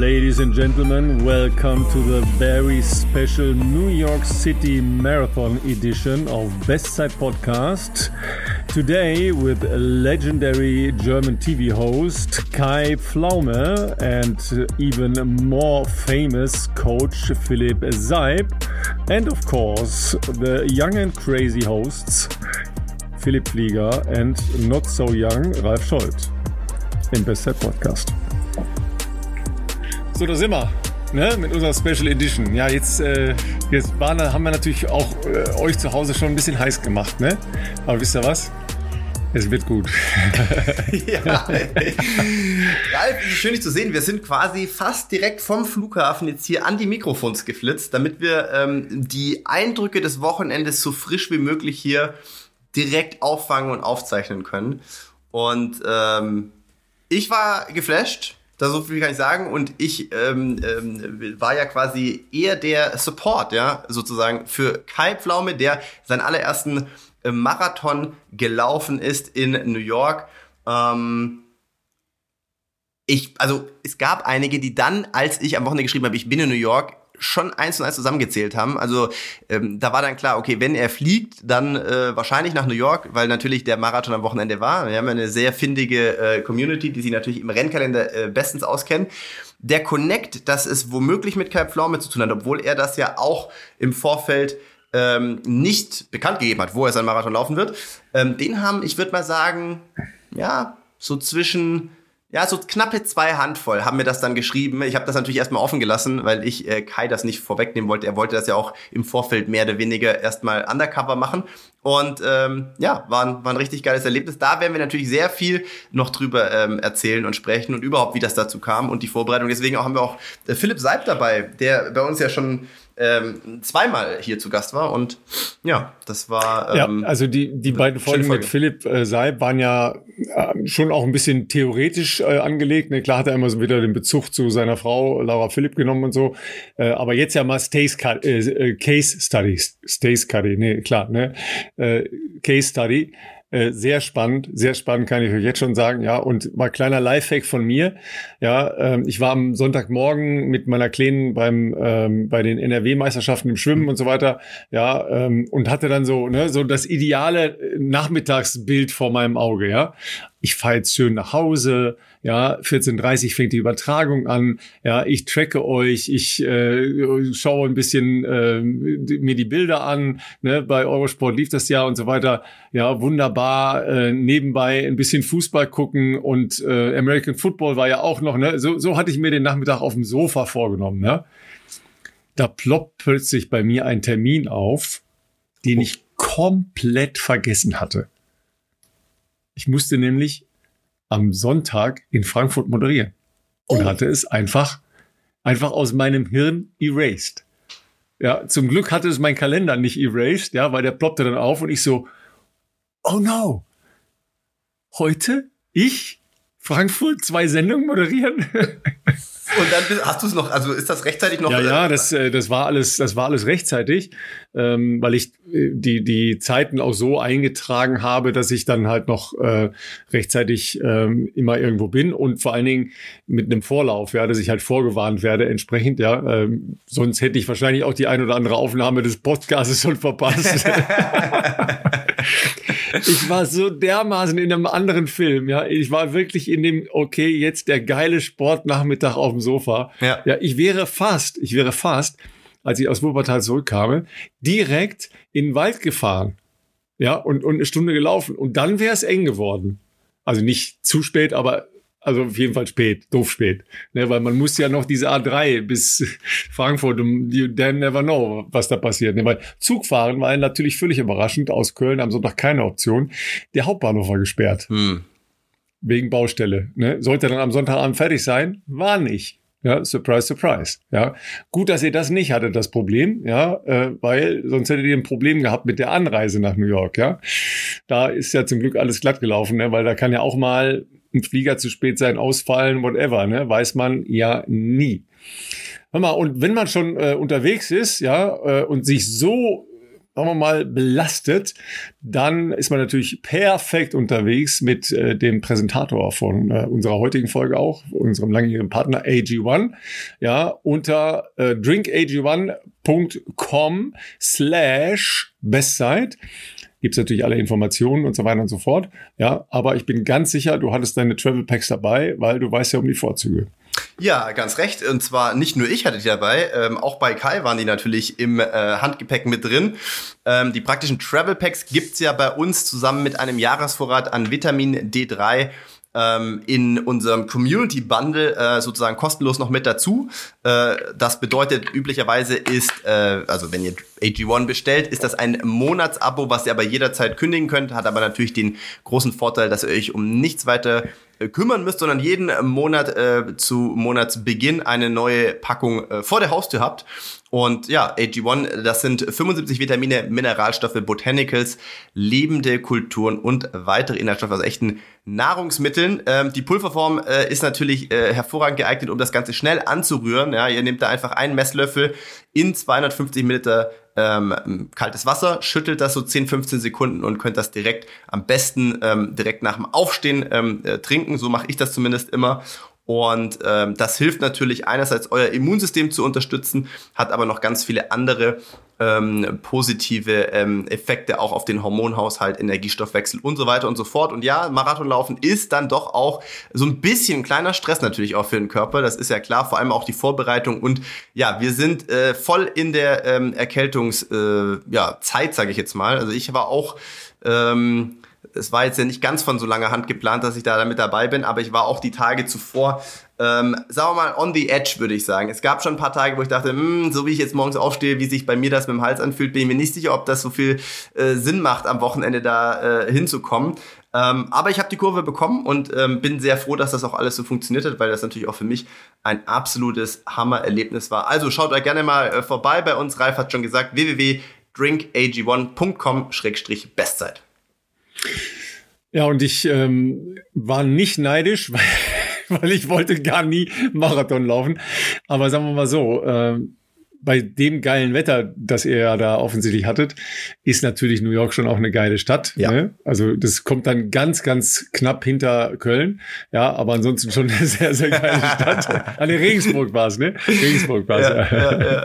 ladies and gentlemen. Welcome to the very special New York City Marathon edition of Best Side Podcast. Today with legendary German TV host Kai Pflaume and even more famous coach Philipp Seib. And of course, the young and crazy hosts Philipp Flieger and not so young Ralf Scholz im Best Side Podcast. So, da sind wir. Ne, mit unserer Special Edition. Ja, jetzt, äh, jetzt waren, haben wir natürlich auch äh, euch zu Hause schon ein bisschen heiß gemacht, ne? Aber wisst ihr was? Es wird gut. ja. Ralf, schön dich zu sehen. Wir sind quasi fast direkt vom Flughafen jetzt hier an die Mikrofons geflitzt, damit wir ähm, die Eindrücke des Wochenendes so frisch wie möglich hier direkt auffangen und aufzeichnen können. Und ähm, ich war geflasht da so viel kann ich sagen. Und ich ähm, ähm, war ja quasi eher der Support, ja, sozusagen für Kai Pflaume, der seinen allerersten äh, Marathon gelaufen ist in New York. Ähm, ich, also es gab einige, die dann, als ich am Wochenende geschrieben habe, ich bin in New York, schon eins und eins zusammengezählt haben. Also ähm, da war dann klar, okay, wenn er fliegt, dann äh, wahrscheinlich nach New York, weil natürlich der Marathon am Wochenende war. Wir haben eine sehr findige äh, Community, die sich natürlich im Rennkalender äh, bestens auskennt. Der Connect, dass es womöglich mit Kai Pflaume zu tun hat, obwohl er das ja auch im Vorfeld ähm, nicht bekannt gegeben hat, wo er seinen Marathon laufen wird, ähm, den haben, ich würde mal sagen, ja, so zwischen ja, so knappe zwei Handvoll haben mir das dann geschrieben. Ich habe das natürlich erstmal offen gelassen, weil ich äh, Kai das nicht vorwegnehmen wollte. Er wollte das ja auch im Vorfeld mehr oder weniger erstmal undercover machen. Und ähm, ja, war ein, war ein richtig geiles Erlebnis. Da werden wir natürlich sehr viel noch drüber ähm, erzählen und sprechen und überhaupt, wie das dazu kam und die Vorbereitung. Deswegen auch haben wir auch äh, Philipp Seib dabei, der bei uns ja schon ähm, zweimal hier zu Gast war. Und ja, das war. Ähm, ja, also die, die beiden Folgen Folge. mit Philipp äh, Seib waren ja äh, schon auch ein bisschen theoretisch äh, angelegt. Ne? Klar hat er immer so wieder den Bezug zu seiner Frau Laura Philipp genommen und so. Äh, aber jetzt ja mal Stays, äh, Case Study. Stay Study, nee, klar, ne? Äh, Case Study. Äh, sehr spannend, sehr spannend kann ich euch jetzt schon sagen, ja. Und mal kleiner Lifehack von mir, ja. Ähm, ich war am Sonntagmorgen mit meiner Kleinen beim ähm, bei den NRW-Meisterschaften im Schwimmen und so weiter, ja, ähm, und hatte dann so ne so das ideale Nachmittagsbild vor meinem Auge, ja. Ich fahre jetzt schön nach Hause, ja, 14.30 fängt die Übertragung an. Ja, ich tracke euch, ich äh, schaue ein bisschen äh, mir die Bilder an. Ne? Bei Eurosport lief das ja und so weiter. Ja, wunderbar. Äh, nebenbei ein bisschen Fußball gucken und äh, American Football war ja auch noch. Ne? So, so hatte ich mir den Nachmittag auf dem Sofa vorgenommen. Ne? Da ploppt plötzlich bei mir ein Termin auf, den ich komplett vergessen hatte. Ich musste nämlich am Sonntag in Frankfurt moderieren und oh. hatte es einfach, einfach aus meinem Hirn erased. Ja, zum Glück hatte es mein Kalender nicht erased, ja, weil der ploppte dann auf und ich so, oh no, heute ich Frankfurt zwei Sendungen moderieren? Und dann hast du es noch, also ist das rechtzeitig noch? Ja, ja, das, äh, das war alles, das war alles rechtzeitig, ähm, weil ich äh, die, die Zeiten auch so eingetragen habe, dass ich dann halt noch äh, rechtzeitig ähm, immer irgendwo bin und vor allen Dingen mit einem Vorlauf, ja, dass ich halt vorgewarnt werde entsprechend, ja. Ähm, sonst hätte ich wahrscheinlich auch die ein oder andere Aufnahme des Podcasts schon verpasst. ich war so dermaßen in einem anderen Film, ja. Ich war wirklich in dem, okay, jetzt der geile Sportnachmittag auf dem Sofa. Ja. ja, ich wäre fast, ich wäre fast, als ich aus Wuppertal zurückkam, direkt in den Wald gefahren. Ja, und, und eine Stunde gelaufen. Und dann wäre es eng geworden. Also nicht zu spät, aber also auf jeden Fall spät, doof spät. Ne, weil man muss ja noch diese A3 bis Frankfurt, you damn never know, was da passiert. Ne, weil Zugfahren war natürlich völlig überraschend. Aus Köln am Sonntag keine Option. Der Hauptbahnhof war gesperrt. Hm. Wegen Baustelle. Ne? Sollte dann am Sonntagabend fertig sein? War nicht. Ja, surprise, surprise. Ja, gut, dass ihr das nicht hattet, das Problem, ja, äh, weil sonst hättet ihr ein Problem gehabt mit der Anreise nach New York, ja. Da ist ja zum Glück alles glatt gelaufen, ne? weil da kann ja auch mal ein Flieger zu spät sein, ausfallen, whatever, ne? Weiß man ja nie. Hör mal, und wenn man schon äh, unterwegs ist, ja, äh, und sich so sagen wir mal, belastet, dann ist man natürlich perfekt unterwegs mit äh, dem Präsentator von äh, unserer heutigen Folge auch, unserem langjährigen Partner AG1. Ja, unter äh, drinkag1.com slash bestside gibt's natürlich alle Informationen und so weiter und so fort. Ja, aber ich bin ganz sicher, du hattest deine Travel Packs dabei, weil du weißt ja um die Vorzüge. Ja, ganz recht. Und zwar nicht nur ich hatte die dabei, ähm, auch bei Kai waren die natürlich im äh, Handgepäck mit drin. Ähm, die praktischen Travel Packs gibt's ja bei uns zusammen mit einem Jahresvorrat an Vitamin D3 ähm, in unserem Community Bundle äh, sozusagen kostenlos noch mit dazu. Äh, das bedeutet üblicherweise ist, äh, also wenn ihr AG1 bestellt, ist das ein Monatsabo, was ihr aber jederzeit kündigen könnt, hat aber natürlich den großen Vorteil, dass ihr euch um nichts weiter äh, kümmern müsst, sondern jeden Monat äh, zu Monatsbeginn eine neue Packung äh, vor der Haustür habt. Und ja, AG1, das sind 75 Vitamine, Mineralstoffe, Botanicals, lebende Kulturen und weitere Inhaltsstoffe aus echten Nahrungsmitteln. Ähm, die Pulverform äh, ist natürlich äh, hervorragend geeignet, um das Ganze schnell anzurühren. Ja, ihr nehmt da einfach einen Messlöffel in 250 Milliliter ähm, kaltes Wasser, schüttelt das so 10, 15 Sekunden und könnt das direkt am besten ähm, direkt nach dem Aufstehen ähm, äh, trinken. So mache ich das zumindest immer. Und ähm, das hilft natürlich einerseits euer Immunsystem zu unterstützen, hat aber noch ganz viele andere ähm, positive ähm, Effekte auch auf den Hormonhaushalt, Energiestoffwechsel und so weiter und so fort. Und ja, Marathonlaufen ist dann doch auch so ein bisschen kleiner Stress natürlich auch für den Körper. Das ist ja klar, vor allem auch die Vorbereitung. Und ja, wir sind äh, voll in der ähm, Erkältungszeit, äh, ja, sage ich jetzt mal. Also ich war auch ähm, es war jetzt ja nicht ganz von so langer Hand geplant, dass ich da mit dabei bin, aber ich war auch die Tage zuvor, ähm, sagen wir mal, on the edge, würde ich sagen. Es gab schon ein paar Tage, wo ich dachte, hm, so wie ich jetzt morgens aufstehe, wie sich bei mir das mit dem Hals anfühlt, bin ich mir nicht sicher, ob das so viel äh, Sinn macht, am Wochenende da äh, hinzukommen. Ähm, aber ich habe die Kurve bekommen und ähm, bin sehr froh, dass das auch alles so funktioniert hat, weil das natürlich auch für mich ein absolutes Hammererlebnis war. Also schaut da gerne mal äh, vorbei bei uns. Ralf hat schon gesagt, www.drinkag1.com-bestzeit. Ja, und ich ähm, war nicht neidisch, weil, weil ich wollte gar nie Marathon laufen. Aber sagen wir mal so, äh, bei dem geilen Wetter, das ihr ja da offensichtlich hattet, ist natürlich New York schon auch eine geile Stadt. Ja. Ne? Also das kommt dann ganz, ganz knapp hinter Köln. Ja, aber ansonsten schon eine sehr, sehr geile Stadt. An ah, der Regensburg war es, ne? Regensburg war es. Ja, ja. ja,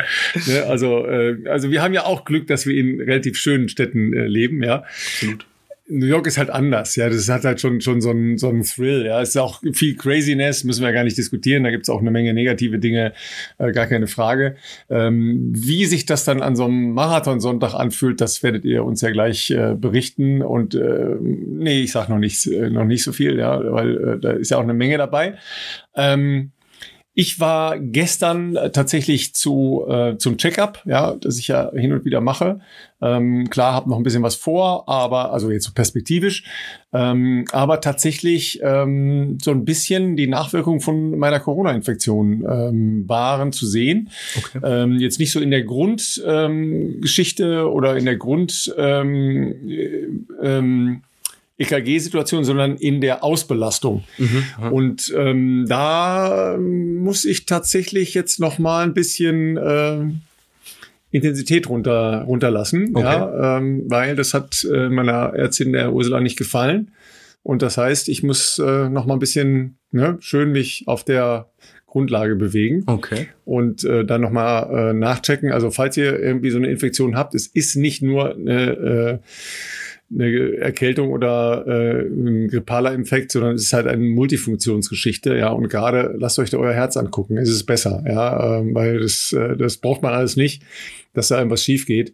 ne? Also, äh, also wir haben ja auch Glück, dass wir in relativ schönen Städten äh, leben, ja. Absolut. New York ist halt anders, ja. Das hat halt schon, schon so einen so einen Thrill, ja. Es ist auch viel Craziness, müssen wir gar nicht diskutieren. Da gibt's auch eine Menge negative Dinge, äh, gar keine Frage. Ähm, wie sich das dann an so einem Marathonsonntag anfühlt, das werdet ihr uns ja gleich äh, berichten. Und äh, nee, ich sag noch nicht, äh, noch nicht so viel, ja, weil äh, da ist ja auch eine Menge dabei. Ähm, ich war gestern äh, tatsächlich zu äh, zum Checkup, ja, das ich ja hin und wieder mache. Ähm, klar, habe noch ein bisschen was vor, aber also jetzt so perspektivisch, ähm, aber tatsächlich ähm, so ein bisschen die Nachwirkungen von meiner Corona-Infektion ähm, waren zu sehen. Okay. Ähm, jetzt nicht so in der Grundgeschichte ähm, oder in der Grund ähm, äh, ähm, EKG-Situation, sondern in der Ausbelastung. Mhm, und ähm, da muss ich tatsächlich jetzt noch mal ein bisschen äh, Intensität runter runterlassen, okay. ja, ähm, weil das hat äh, meiner Ärztin der Ursula nicht gefallen. Und das heißt, ich muss äh, noch mal ein bisschen ne, schön mich auf der Grundlage bewegen. Okay. Und äh, dann nochmal äh, nachchecken. Also falls ihr irgendwie so eine Infektion habt, es ist nicht nur eine äh, eine Erkältung oder äh, ein grippaler Infekt, sondern es ist halt eine Multifunktionsgeschichte, ja. Und gerade lasst euch da euer Herz angucken, es ist besser, ja, ähm, weil das, äh, das braucht man alles nicht, dass da irgendwas schief geht.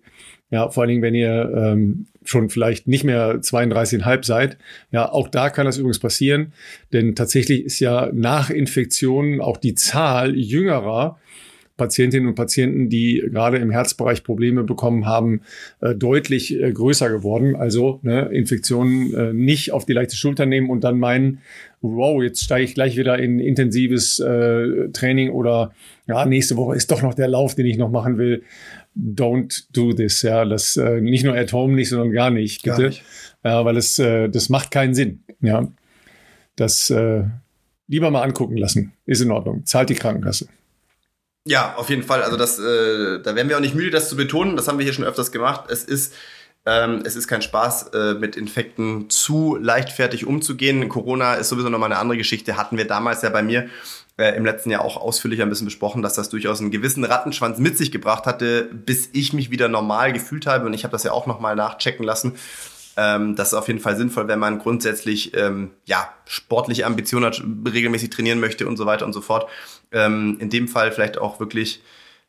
Ja, vor allen Dingen, wenn ihr ähm, schon vielleicht nicht mehr 32,5 seid. Ja, auch da kann das übrigens passieren, denn tatsächlich ist ja nach Infektionen auch die Zahl jüngerer Patientinnen und Patienten, die gerade im Herzbereich Probleme bekommen haben, äh, deutlich äh, größer geworden. Also ne, Infektionen äh, nicht auf die leichte Schulter nehmen und dann meinen, wow, jetzt steige ich gleich wieder in intensives äh, Training oder ja, nächste Woche ist doch noch der Lauf, den ich noch machen will. Don't do this, ja, das äh, nicht nur at home nicht, sondern gar nicht, bitte, gar nicht. Ja, weil es äh, das macht keinen Sinn, ja. Das äh, lieber mal angucken lassen, ist in Ordnung, zahlt die Krankenkasse. Ja, auf jeden Fall. Also das, äh, da werden wir auch nicht müde, das zu betonen. Das haben wir hier schon öfters gemacht. Es ist ähm, es ist kein Spaß, äh, mit Infekten zu leichtfertig umzugehen. Corona ist sowieso nochmal eine andere Geschichte. Hatten wir damals ja bei mir äh, im letzten Jahr auch ausführlich ein bisschen besprochen, dass das durchaus einen gewissen Rattenschwanz mit sich gebracht hatte, bis ich mich wieder normal gefühlt habe. Und ich habe das ja auch nochmal nachchecken lassen. Ähm, das ist auf jeden Fall sinnvoll, wenn man grundsätzlich ähm, ja, sportliche Ambitionen hat, regelmäßig trainieren möchte und so weiter und so fort. Ähm, in dem Fall vielleicht auch wirklich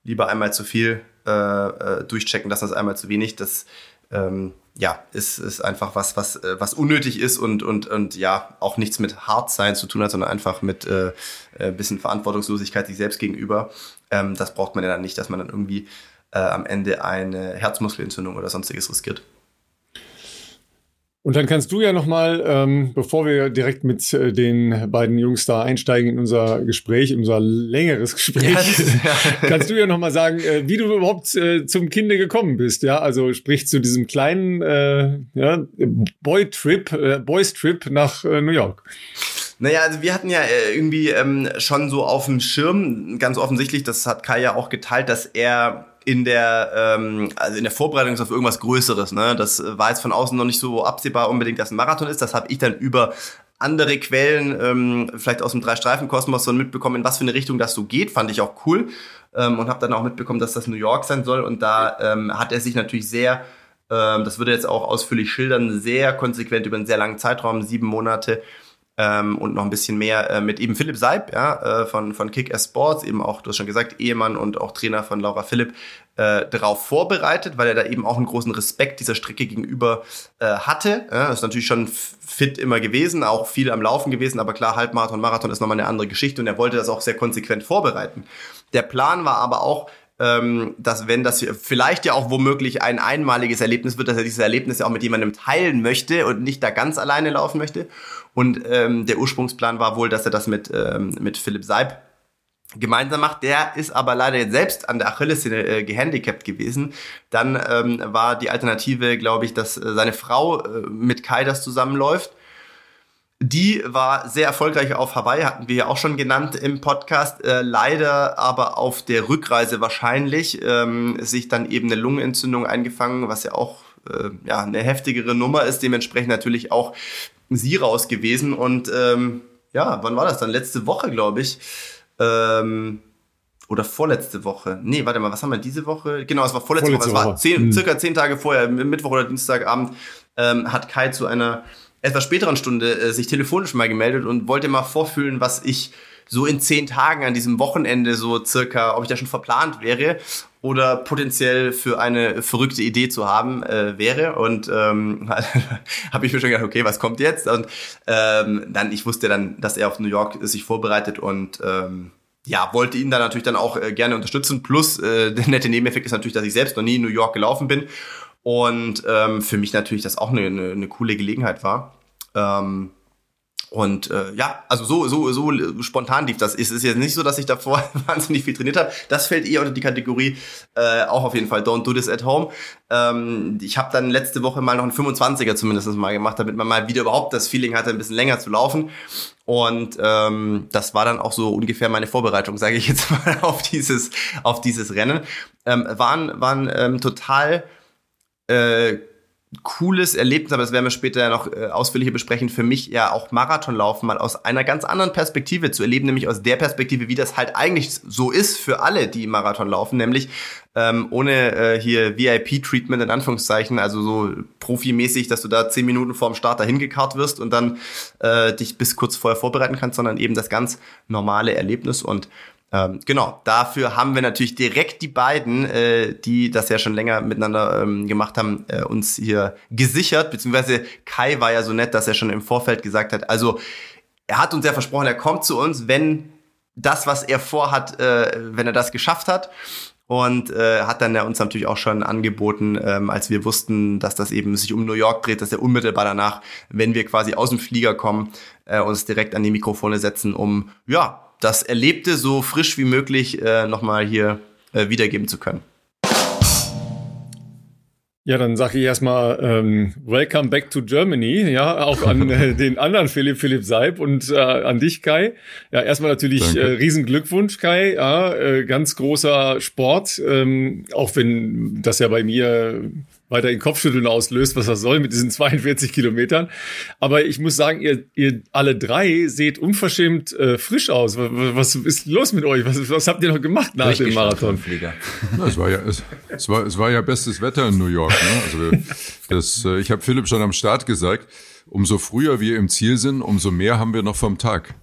lieber einmal zu viel äh, äh, durchchecken lassen als einmal zu wenig. Das ähm, ja, ist, ist einfach was, was, äh, was unnötig ist und, und, und ja, auch nichts mit Hartsein zu tun hat, sondern einfach mit äh, äh, bisschen Verantwortungslosigkeit sich selbst gegenüber. Ähm, das braucht man ja dann nicht, dass man dann irgendwie äh, am Ende eine Herzmuskelentzündung oder sonstiges riskiert. Und dann kannst du ja nochmal, ähm, bevor wir direkt mit äh, den beiden Jungs da einsteigen in unser Gespräch, in unser längeres Gespräch, ja. kannst du ja nochmal sagen, äh, wie du überhaupt äh, zum Kinde gekommen bist. Ja, also sprich zu diesem kleinen äh, ja, Boy-Trip, äh, Boys-Trip nach äh, New York. Naja, also wir hatten ja äh, irgendwie ähm, schon so auf dem Schirm, ganz offensichtlich, das hat Kai ja auch geteilt, dass er in der, ähm, also in der Vorbereitung auf irgendwas Größeres. Ne? Das war jetzt von außen noch nicht so absehbar unbedingt, dass ein Marathon ist. Das habe ich dann über andere Quellen, ähm, vielleicht aus dem Drei-Streifen-Kosmos, so mitbekommen, in was für eine Richtung das so geht. Fand ich auch cool. Ähm, und habe dann auch mitbekommen, dass das New York sein soll. Und da ähm, hat er sich natürlich sehr, ähm, das würde er jetzt auch ausführlich schildern, sehr konsequent über einen sehr langen Zeitraum, sieben Monate, ähm, und noch ein bisschen mehr äh, mit eben Philipp Seib ja, äh, von, von Kick-Ass Sports, eben auch, du hast schon gesagt, Ehemann und auch Trainer von Laura Philipp, äh, darauf vorbereitet, weil er da eben auch einen großen Respekt dieser Strecke gegenüber äh, hatte. Ja, ist natürlich schon fit immer gewesen, auch viel am Laufen gewesen, aber klar, Halbmarathon, Marathon ist nochmal eine andere Geschichte und er wollte das auch sehr konsequent vorbereiten. Der Plan war aber auch, ähm, dass wenn das vielleicht ja auch womöglich ein einmaliges Erlebnis wird, dass er dieses Erlebnis ja auch mit jemandem teilen möchte und nicht da ganz alleine laufen möchte. Und ähm, der Ursprungsplan war wohl, dass er das mit, ähm, mit Philipp Seib gemeinsam macht. Der ist aber leider jetzt selbst an der Achillessehne äh, gehandicapt gewesen. Dann ähm, war die Alternative, glaube ich, dass äh, seine Frau äh, mit Kai das zusammenläuft. Die war sehr erfolgreich auf Hawaii, hatten wir ja auch schon genannt im Podcast. Äh, leider aber auf der Rückreise wahrscheinlich ähm, sich dann eben eine Lungenentzündung eingefangen, was ja auch äh, ja, eine heftigere Nummer ist. Dementsprechend natürlich auch sie raus gewesen. Und ähm, ja, wann war das dann? Letzte Woche, glaube ich. Ähm, oder vorletzte Woche. Nee, warte mal, was haben wir diese Woche? Genau, es war vorletzte, vorletzte Woche. Es war zehn, mhm. circa zehn Tage vorher, Mittwoch oder Dienstagabend, ähm, hat Kai zu einer etwas späteren Stunde äh, sich telefonisch mal gemeldet und wollte mal vorfühlen, was ich so in zehn Tagen an diesem Wochenende so circa, ob ich da schon verplant wäre oder potenziell für eine verrückte Idee zu haben äh, wäre. Und ähm, habe ich mir schon gedacht, okay, was kommt jetzt? Und ähm, dann, ich wusste dann, dass er auf New York sich vorbereitet und ähm, ja, wollte ihn dann natürlich dann auch äh, gerne unterstützen. Plus, äh, der nette Nebeneffekt ist natürlich, dass ich selbst noch nie in New York gelaufen bin und ähm, für mich natürlich das auch eine, eine, eine coole Gelegenheit war. Ähm, und äh, ja, also so, so, so spontan lief das. Es ist jetzt nicht so, dass ich davor wahnsinnig viel trainiert habe. Das fällt eher unter die Kategorie äh, auch auf jeden Fall Don't Do This at Home. Ähm, ich habe dann letzte Woche mal noch einen 25er zumindest mal gemacht, damit man mal wieder überhaupt das Feeling hatte, ein bisschen länger zu laufen. Und ähm, das war dann auch so ungefähr meine Vorbereitung, sage ich jetzt mal, auf dieses, auf dieses Rennen. Ähm, waren waren ähm, total äh, cooles Erlebnis, aber das werden wir später noch äh, ausführlicher besprechen, für mich ja auch Marathonlaufen mal aus einer ganz anderen Perspektive zu erleben, nämlich aus der Perspektive, wie das halt eigentlich so ist für alle, die Marathon laufen, nämlich ähm, ohne äh, hier VIP-Treatment in Anführungszeichen, also so profimäßig, dass du da zehn Minuten vorm Start dahin gekarrt wirst und dann äh, dich bis kurz vorher vorbereiten kannst, sondern eben das ganz normale Erlebnis und ähm, genau, dafür haben wir natürlich direkt die beiden, äh, die das ja schon länger miteinander ähm, gemacht haben, äh, uns hier gesichert, beziehungsweise Kai war ja so nett, dass er schon im Vorfeld gesagt hat, also er hat uns ja versprochen, er kommt zu uns, wenn das, was er vorhat, äh, wenn er das geschafft hat. Und äh, hat dann ja uns natürlich auch schon angeboten, ähm, als wir wussten, dass das eben sich um New York dreht, dass er unmittelbar danach, wenn wir quasi aus dem Flieger kommen, äh, uns direkt an die Mikrofone setzen, um ja das Erlebte so frisch wie möglich äh, nochmal hier äh, wiedergeben zu können. Ja, dann sage ich erstmal ähm, Welcome back to Germany, ja, auch an äh, den anderen Philipp, Philipp Seib und äh, an dich, Kai. Ja, erstmal natürlich äh, riesen Glückwunsch, Kai, ja, äh, ganz großer Sport, ähm, auch wenn das ja bei mir weiter in Kopfschütteln auslöst, was das soll mit diesen 42 Kilometern. Aber ich muss sagen, ihr, ihr alle drei seht unverschämt äh, frisch aus. Was, was ist los mit euch? Was, was habt ihr noch gemacht nach dem Marathon? Na, es war ja es, es, war es war ja bestes Wetter in New York. Ne? Also das, äh, ich habe Philipp schon am Start gesagt. Umso früher wir im Ziel sind, umso mehr haben wir noch vom Tag.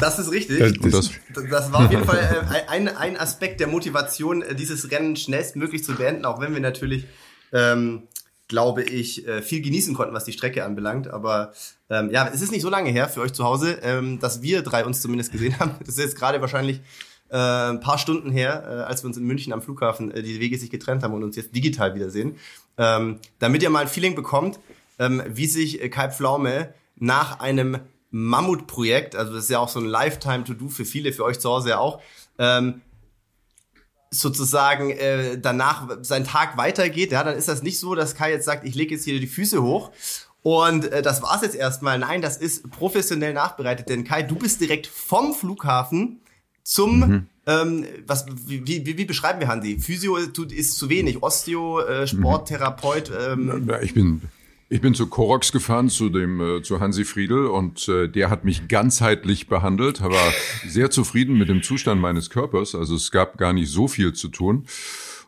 Das ist richtig. Das, das, war auf jeden Fall äh, ein, ein Aspekt der Motivation, äh, dieses Rennen schnellstmöglich zu beenden, auch wenn wir natürlich ähm, glaube ich, äh, viel genießen konnten, was die Strecke anbelangt. Aber ähm, ja, es ist nicht so lange her für euch zu Hause, ähm, dass wir drei uns zumindest gesehen haben. Das ist jetzt gerade wahrscheinlich äh, ein paar Stunden her, äh, als wir uns in München am Flughafen äh, die Wege sich getrennt haben und uns jetzt digital wiedersehen. Ähm, damit ihr mal ein Feeling bekommt, ähm, wie sich äh, Kai Pflaume nach einem Mammutprojekt, also das ist ja auch so ein Lifetime-To-Do für viele, für euch zu Hause ja auch, ähm, sozusagen äh, danach sein Tag weitergeht, ja, dann ist das nicht so, dass Kai jetzt sagt, ich lege jetzt hier die Füße hoch und äh, das war's jetzt erstmal. Nein, das ist professionell nachbereitet, denn Kai, du bist direkt vom Flughafen zum mhm. ähm, was wie, wie, wie beschreiben wir Hansi? Physio ist zu wenig, Osteo, äh, Sporttherapeut. Ähm. Ich bin ich bin zu Korox gefahren, zu dem äh, zu Hansi Friedel und äh, der hat mich ganzheitlich behandelt, war sehr zufrieden mit dem Zustand meines Körpers, also es gab gar nicht so viel zu tun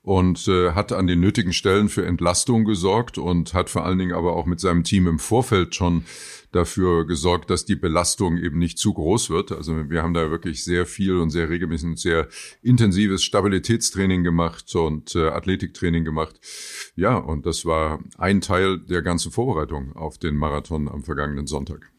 und äh, hat an den nötigen Stellen für Entlastung gesorgt und hat vor allen Dingen aber auch mit seinem Team im Vorfeld schon dafür gesorgt, dass die Belastung eben nicht zu groß wird. Also wir haben da wirklich sehr viel und sehr regelmäßig und sehr intensives Stabilitätstraining gemacht und äh, Athletiktraining gemacht. Ja, und das war ein Teil der ganzen Vorbereitung auf den Marathon am vergangenen Sonntag.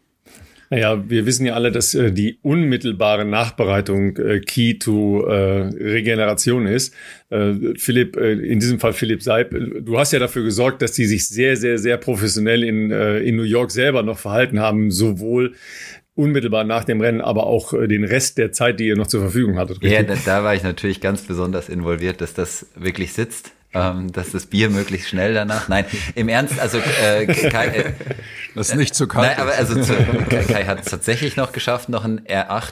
Naja, wir wissen ja alle, dass äh, die unmittelbare Nachbereitung äh, Key to äh, Regeneration ist. Äh, Philipp, äh, in diesem Fall Philipp Seib, äh, du hast ja dafür gesorgt, dass die sich sehr, sehr, sehr professionell in, äh, in New York selber noch verhalten haben, sowohl unmittelbar nach dem Rennen, aber auch äh, den Rest der Zeit, die ihr noch zur Verfügung hattet. Richtig? Ja, da, da war ich natürlich ganz besonders involviert, dass das wirklich sitzt ähm, dass das Bier möglichst schnell danach. Nein, im Ernst, also äh, Kai, äh, das ist nicht zu kalt. Nein, aber also zu, Kai, hat es tatsächlich noch geschafft, noch einen R8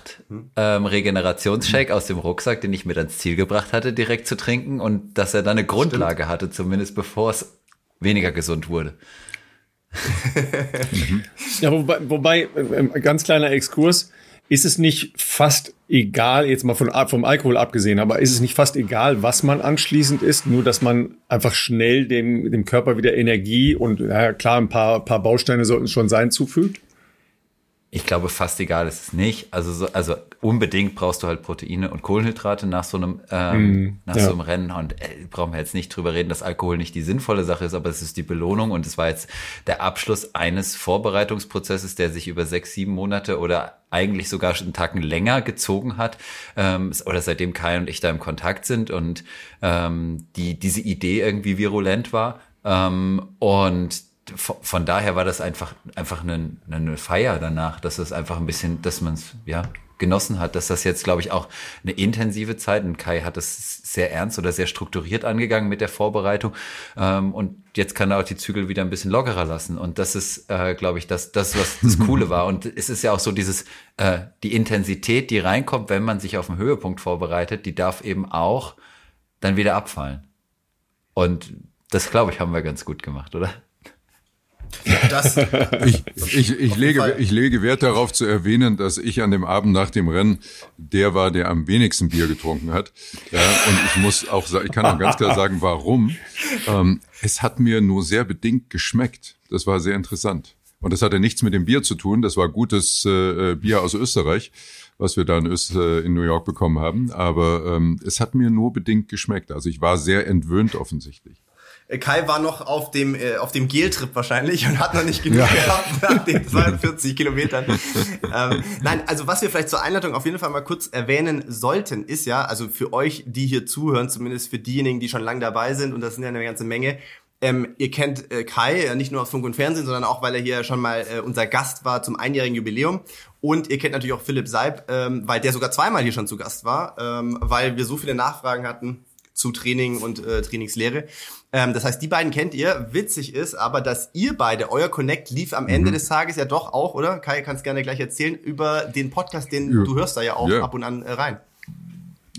ähm, Regenerationsshake aus dem Rucksack, den ich mir ans Ziel gebracht hatte, direkt zu trinken und dass er dann eine Grundlage Stimmt. hatte, zumindest bevor es weniger gesund wurde. ja, wobei, wobei, äh, ganz kleiner Exkurs, ist es nicht fast egal, jetzt mal von, vom Alkohol abgesehen, aber ist es nicht fast egal, was man anschließend isst, nur dass man einfach schnell dem, dem Körper wieder Energie und ja klar, ein paar, paar Bausteine sollten es schon sein, zufügt? Ich glaube, fast egal ist es nicht. Also, so, also unbedingt brauchst du halt Proteine und Kohlenhydrate nach so einem, ähm, mm, nach ja. so einem Rennen. Und äh, brauchen wir jetzt nicht drüber reden, dass Alkohol nicht die sinnvolle Sache ist, aber es ist die Belohnung. Und es war jetzt der Abschluss eines Vorbereitungsprozesses, der sich über sechs, sieben Monate oder eigentlich sogar einen Tacken länger gezogen hat. Ähm, oder seitdem Kai und ich da im Kontakt sind und ähm, die, diese Idee irgendwie virulent war. Ähm, und von daher war das einfach, einfach eine, eine Feier danach, dass es einfach ein bisschen, dass man es, ja, genossen hat, dass das jetzt, glaube ich, auch eine intensive Zeit, und Kai hat das sehr ernst oder sehr strukturiert angegangen mit der Vorbereitung, ähm, und jetzt kann er auch die Zügel wieder ein bisschen lockerer lassen, und das ist, äh, glaube ich, das, das, was das Coole war, und es ist ja auch so dieses, äh, die Intensität, die reinkommt, wenn man sich auf einen Höhepunkt vorbereitet, die darf eben auch dann wieder abfallen. Und das, glaube ich, haben wir ganz gut gemacht, oder? Das, ich, ich, ich, lege, ich lege Wert darauf zu erwähnen, dass ich an dem Abend nach dem Rennen der war, der am wenigsten Bier getrunken hat. Ja, und ich muss auch sagen, ich kann auch ganz klar sagen, warum. Ähm, es hat mir nur sehr bedingt geschmeckt. Das war sehr interessant. Und das hatte nichts mit dem Bier zu tun. Das war gutes äh, Bier aus Österreich, was wir da in, Öst, äh, in New York bekommen haben. Aber ähm, es hat mir nur bedingt geschmeckt. Also ich war sehr entwöhnt offensichtlich. Äh, Kai war noch auf dem, äh, auf dem Geltrip wahrscheinlich und hat noch nicht genug ja. gehabt nach den 42 Kilometern. ähm, nein, also was wir vielleicht zur Einleitung auf jeden Fall mal kurz erwähnen sollten, ist ja, also für euch, die hier zuhören, zumindest für diejenigen, die schon lange dabei sind, und das sind ja eine ganze Menge, ähm, ihr kennt äh, Kai ja nicht nur aus Funk und Fernsehen, sondern auch, weil er hier schon mal äh, unser Gast war zum einjährigen Jubiläum. Und ihr kennt natürlich auch Philipp Seib, ähm, weil der sogar zweimal hier schon zu Gast war, ähm, weil wir so viele Nachfragen hatten zu Training und äh, Trainingslehre. Ähm, das heißt, die beiden kennt ihr. Witzig ist aber, dass ihr beide, euer Connect lief am Ende mhm. des Tages ja doch auch, oder? Kai kann es gerne gleich erzählen, über den Podcast, den ja. du hörst da ja auch ja. ab und an äh, rein.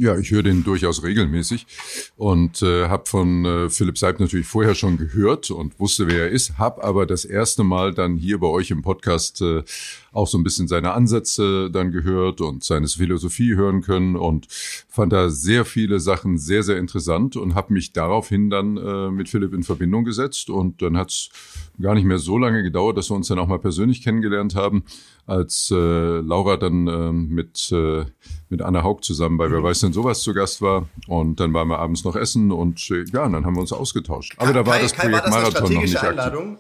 Ja, ich höre den durchaus regelmäßig und äh, habe von äh, Philipp Seib natürlich vorher schon gehört und wusste, wer er ist, habe aber das erste Mal dann hier bei euch im Podcast äh, auch so ein bisschen seine Ansätze dann gehört und seine Philosophie hören können und fand da sehr viele Sachen sehr, sehr interessant und habe mich daraufhin dann äh, mit Philipp in Verbindung gesetzt und dann hat's gar nicht mehr so lange gedauert, dass wir uns dann auch mal persönlich kennengelernt haben, als äh, Laura dann äh, mit, äh, mit Anna Haug zusammen bei Wer weiß denn sowas zu Gast war und dann waren wir abends noch essen und äh, ja, dann haben wir uns ausgetauscht. Aber da war Kai, das Projekt war das Marathon noch nicht aktiv.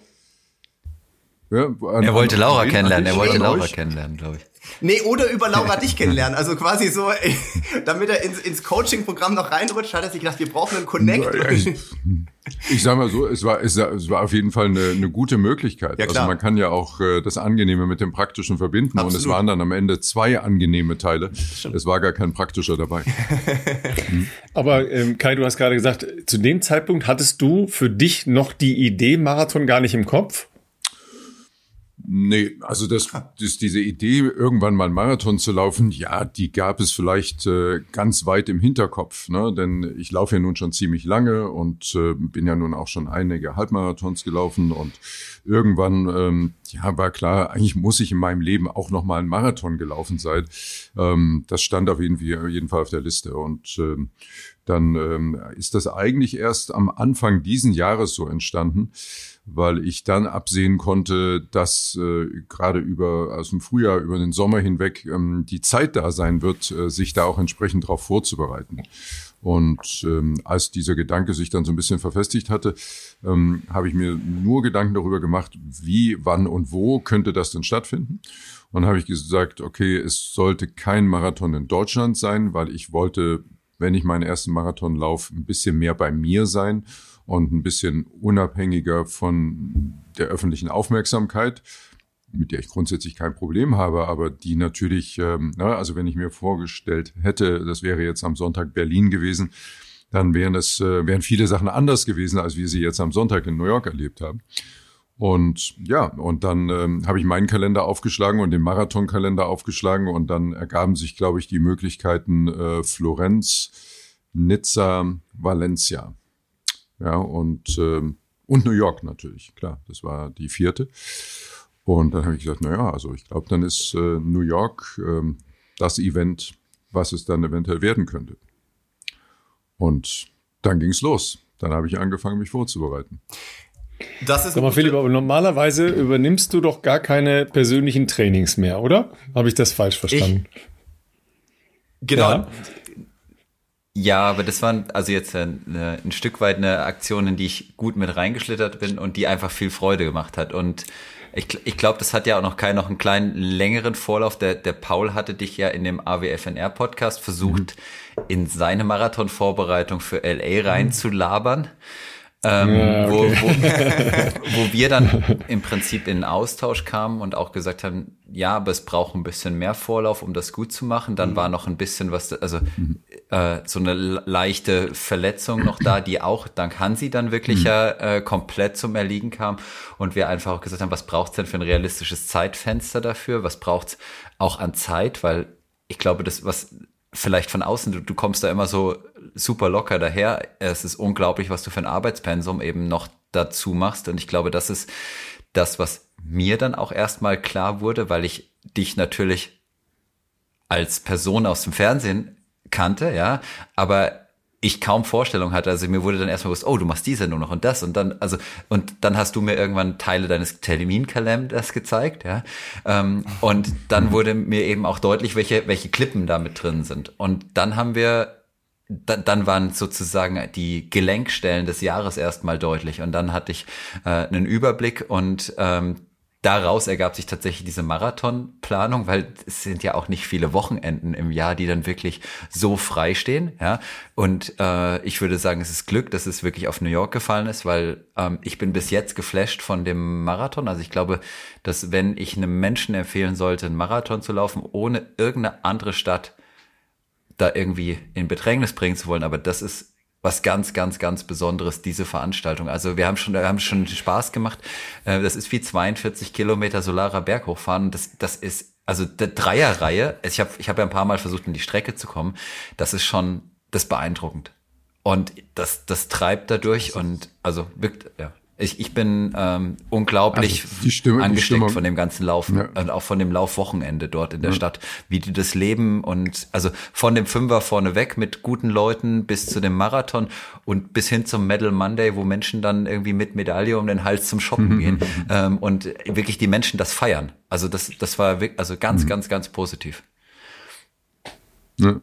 Ja, an, er wollte Laura kennenlernen, er wollte Laura kennenlernen, glaube ich. Nee, oder über Laura dich kennenlernen. Also quasi so, damit er ins, ins Coaching-Programm noch reinrutscht, hat er sich gedacht, wir brauchen einen Connect. Ich, ich sag mal so, es war, es, es war auf jeden Fall eine, eine gute Möglichkeit. Ja, also man kann ja auch äh, das Angenehme mit dem Praktischen verbinden. Absolut. Und es waren dann am Ende zwei angenehme Teile. Stimmt. Es war gar kein praktischer dabei. mhm. Aber ähm, Kai, du hast gerade gesagt, zu dem Zeitpunkt hattest du für dich noch die Idee Marathon gar nicht im Kopf? Nee, also das, das diese Idee, irgendwann mal einen Marathon zu laufen, ja, die gab es vielleicht äh, ganz weit im Hinterkopf, ne? Denn ich laufe ja nun schon ziemlich lange und äh, bin ja nun auch schon einige Halbmarathons gelaufen und irgendwann, ähm, ja, war klar, eigentlich muss ich in meinem Leben auch noch mal einen Marathon gelaufen sein. Ähm, das stand auf jeden, jeden Fall auf der Liste und ähm, dann ähm, ist das eigentlich erst am Anfang diesen Jahres so entstanden weil ich dann absehen konnte, dass äh, gerade über aus dem Frühjahr über den Sommer hinweg ähm, die Zeit da sein wird, äh, sich da auch entsprechend darauf vorzubereiten. Und ähm, als dieser Gedanke sich dann so ein bisschen verfestigt hatte, ähm, habe ich mir nur Gedanken darüber gemacht, wie, wann und wo könnte das denn stattfinden. Und habe ich gesagt, okay, es sollte kein Marathon in Deutschland sein, weil ich wollte, wenn ich meinen ersten Marathon laufe, ein bisschen mehr bei mir sein und ein bisschen unabhängiger von der öffentlichen Aufmerksamkeit, mit der ich grundsätzlich kein Problem habe, aber die natürlich, ähm, na, also wenn ich mir vorgestellt hätte, das wäre jetzt am Sonntag Berlin gewesen, dann wären es äh, wären viele Sachen anders gewesen, als wir sie jetzt am Sonntag in New York erlebt haben. Und ja, und dann ähm, habe ich meinen Kalender aufgeschlagen und den Marathonkalender aufgeschlagen und dann ergaben sich, glaube ich, die Möglichkeiten äh, Florenz, Nizza, Valencia. Ja, und, ähm, und New York natürlich, klar, das war die vierte. Und dann habe ich gesagt, na ja, also ich glaube, dann ist äh, New York ähm, das Event, was es dann eventuell werden könnte. Und dann ging es los. Dann habe ich angefangen, mich vorzubereiten. Das ist Sag mal, Philipp, aber normalerweise übernimmst du doch gar keine persönlichen Trainings mehr, oder? Habe ich das falsch verstanden? Ich, genau. Ja. Ja, aber das waren also jetzt eine, ein Stück weit eine Aktion, in die ich gut mit reingeschlittert bin und die einfach viel Freude gemacht hat. Und ich, ich glaube, das hat ja auch noch keinen noch einen kleinen längeren Vorlauf. Der, der Paul hatte dich ja in dem AWFNR-Podcast versucht, mhm. in seine Marathon-Vorbereitung für LA reinzulabern. Ähm, ja, okay. wo, wo, wo wir dann im Prinzip in Austausch kamen und auch gesagt haben, ja, aber es braucht ein bisschen mehr Vorlauf, um das gut zu machen. Dann mhm. war noch ein bisschen was, also äh, so eine leichte Verletzung noch da, die auch dank Hansi dann wirklich mhm. ja äh, komplett zum Erliegen kam. Und wir einfach auch gesagt haben, was braucht's denn für ein realistisches Zeitfenster dafür? Was braucht's auch an Zeit? Weil ich glaube, das, was vielleicht von außen, du, du kommst da immer so super locker daher. Es ist unglaublich, was du für ein Arbeitspensum eben noch dazu machst. Und ich glaube, das ist das, was mir dann auch erstmal klar wurde, weil ich dich natürlich als Person aus dem Fernsehen kannte, ja, aber ich kaum Vorstellung hatte. Also mir wurde dann erstmal bewusst, oh, du machst diese nur noch und das und dann, also, und dann hast du mir irgendwann Teile deines Terminkalenders gezeigt, ja. Ähm, und dann wurde mir eben auch deutlich, welche, welche Klippen da mit drin sind. Und dann haben wir dann, dann waren sozusagen die Gelenkstellen des Jahres erstmal deutlich und dann hatte ich äh, einen Überblick und ähm, daraus ergab sich tatsächlich diese Marathonplanung, weil es sind ja auch nicht viele Wochenenden im Jahr, die dann wirklich so frei stehen. Ja? Und äh, ich würde sagen, es ist Glück, dass es wirklich auf New York gefallen ist, weil ähm, ich bin bis jetzt geflasht von dem Marathon. Also ich glaube, dass wenn ich einem Menschen empfehlen sollte, einen Marathon zu laufen, ohne irgendeine andere Stadt da irgendwie in Bedrängnis bringen zu wollen, aber das ist was ganz, ganz, ganz Besonderes, diese Veranstaltung. Also wir haben schon, wir haben schon Spaß gemacht. Äh, das ist wie 42 Kilometer solarer Berg hochfahren. Das, das ist, also der Dreierreihe, ich habe ich hab ja ein paar Mal versucht, in die Strecke zu kommen. Das ist schon, das beeindruckend. Und das, das treibt dadurch und also wirkt, ja. Ich, ich bin ähm, unglaublich also Stimme, angesteckt von dem ganzen Laufen ja. und auch von dem Laufwochenende dort in der ja. Stadt, wie die das leben und also von dem Fünfer vorne weg mit guten Leuten bis zu dem Marathon und bis hin zum Medal Monday, wo Menschen dann irgendwie mit Medaille um den Hals zum Shoppen gehen ähm, und wirklich die Menschen das feiern. Also das, das war wirklich, also ganz, mhm. ganz, ganz positiv. Ja.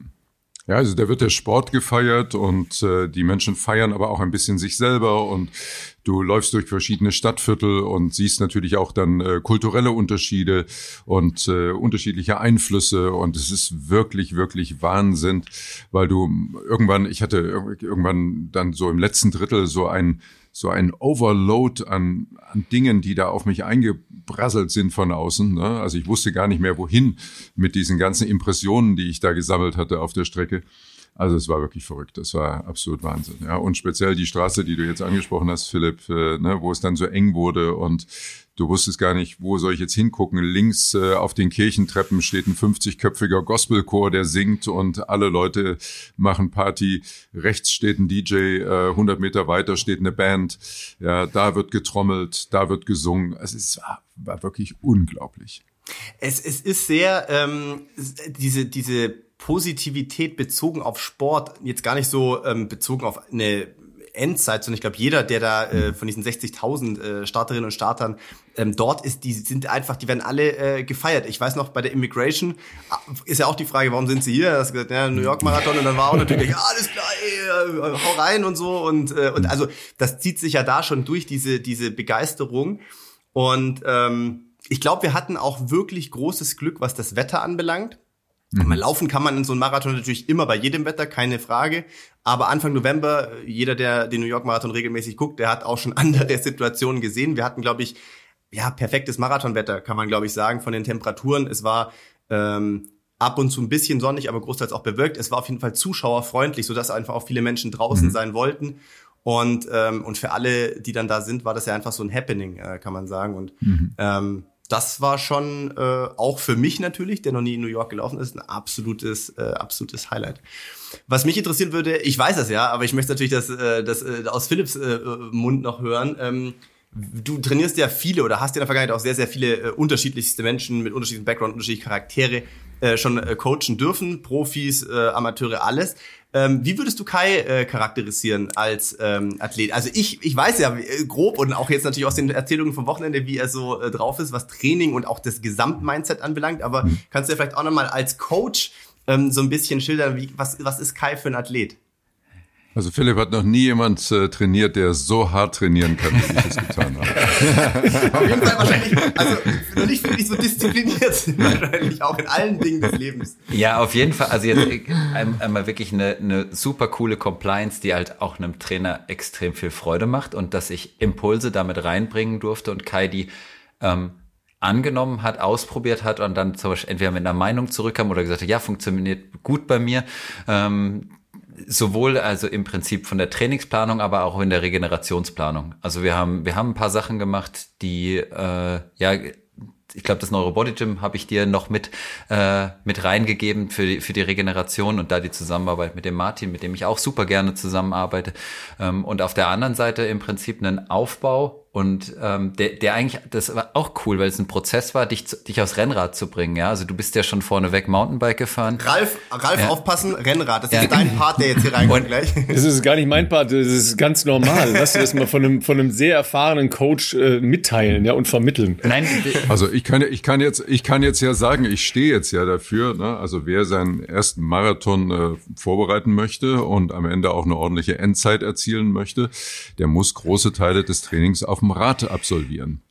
Ja, also da wird der Sport gefeiert und äh, die Menschen feiern aber auch ein bisschen sich selber und du läufst durch verschiedene Stadtviertel und siehst natürlich auch dann äh, kulturelle Unterschiede und äh, unterschiedliche Einflüsse und es ist wirklich, wirklich Wahnsinn, weil du irgendwann, ich hatte irgendwann dann so im letzten Drittel so ein so ein Overload an, an Dingen, die da auf mich eingebrasselt sind von außen. Ne? Also ich wusste gar nicht mehr, wohin mit diesen ganzen Impressionen, die ich da gesammelt hatte auf der Strecke. Also es war wirklich verrückt. Das war absolut Wahnsinn. Ja, und speziell die Straße, die du jetzt angesprochen hast, Philipp, äh, ne, wo es dann so eng wurde und Du wusstest gar nicht, wo soll ich jetzt hingucken. Links äh, auf den Kirchentreppen steht ein 50-köpfiger Gospelchor, der singt und alle Leute machen Party. Rechts steht ein DJ, äh, 100 Meter weiter steht eine Band. Ja, da wird getrommelt, da wird gesungen. Es war, war wirklich unglaublich. Es, es ist sehr ähm, diese diese Positivität bezogen auf Sport, jetzt gar nicht so ähm, bezogen auf eine Endzeit, sondern ich glaube, jeder, der da äh, von diesen 60.000 äh, Starterinnen und Startern ähm, dort ist, die sind einfach, die werden alle äh, gefeiert. Ich weiß noch, bei der Immigration äh, ist ja auch die Frage, warum sind sie hier? Du hast gesagt, ja, New York Marathon und dann war auch natürlich, ja, alles klar, ey, äh, hau rein und so und äh, und also das zieht sich ja da schon durch diese diese Begeisterung und ähm, ich glaube, wir hatten auch wirklich großes Glück, was das Wetter anbelangt. Mhm. Laufen kann man in so einem Marathon natürlich immer bei jedem Wetter, keine Frage. Aber Anfang November, jeder, der den New York Marathon regelmäßig guckt, der hat auch schon andere Situationen gesehen. Wir hatten, glaube ich, ja, perfektes Marathonwetter, kann man, glaube ich, sagen, von den Temperaturen. Es war ähm, ab und zu ein bisschen sonnig, aber großteils auch bewölkt. Es war auf jeden Fall zuschauerfreundlich, sodass einfach auch viele Menschen draußen mhm. sein wollten. Und, ähm, und für alle, die dann da sind, war das ja einfach so ein Happening, äh, kann man sagen. Und mhm. ähm, das war schon äh, auch für mich natürlich, der noch nie in New York gelaufen ist, ein absolutes, äh, absolutes Highlight. Was mich interessieren würde, ich weiß das ja, aber ich möchte natürlich das, äh, das äh, aus Philips äh, Mund noch hören. Ähm, du trainierst ja viele oder hast ja in der Vergangenheit auch sehr, sehr viele äh, unterschiedlichste Menschen mit unterschiedlichen Background, unterschiedliche Charaktere äh, schon äh, coachen dürfen, Profis, äh, Amateure, alles. Ähm, wie würdest du Kai äh, charakterisieren als ähm, Athlet? Also ich, ich weiß ja äh, grob und auch jetzt natürlich aus den Erzählungen vom Wochenende, wie er so äh, drauf ist, was Training und auch das Gesamtmindset anbelangt. Aber mhm. kannst du ja vielleicht auch nochmal als Coach ähm, so ein bisschen schildern, wie, was, was ist Kai für ein Athlet? Also Philipp hat noch nie jemand äh, trainiert, der so hart trainieren kann, wie ich es getan habe. Auf jeden Fall wahrscheinlich, also noch nicht wirklich so diszipliniert sind wahrscheinlich auch in allen Dingen des Lebens. Ja, auf jeden Fall. Also jetzt einmal wirklich eine, eine super coole Compliance, die halt auch einem Trainer extrem viel Freude macht und dass ich Impulse damit reinbringen durfte und Kai die ähm, angenommen hat, ausprobiert hat und dann zum Beispiel entweder mit einer Meinung zurückkam oder gesagt hat, ja, funktioniert gut bei mir. Ähm, sowohl also im Prinzip von der Trainingsplanung, aber auch in der Regenerationsplanung. Also wir haben wir haben ein paar Sachen gemacht, die äh, ja ich glaube, das Neurobody Gym habe ich dir noch mit, äh, mit reingegeben für die, für die Regeneration und da die Zusammenarbeit mit dem Martin, mit dem ich auch super gerne zusammenarbeite. Ähm, und auf der anderen Seite im Prinzip einen Aufbau und ähm, der, der eigentlich, das war auch cool, weil es ein Prozess war, dich, dich aufs Rennrad zu bringen. Ja, also du bist ja schon vorneweg Mountainbike gefahren. Ralf, Ralf, ja. aufpassen, Rennrad. Das ist ja. dein Part, der jetzt hier reinkommt gleich. Das ist gar nicht mein Part. Das ist ganz normal. Lass dir das mal von einem von einem sehr erfahrenen Coach äh, mitteilen, ja und vermitteln. Nein, also ich kann ich kann jetzt ich kann jetzt ja sagen, ich stehe jetzt ja dafür. Ne? Also wer seinen ersten Marathon äh, vorbereiten möchte und am Ende auch eine ordentliche Endzeit erzielen möchte, der muss große Teile des Trainings auf auf dem Rad absolvieren.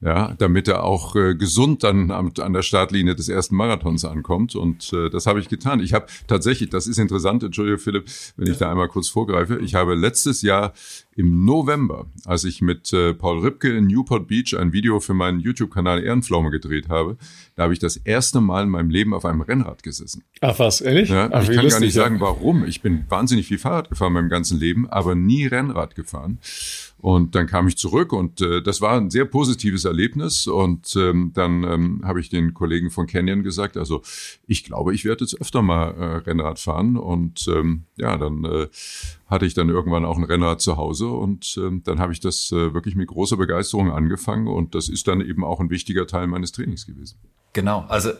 ja, damit er auch äh, gesund dann am, an der Startlinie des ersten Marathons ankommt. Und äh, das habe ich getan. Ich habe tatsächlich, das ist interessant, Entschuldige Philipp, wenn ich da einmal kurz vorgreife, ich habe letztes Jahr im November, als ich mit äh, Paul Ripke in Newport Beach ein Video für meinen YouTube-Kanal Ehrenpflaume gedreht habe, da habe ich das erste Mal in meinem Leben auf einem Rennrad gesessen. Ach was, ehrlich? Ja, Ach, ich kann lustig, gar nicht ja. sagen, warum. Ich bin wahnsinnig viel Fahrrad gefahren in meinem ganzen Leben, aber nie Rennrad gefahren. Und dann kam ich zurück und äh, das war ein sehr positives Erlebnis. Und ähm, dann ähm, habe ich den Kollegen von Canyon gesagt, also ich glaube, ich werde jetzt öfter mal äh, Rennrad fahren. Und ähm, ja, dann äh, hatte ich dann irgendwann auch ein Rennrad zu Hause und ähm, dann habe ich das äh, wirklich mit großer Begeisterung angefangen und das ist dann eben auch ein wichtiger Teil meines Trainings gewesen. Genau, also.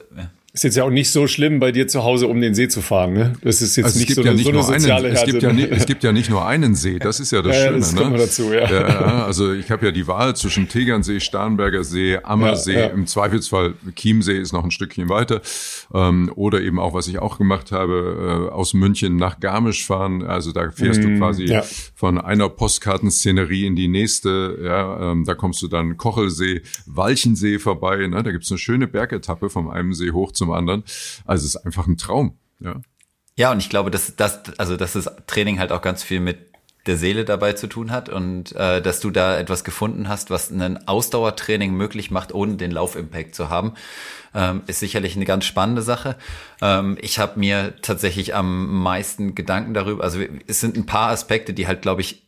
Ist jetzt ja auch nicht so schlimm, bei dir zu Hause um den See zu fahren, ne? Das ist jetzt also nicht, so, ja nicht so eine soziale einen, es gibt, ja nicht, es gibt ja nicht nur einen See, das ist ja das Schöne. Das kommt ne? dazu, ja. ja. Also ich habe ja die Wahl zwischen Tegernsee, Starnberger See, Ammersee, ja, ja. im Zweifelsfall Chiemsee ist noch ein Stückchen weiter. Ähm, oder eben auch, was ich auch gemacht habe, äh, aus München nach Garmisch fahren. Also da fährst mm, du quasi ja. von einer Postkartenszenerie in die nächste. Ja, ähm, da kommst du dann Kochelsee, Walchensee vorbei. Ne? Da gibt's eine schöne Bergetappe vom einen See hoch zum anderen. Also es ist einfach ein Traum. Ja. Ja, und ich glaube, dass das, also dass das Training halt auch ganz viel mit der Seele dabei zu tun hat und äh, dass du da etwas gefunden hast, was ein Ausdauertraining möglich macht, ohne den Laufimpact zu haben, ähm, ist sicherlich eine ganz spannende Sache. Ähm, ich habe mir tatsächlich am meisten Gedanken darüber, also es sind ein paar Aspekte, die halt, glaube ich,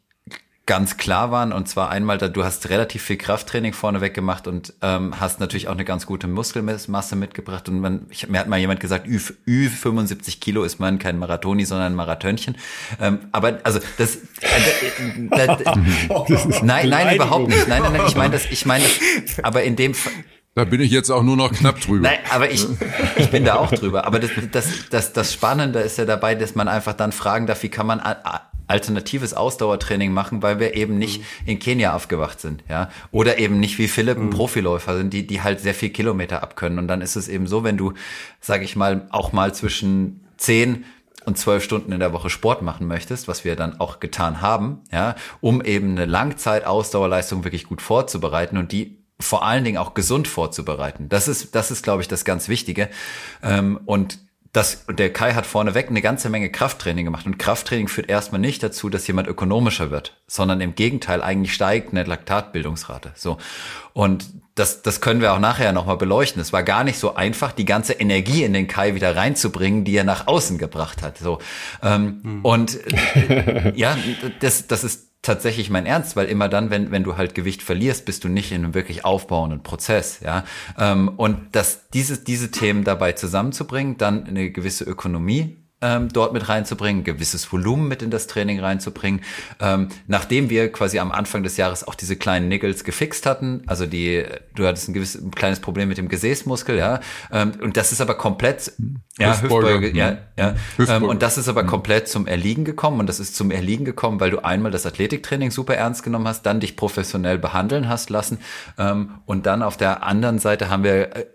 ganz klar waren. Und zwar einmal, da du hast relativ viel Krafttraining vorneweg gemacht und ähm, hast natürlich auch eine ganz gute Muskelmasse mitgebracht. Und man, ich, mir hat mal jemand gesagt, Ü, Ü 75 Kilo ist man kein Marathoni, sondern ein Marathönchen. Ähm, aber also das, äh, da, da, nein, nein, überhaupt nicht. Nein, nein, nein, ich meine das, ich meine das, aber in dem Fall. Da bin ich jetzt auch nur noch knapp drüber. Nein, aber ich, ich bin da auch drüber. Aber das, das, das, das Spannende ist ja dabei, dass man einfach dann fragen darf, wie kann man alternatives Ausdauertraining machen, weil wir eben nicht mhm. in Kenia aufgewacht sind, ja, oder eben nicht wie Philipp ein mhm. Profiläufer sind, die die halt sehr viel Kilometer abkönnen und dann ist es eben so, wenn du, sage ich mal, auch mal zwischen zehn und zwölf Stunden in der Woche Sport machen möchtest, was wir dann auch getan haben, ja, um eben eine Langzeit-Ausdauerleistung wirklich gut vorzubereiten und die vor allen Dingen auch gesund vorzubereiten. Das ist, das ist, glaube ich, das ganz Wichtige. Ähm, und das, der Kai hat vorneweg eine ganze Menge Krafttraining gemacht. Und Krafttraining führt erstmal nicht dazu, dass jemand ökonomischer wird, sondern im Gegenteil, eigentlich steigt eine Laktatbildungsrate. So. Und das, das können wir auch nachher nochmal beleuchten. Es war gar nicht so einfach, die ganze Energie in den Kai wieder reinzubringen, die er nach außen gebracht hat. So. Ähm, hm. Und äh, ja, das, das ist tatsächlich mein Ernst, weil immer dann, wenn, wenn du halt Gewicht verlierst, bist du nicht in einem wirklich aufbauenden Prozess, ja. Ähm, und dass diese, diese Themen dabei zusammenzubringen, dann eine gewisse Ökonomie ähm, dort mit reinzubringen, gewisses Volumen mit in das Training reinzubringen. Ähm, nachdem wir quasi am Anfang des Jahres auch diese kleinen Niggles gefixt hatten, also die, du hattest ein gewisses ein kleines Problem mit dem Gesäßmuskel, ja, ähm, und das ist aber komplett, ja, Hüftbeuge, ja, ja, ähm, und das ist aber mhm. komplett zum Erliegen gekommen und das ist zum Erliegen gekommen, weil du einmal das Athletiktraining super ernst genommen hast, dann dich professionell behandeln hast lassen ähm, und dann auf der anderen Seite haben wir äh,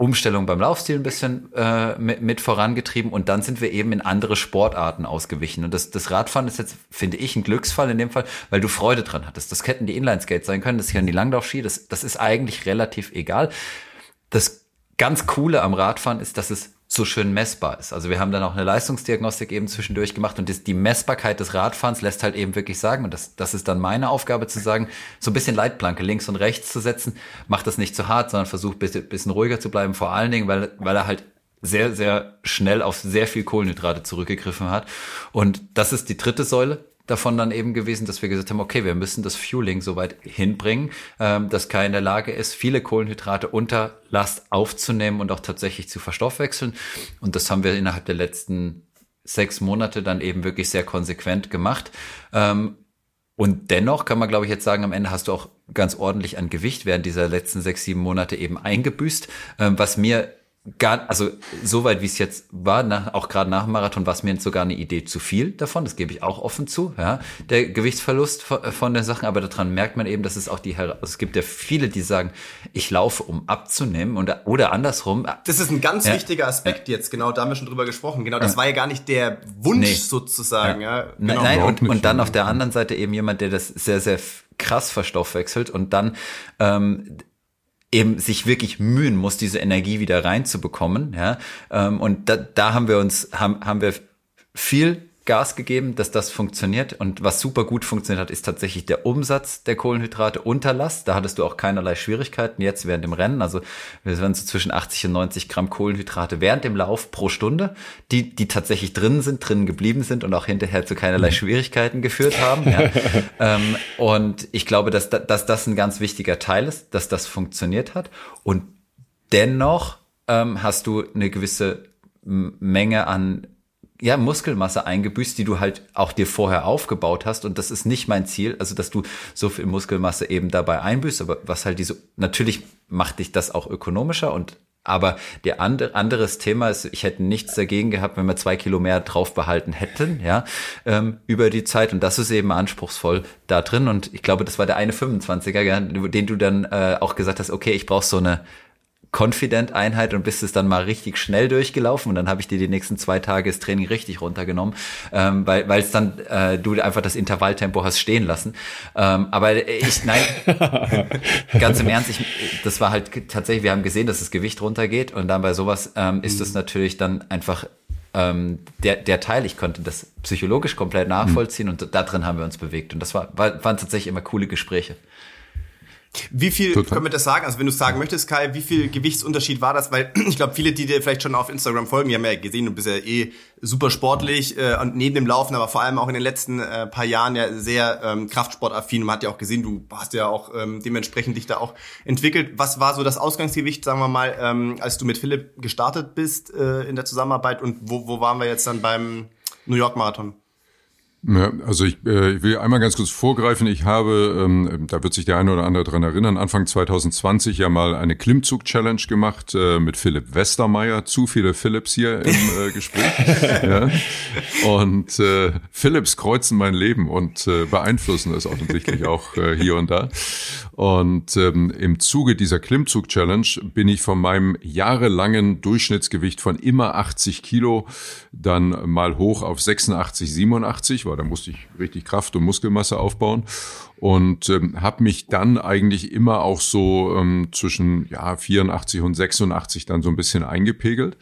Umstellung beim Laufstil ein bisschen äh, mit, mit vorangetrieben und dann sind wir eben in andere Sportarten ausgewichen. Und das, das Radfahren ist jetzt, finde ich, ein Glücksfall in dem Fall, weil du Freude dran hattest. Das hätten die Inline-Skates sein können, das können die Langlaufski, das, das ist eigentlich relativ egal. Das ganz Coole am Radfahren ist, dass es so schön messbar ist. Also wir haben dann auch eine Leistungsdiagnostik eben zwischendurch gemacht und die Messbarkeit des Radfahrens lässt halt eben wirklich sagen, und das, das ist dann meine Aufgabe zu sagen, so ein bisschen Leitplanke links und rechts zu setzen, macht das nicht zu hart, sondern versucht ein bisschen, bisschen ruhiger zu bleiben, vor allen Dingen, weil, weil er halt sehr, sehr schnell auf sehr viel Kohlenhydrate zurückgegriffen hat. Und das ist die dritte Säule davon dann eben gewesen, dass wir gesagt haben, okay, wir müssen das Fueling so weit hinbringen, ähm, dass Kai in der Lage ist, viele Kohlenhydrate unter Last aufzunehmen und auch tatsächlich zu verstoffwechseln. Und das haben wir innerhalb der letzten sechs Monate dann eben wirklich sehr konsequent gemacht. Ähm, und dennoch kann man, glaube ich, jetzt sagen, am Ende hast du auch ganz ordentlich an Gewicht während dieser letzten sechs, sieben Monate eben eingebüßt, ähm, was mir gar, also soweit wie es jetzt war, nach, auch gerade nach dem Marathon, war es mir sogar eine Idee zu viel davon, das gebe ich auch offen zu, ja, der Gewichtsverlust von, von den Sachen, aber daran merkt man eben, dass es auch die, also es gibt ja viele, die sagen, ich laufe, um abzunehmen und, oder andersrum. Das ist ein ganz ja, wichtiger Aspekt ja. jetzt, genau, da haben wir schon drüber gesprochen, genau, das war ja gar nicht der Wunsch nee. sozusagen, ja. Genau. Nein, und, und dann auf der anderen Seite eben jemand, der das sehr, sehr krass verstoffwechselt und dann ähm, eben sich wirklich mühen muss, diese Energie wieder reinzubekommen. Ja? Ähm, und da, da haben wir uns, haben, haben wir viel Gas gegeben, dass das funktioniert. Und was super gut funktioniert hat, ist tatsächlich der Umsatz der Kohlenhydrate unter Last. Da hattest du auch keinerlei Schwierigkeiten jetzt während dem Rennen. Also wir sind so zwischen 80 und 90 Gramm Kohlenhydrate während dem Lauf pro Stunde, die, die tatsächlich drin sind, drin geblieben sind und auch hinterher zu keinerlei mhm. Schwierigkeiten geführt haben. Ja. ähm, und ich glaube, dass, dass das ein ganz wichtiger Teil ist, dass das funktioniert hat. Und dennoch ähm, hast du eine gewisse Menge an ja, Muskelmasse eingebüßt, die du halt auch dir vorher aufgebaut hast. Und das ist nicht mein Ziel, also dass du so viel Muskelmasse eben dabei einbüßt, aber was halt diese, natürlich macht dich das auch ökonomischer und aber der andere anderes Thema ist, ich hätte nichts dagegen gehabt, wenn wir zwei Kilo mehr drauf behalten hätten, ja, ähm, über die Zeit. Und das ist eben anspruchsvoll da drin. Und ich glaube, das war der eine 25er, den du dann äh, auch gesagt hast, okay, ich brauche so eine Confident-Einheit und bist es dann mal richtig schnell durchgelaufen und dann habe ich dir die nächsten zwei Tage das Training richtig runtergenommen, ähm, weil weil es dann äh, du einfach das Intervalltempo hast stehen lassen. Ähm, aber ich nein, ganz im Ernst, ich, das war halt tatsächlich, wir haben gesehen, dass das Gewicht runtergeht und dann bei sowas ähm, ist es mhm. natürlich dann einfach ähm, der, der Teil, ich konnte das psychologisch komplett nachvollziehen mhm. und da drin haben wir uns bewegt. Und das war, war, waren tatsächlich immer coole Gespräche. Wie viel Total. können wir das sagen? Also wenn du sagen möchtest, Kai, wie viel Gewichtsunterschied war das? Weil ich glaube, viele, die dir vielleicht schon auf Instagram folgen, die haben ja gesehen, du bist ja eh super sportlich äh, und neben dem Laufen, aber vor allem auch in den letzten äh, paar Jahren ja sehr ähm, Kraftsportaffin. Man hat ja auch gesehen, du hast ja auch ähm, dementsprechend dich da auch entwickelt. Was war so das Ausgangsgewicht, sagen wir mal, ähm, als du mit Philipp gestartet bist äh, in der Zusammenarbeit und wo, wo waren wir jetzt dann beim New York Marathon? Ja, also ich, äh, ich will einmal ganz kurz vorgreifen. Ich habe, ähm, da wird sich der eine oder andere dran erinnern, Anfang 2020 ja mal eine Klimmzug-Challenge gemacht äh, mit Philipp Westermeier. Zu viele Philips hier im äh, Gespräch. ja. Und äh, Philips kreuzen mein Leben und äh, beeinflussen es offensichtlich auch äh, hier und da. Und ähm, im Zuge dieser Klimmzug-Challenge bin ich von meinem jahrelangen Durchschnittsgewicht von immer 80 Kilo dann mal hoch auf 86, 87 war. Da musste ich richtig Kraft und Muskelmasse aufbauen. Und ähm, habe mich dann eigentlich immer auch so ähm, zwischen ja 84 und 86 dann so ein bisschen eingepegelt.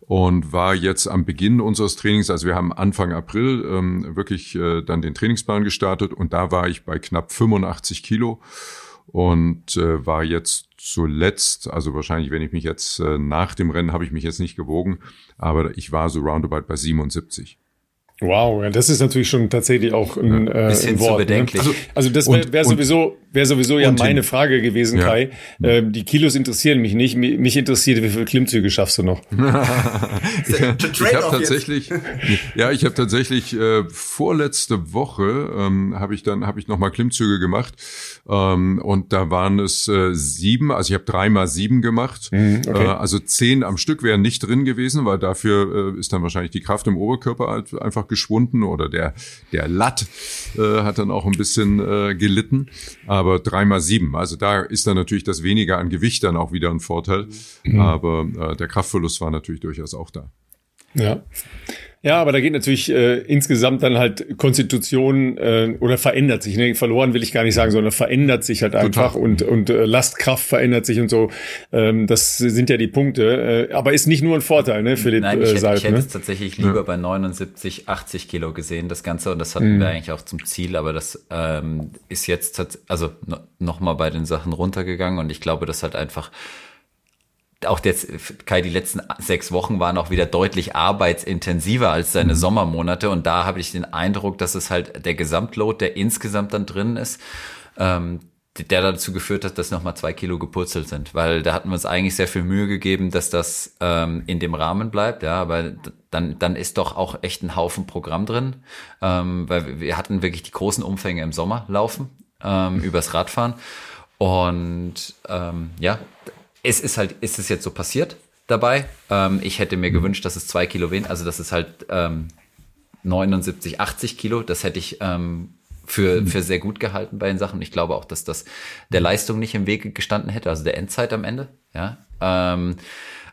Und war jetzt am Beginn unseres Trainings, also wir haben Anfang April ähm, wirklich äh, dann den Trainingsplan gestartet. Und da war ich bei knapp 85 Kilo und äh, war jetzt zuletzt, also wahrscheinlich, wenn ich mich jetzt äh, nach dem Rennen habe ich mich jetzt nicht gewogen, aber ich war so roundabout bei 77. Wow, ja, das ist natürlich schon tatsächlich auch ein, ja, äh, ein Wort. Zu ne? bedenklich. Ne? Also, also das wäre wär sowieso, wäre sowieso ja meine Frage gewesen, ja. Kai. Ähm, die Kilos interessieren mich nicht. Mich interessiert, wie viele Klimmzüge schaffst du noch? ich habe tatsächlich, ja, ich habe tatsächlich äh, vorletzte Woche ähm, habe ich dann habe ich noch mal Klimmzüge gemacht ähm, und da waren es äh, sieben. Also ich habe dreimal sieben gemacht. Mhm, okay. äh, also zehn am Stück wären nicht drin gewesen, weil dafür äh, ist dann wahrscheinlich die Kraft im Oberkörper halt einfach geschwunden oder der, der Latt äh, hat dann auch ein bisschen äh, gelitten. Aber dreimal sieben, also da ist dann natürlich das weniger an Gewicht dann auch wieder ein Vorteil. Mhm. Aber äh, der Kraftverlust war natürlich durchaus auch da. Ja. Ja, aber da geht natürlich äh, insgesamt dann halt Konstitution äh, oder verändert sich. Ne? Verloren will ich gar nicht sagen, sondern verändert sich halt einfach Total. und und äh, Lastkraft verändert sich und so. Ähm, das sind ja die Punkte. Äh, aber ist nicht nur ein Vorteil, ne, Philipp Nein, ich hätte, Salb, ich hätte ne? es tatsächlich lieber ja. bei 79, 80 Kilo gesehen, das Ganze. Und das hatten mhm. wir eigentlich auch zum Ziel. Aber das ähm, ist jetzt also noch mal bei den Sachen runtergegangen. Und ich glaube, das hat einfach auch jetzt, Kai, die letzten sechs Wochen waren auch wieder deutlich arbeitsintensiver als seine mhm. Sommermonate. Und da habe ich den Eindruck, dass es halt der Gesamtload, der insgesamt dann drin ist, ähm, der dazu geführt hat, dass nochmal zwei Kilo gepurzelt sind. Weil da hatten wir uns eigentlich sehr viel Mühe gegeben, dass das ähm, in dem Rahmen bleibt. Ja, aber dann, dann ist doch auch echt ein Haufen Programm drin. Ähm, weil wir hatten wirklich die großen Umfänge im Sommer laufen, ähm, übers Radfahren. Und ähm, ja, es ist halt, ist es jetzt so passiert dabei. Ähm, ich hätte mir gewünscht, dass es zwei Kilo weniger, also das ist halt ähm, 79, 80 Kilo. Das hätte ich ähm, für, für sehr gut gehalten bei den Sachen. Ich glaube auch, dass das der Leistung nicht im Wege gestanden hätte, also der Endzeit am Ende. Ja. Ähm,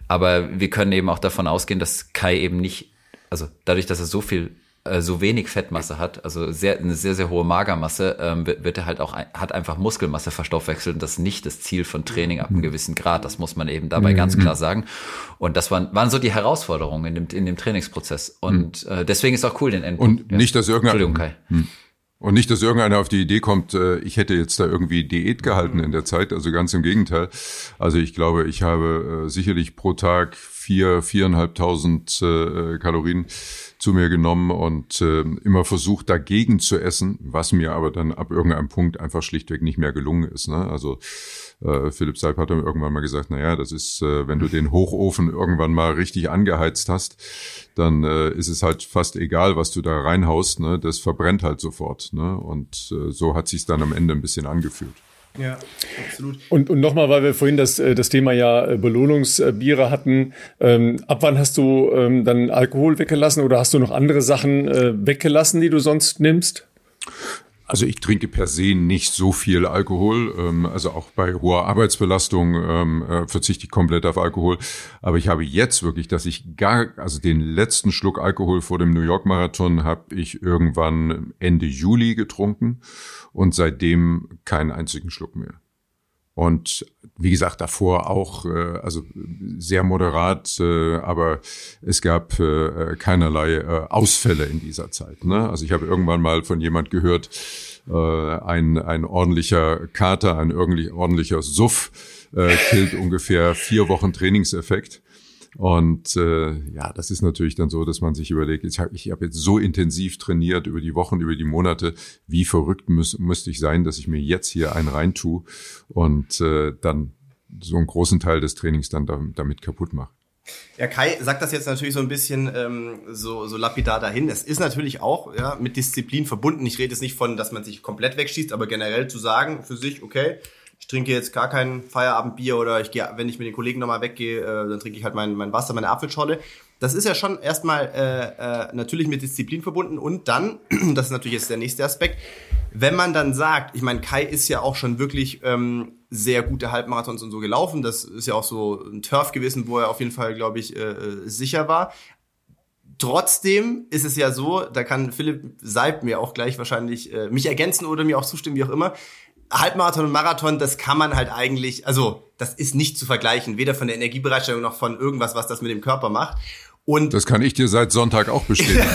aber wir können eben auch davon ausgehen, dass Kai eben nicht, also dadurch, dass er so viel äh, so wenig Fettmasse hat, also sehr, eine sehr, sehr hohe Magermasse, ähm, wird er halt auch, hat einfach Muskelmasse verstoffwechselt und das ist nicht das Ziel von Training ab einem gewissen Grad. Das muss man eben dabei mhm. ganz klar sagen. Und das waren, waren so die Herausforderungen in dem, in dem Trainingsprozess. Und äh, deswegen ist auch cool, den Endpunkt. Und nicht, dass Entschuldigung, Kai. Hm. Und nicht, dass irgendeiner auf die Idee kommt, äh, ich hätte jetzt da irgendwie Diät gehalten in der Zeit. Also ganz im Gegenteil. Also ich glaube, ich habe äh, sicherlich pro Tag vier, viereinhalbtausend Kalorien zu mir genommen und äh, immer versucht dagegen zu essen, was mir aber dann ab irgendeinem Punkt einfach schlichtweg nicht mehr gelungen ist. Ne? Also äh, Philipp Seib hat dann irgendwann mal gesagt, na ja, das ist, äh, wenn du den Hochofen irgendwann mal richtig angeheizt hast, dann äh, ist es halt fast egal, was du da reinhaust, ne? das verbrennt halt sofort. Ne? Und äh, so hat sich dann am Ende ein bisschen angefühlt. Ja, absolut. Und, und nochmal, weil wir vorhin das, äh, das Thema ja äh, Belohnungsbiere hatten. Ähm, ab wann hast du ähm, dann Alkohol weggelassen oder hast du noch andere Sachen äh, weggelassen, die du sonst nimmst? Also ich trinke per se nicht so viel Alkohol. Ähm, also auch bei hoher Arbeitsbelastung ähm, äh, verzichte ich komplett auf Alkohol. Aber ich habe jetzt wirklich, dass ich gar, also den letzten Schluck Alkohol vor dem New York Marathon habe ich irgendwann Ende Juli getrunken und seitdem keinen einzigen Schluck mehr. Und wie gesagt, davor auch, äh, also sehr moderat, äh, aber es gab äh, keinerlei äh, Ausfälle in dieser Zeit. Ne? Also ich habe irgendwann mal von jemand gehört, äh, ein, ein ordentlicher Kater, ein ordentlicher Suff äh, killt ungefähr vier Wochen Trainingseffekt. Und äh, ja, das ist natürlich dann so, dass man sich überlegt, ich habe ich hab jetzt so intensiv trainiert über die Wochen, über die Monate, wie verrückt muss, müsste ich sein, dass ich mir jetzt hier einen reintue und äh, dann so einen großen Teil des Trainings dann damit kaputt mache. Ja, Kai sagt das jetzt natürlich so ein bisschen ähm, so, so lapidar dahin. Es ist natürlich auch ja, mit Disziplin verbunden. Ich rede jetzt nicht von, dass man sich komplett wegschießt, aber generell zu sagen für sich, okay, ich trinke jetzt gar kein Feierabendbier oder ich gehe, wenn ich mit den Kollegen nochmal weggehe, äh, dann trinke ich halt mein, mein Wasser, meine Apfelscholle. Das ist ja schon erstmal äh, äh, natürlich mit Disziplin verbunden und dann, das ist natürlich jetzt der nächste Aspekt, wenn man dann sagt, ich meine, Kai ist ja auch schon wirklich ähm, sehr gute Halbmarathons und so gelaufen, das ist ja auch so ein Turf gewesen, wo er auf jeden Fall, glaube ich, äh, äh, sicher war. Trotzdem ist es ja so, da kann Philipp Seib mir auch gleich wahrscheinlich äh, mich ergänzen oder mir auch zustimmen, wie auch immer. Halbmarathon und Marathon, das kann man halt eigentlich, also das ist nicht zu vergleichen, weder von der Energiebereitstellung noch von irgendwas, was das mit dem Körper macht. Und das kann ich dir seit Sonntag auch bestätigen.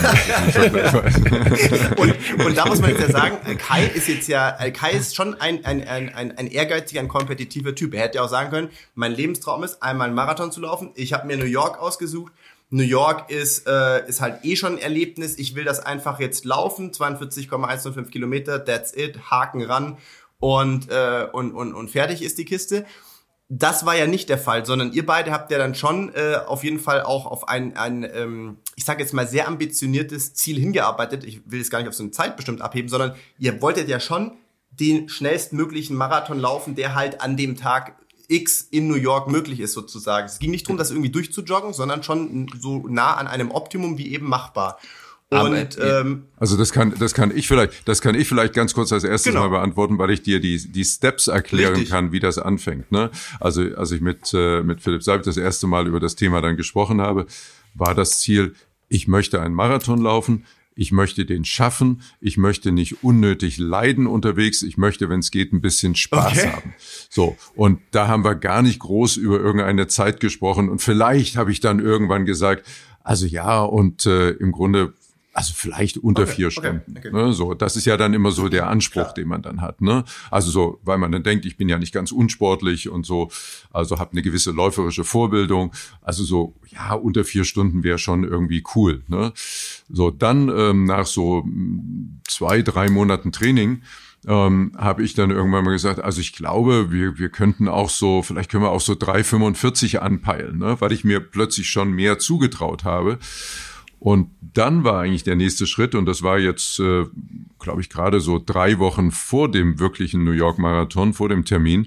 und, und da muss man jetzt ja sagen, Kai ist jetzt ja, Kai ist schon ein, ein, ein, ein, ein ehrgeiziger, ein kompetitiver Typ. Er hätte ja auch sagen können, mein Lebenstraum ist, einmal einen Marathon zu laufen. Ich habe mir New York ausgesucht. New York ist, äh, ist halt eh schon ein Erlebnis. Ich will das einfach jetzt laufen. 42,105 Kilometer, that's it, Haken ran und, äh, und, und, und fertig ist die Kiste. Das war ja nicht der Fall, sondern ihr beide habt ja dann schon äh, auf jeden Fall auch auf ein, ein ähm, ich sage jetzt mal, sehr ambitioniertes Ziel hingearbeitet. Ich will es gar nicht auf so eine Zeit bestimmt abheben, sondern ihr wolltet ja schon den schnellstmöglichen Marathon laufen, der halt an dem Tag X in New York möglich ist sozusagen. Es ging nicht darum, das irgendwie durchzujoggen, sondern schon so nah an einem Optimum wie eben machbar. Und, ähm, also das kann, das kann ich vielleicht, das kann ich vielleicht ganz kurz als erstes genau. mal beantworten, weil ich dir die, die Steps erklären Richtig. kann, wie das anfängt. Ne? Also als ich mit, äh, mit Philipp Seib das erste Mal über das Thema dann gesprochen habe, war das Ziel, ich möchte einen Marathon laufen, ich möchte den schaffen, ich möchte nicht unnötig leiden unterwegs, ich möchte, wenn es geht, ein bisschen Spaß okay. haben. So, und da haben wir gar nicht groß über irgendeine Zeit gesprochen und vielleicht habe ich dann irgendwann gesagt, also ja, und äh, im Grunde also vielleicht unter okay, vier Stunden. Okay, okay. Ne, so, das ist ja dann immer so der Anspruch, Klar. den man dann hat. Ne? Also so, weil man dann denkt, ich bin ja nicht ganz unsportlich und so, also habe eine gewisse läuferische Vorbildung. Also so, ja, unter vier Stunden wäre schon irgendwie cool. Ne? So, dann ähm, nach so hm, zwei, drei Monaten Training ähm, habe ich dann irgendwann mal gesagt, also ich glaube, wir, wir könnten auch so, vielleicht können wir auch so 3,45 anpeilen, ne? weil ich mir plötzlich schon mehr zugetraut habe. Und dann war eigentlich der nächste Schritt, und das war jetzt, äh, glaube ich, gerade so drei Wochen vor dem wirklichen New York Marathon, vor dem Termin,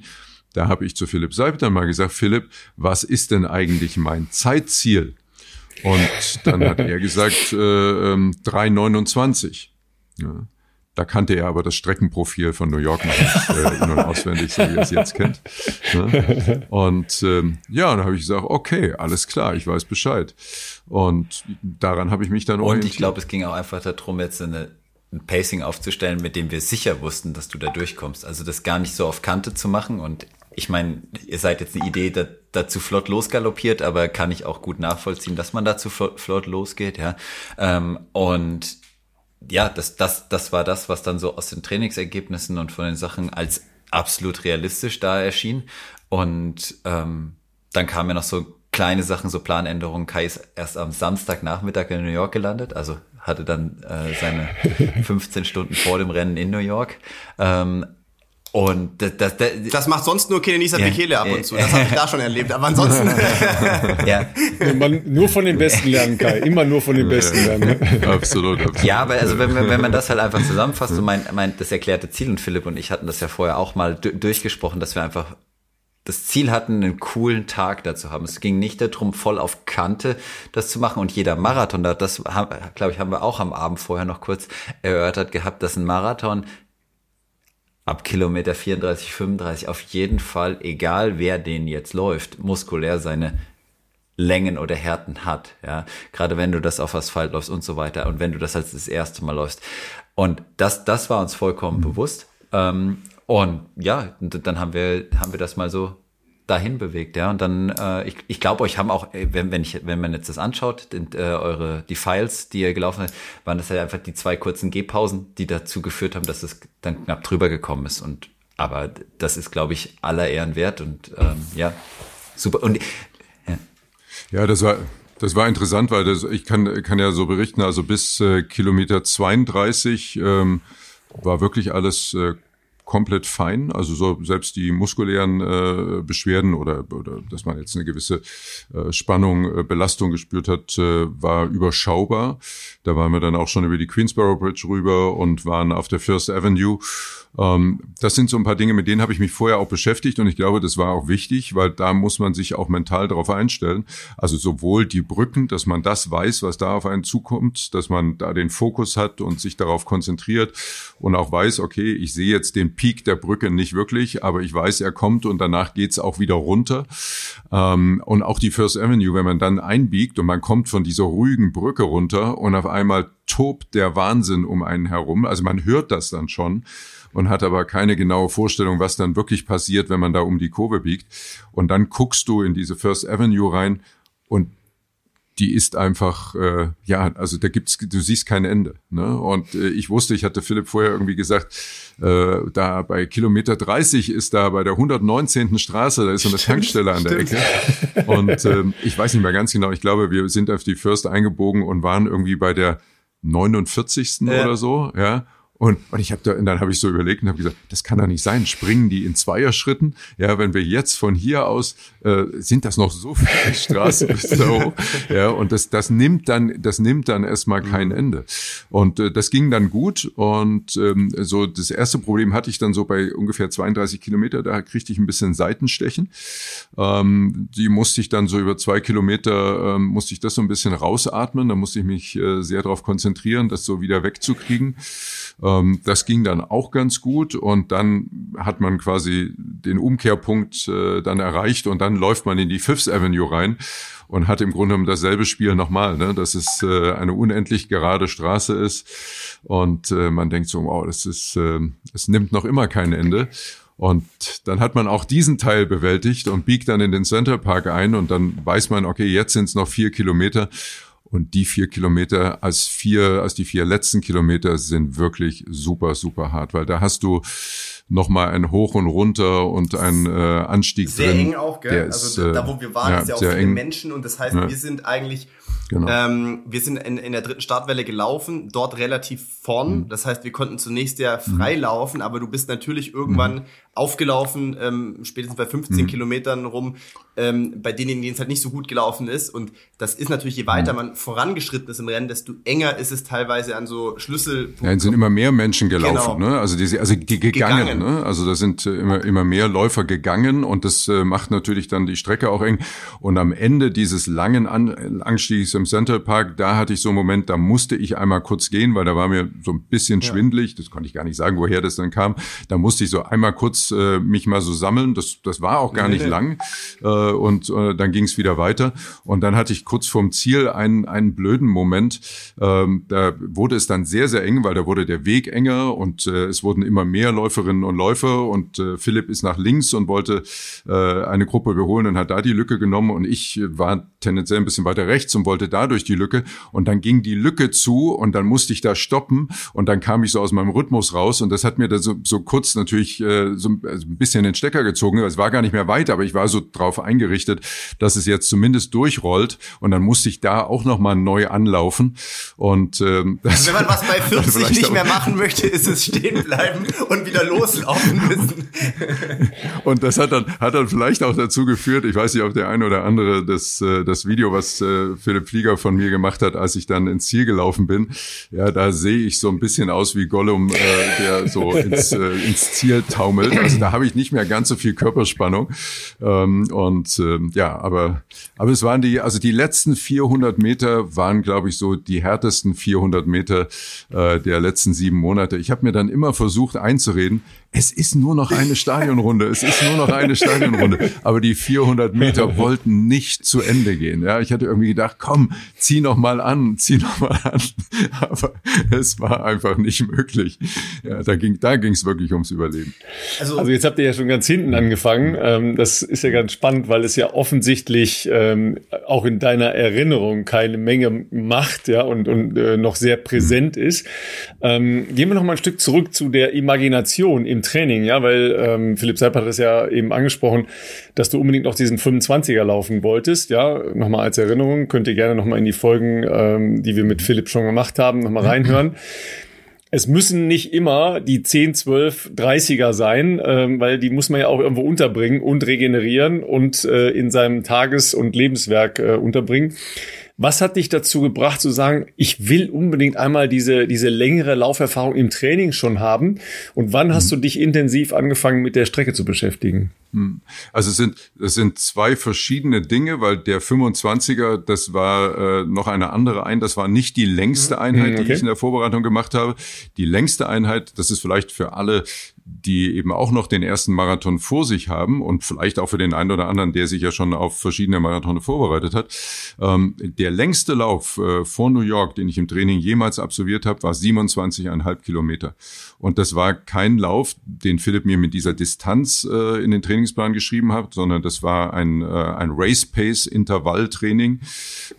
da habe ich zu Philipp Seib dann mal gesagt, Philipp, was ist denn eigentlich mein Zeitziel? Und dann hat er gesagt, äh, 3,29. Ähm, ja. Da kannte er aber das Streckenprofil von New York nicht äh, in- und auswendig, so wie er es jetzt kennt. Ne? Und ähm, ja, dann habe ich gesagt, okay, alles klar, ich weiß Bescheid. Und daran habe ich mich dann Und orientiert. ich glaube, es ging auch einfach darum, jetzt eine, ein Pacing aufzustellen, mit dem wir sicher wussten, dass du da durchkommst. Also das gar nicht so auf Kante zu machen. Und ich meine, ihr seid jetzt eine Idee da, dazu flott losgaloppiert, aber kann ich auch gut nachvollziehen, dass man dazu flott, flott losgeht, ja. Ähm, und ja, das, das, das war das, was dann so aus den Trainingsergebnissen und von den Sachen als absolut realistisch da erschien. Und ähm, dann kamen ja noch so kleine Sachen, so Planänderungen. Kai ist erst am Samstagnachmittag in New York gelandet, also hatte dann äh, seine 15 Stunden vor dem Rennen in New York. Ähm, und das, das, das, Das macht sonst nur Kenenisa Ja. Bekele ab und zu. Das habe ich da schon erlebt. Aber ansonsten. ja, Man, nur von den Besten lernen, Kai. Immer nur von den Besten lernen. absolut, absolut. Ja, aber also wenn, man- wenn man das halt einfach zusammenfasst, und mein, mein das erklärte Ziel und Philipp und ich hatten das ja vorher auch mal du- durchgesprochen, dass wir einfach das Ziel hatten, einen coolen Tag da zu haben. Es ging nicht darum, voll auf Kante das zu machen und jeder Marathon, da das glaube ich, haben wir auch am Abend vorher noch kurz erörtert gehabt, dass ein Marathon ab Kilometer 34, 35 auf jeden Fall, egal wer den jetzt läuft, muskulär seine Längen oder Härten hat, ja. Gerade wenn du das auf Asphalt läufst und so weiter und wenn du das als das erste Mal läufst. Und das, das war uns vollkommen bewusst. Ähm, und ja, dann haben wir, haben wir das mal so dahin bewegt, ja. Und dann, äh, ich, ich glaube, euch haben auch, äh, wenn, wenn ich, wenn man jetzt das anschaut, den, äh, eure, die Files, die ihr gelaufen habt, waren das ja einfach die zwei kurzen Gehpausen, die dazu geführt haben, dass es dann knapp drüber gekommen ist. Und aber das ist, glaube ich, aller Ehren wert und ähm, ja, super. Und ja. Ja, das war, das war interessant, weil das, ich kann, kann ja so berichten, also bis äh, Kilometer 32 ähm, war wirklich alles äh, komplett fein. Also so selbst die muskulären äh, Beschwerden oder, oder dass man jetzt eine gewisse äh, Spannung, äh, Belastung gespürt hat, äh, war überschaubar. Da waren wir dann auch schon über die Queensboro Bridge rüber und waren auf der First Avenue. Ähm, das sind so ein paar Dinge, mit denen habe ich mich vorher auch beschäftigt und ich glaube, das war auch wichtig, weil da muss man sich auch mental darauf einstellen. Also sowohl die Brücken, dass man das weiß, was da auf einen zukommt, dass man da den Fokus hat und sich darauf konzentriert und auch weiß, okay, ich sehe jetzt den Peak der Brücke nicht wirklich, aber ich weiß, er kommt und danach geht's auch wieder runter. Ähm, und auch die First Avenue, wenn man dann einbiegt und man kommt von dieser ruhigen Brücke runter und auf einmal tobt der Wahnsinn um einen herum. Also man hört das dann schon und hat aber keine genaue Vorstellung, was dann wirklich passiert, wenn man da um die Kurve biegt. Und dann guckst du in diese First Avenue rein und die ist einfach, äh, ja, also da gibt's, du siehst kein Ende. Ne? Und äh, ich wusste, ich hatte Philipp vorher irgendwie gesagt, äh, da bei Kilometer 30 ist da bei der 119. Straße, da ist so eine Tankstelle an der Ecke. Und ähm, ich weiß nicht mehr ganz genau, ich glaube, wir sind auf die First eingebogen und waren irgendwie bei der 49. Ja. oder so, ja. Und, und ich habe da, und dann habe ich so überlegt und habe gesagt, das kann doch nicht sein. Springen die in Zweierschritten? Ja, wenn wir jetzt von hier aus äh, sind das noch so viele Straßen bis da hoch. Ja, und das, das nimmt dann, das nimmt dann erstmal kein Ende. Und äh, das ging dann gut. Und ähm, so das erste Problem hatte ich dann so bei ungefähr 32 Kilometer. Da kriegte ich ein bisschen Seitenstechen. Ähm, die musste ich dann so über zwei Kilometer ähm, musste ich das so ein bisschen rausatmen. Da musste ich mich äh, sehr darauf konzentrieren, das so wieder wegzukriegen. Ähm, das ging dann auch ganz gut und dann hat man quasi den Umkehrpunkt äh, dann erreicht und dann läuft man in die Fifth Avenue rein und hat im Grunde genommen dasselbe Spiel nochmal, ne? dass es äh, eine unendlich gerade Straße ist und äh, man denkt so, wow, das ist, äh, es nimmt noch immer kein Ende. Und dann hat man auch diesen Teil bewältigt und biegt dann in den Center Park ein und dann weiß man, okay, jetzt sind es noch vier Kilometer und die vier Kilometer als vier, als die vier letzten Kilometer sind wirklich super, super hart, weil da hast du nochmal ein Hoch und Runter und ein äh, Anstieg Sehr drin. eng auch, gell? Also ist, da, wo wir waren, ja, ist ja auch sehr viele eng. Menschen und das heißt, Ja. wir sind eigentlich, Genau. ähm, wir sind in, in der dritten Startwelle gelaufen, dort relativ vorn. Mhm. Das heißt, wir konnten zunächst ja frei laufen, aber du bist natürlich irgendwann Mhm. Aufgelaufen, ähm, spätestens bei 15 Kilometern rum, ähm, bei denen, denen es halt nicht so gut gelaufen ist. Und das ist natürlich, je weiter Mhm. man vorangeschritten ist im Rennen, desto enger ist es teilweise an so Schlüsselpunkten. Ja, es sind immer mehr Menschen gelaufen, Genau. ne? Also die, also die gegangen, Gegangen. ne? Also da sind äh, immer immer mehr Läufer gegangen und das äh, macht natürlich dann die Strecke auch eng. Und am Ende dieses langen An Anstiegs im Central Park, da hatte ich so einen Moment, da musste ich einmal kurz gehen, weil da war mir so ein bisschen ja. schwindlig. Das konnte ich gar nicht sagen, woher das dann kam. Da musste ich so einmal kurz äh, mich mal so sammeln. Das, das war auch gar nee, nicht nee. lang. Äh, und äh, dann ging es wieder weiter. Und dann hatte ich kurz vorm Ziel einen, einen blöden Moment. Ähm, da wurde es dann sehr, sehr eng, weil da wurde der Weg enger und äh, es wurden immer mehr Läuferinnen und Läufer. Und äh, Philipp ist nach links und wollte äh, eine Gruppe überholen und hat da die Lücke genommen. Und ich war tendenziell ein bisschen weiter rechts und wollte da durch die Lücke. Und dann ging die Lücke zu und dann musste ich da stoppen. Und dann kam ich so aus meinem Rhythmus raus. Und das hat mir da so, so kurz natürlich äh, so also ein bisschen den Stecker gezogen. Es war gar nicht mehr weit, aber ich war so drauf eingerichtet, dass es jetzt zumindest durchrollt. Und dann musste ich da auch nochmal neu anlaufen. Und ähm, also wenn man was bei 40 nicht mehr machen möchte, ist es stehen bleiben und wieder loslaufen müssen. und das hat dann, hat dann vielleicht auch dazu geführt, ich weiß nicht, ob der eine oder andere das, äh, das Video, was äh, Philipp Flieger von mir gemacht hat, als ich dann ins Ziel gelaufen bin, ja, da sehe ich so ein bisschen aus wie Gollum, äh, der so ins, äh, ins Ziel taumelt. Also da habe ich nicht mehr ganz so viel Körperspannung. Ähm, und äh, ja, aber, aber es waren die, also die letzten 400 Meter waren, glaube ich, so die härtesten 400 Meter äh, der letzten sieben Monate. Ich habe mir dann immer versucht einzureden, es ist nur noch eine Stadionrunde, es ist nur noch eine Stadionrunde. Aber die 400 Meter wollten nicht zu Ende gehen. Ja, ich hatte irgendwie gedacht, komm, zieh noch mal an, zieh noch mal an. Aber es war einfach nicht möglich. Ja, da ging, da ging es wirklich ums Überleben. Also, also, jetzt habt ihr ja schon ganz hinten angefangen. Ähm, das ist ja ganz spannend, weil es ja offensichtlich ähm, auch in deiner Erinnerung keine Menge macht, ja, und, und äh, noch sehr präsent ist. Ähm, gehen wir noch mal ein Stück zurück zu der Imagination im Training, ja, weil ähm, Philipp Seip hat es ja eben angesprochen, dass du unbedingt noch diesen 25er laufen wolltest, ja, nochmal als Erinnerung, könnt ihr gerne nochmal in die Folgen, ähm, die wir mit Philipp schon gemacht haben, nochmal reinhören. Es müssen nicht immer die 10, 12, 30er sein, ähm, weil die muss man ja auch irgendwo unterbringen und regenerieren und äh, in seinem Tages- und Lebenswerk äh, unterbringen. Was hat dich dazu gebracht zu sagen, ich will unbedingt einmal diese, diese längere Lauferfahrung im Training schon haben? Und wann hast mhm. du dich intensiv angefangen mit der Strecke zu beschäftigen? Mhm. Also es sind, es sind zwei verschiedene Dinge, weil der 25er, das war äh, noch eine andere Einheit, das war nicht die längste mhm. Einheit, okay. die ich in der Vorbereitung gemacht habe. Die längste Einheit, das ist vielleicht für alle die eben auch noch den ersten Marathon vor sich haben und vielleicht auch für den einen oder anderen, der sich ja schon auf verschiedene Marathone vorbereitet hat. Ähm, der längste Lauf äh, vor New York, den ich im Training jemals absolviert habe, war 27,5 Kilometer. Und das war kein Lauf, den Philipp mir mit dieser Distanz äh, in den Trainingsplan geschrieben hat, sondern das war ein, äh, ein Race-Pace-Intervalltraining.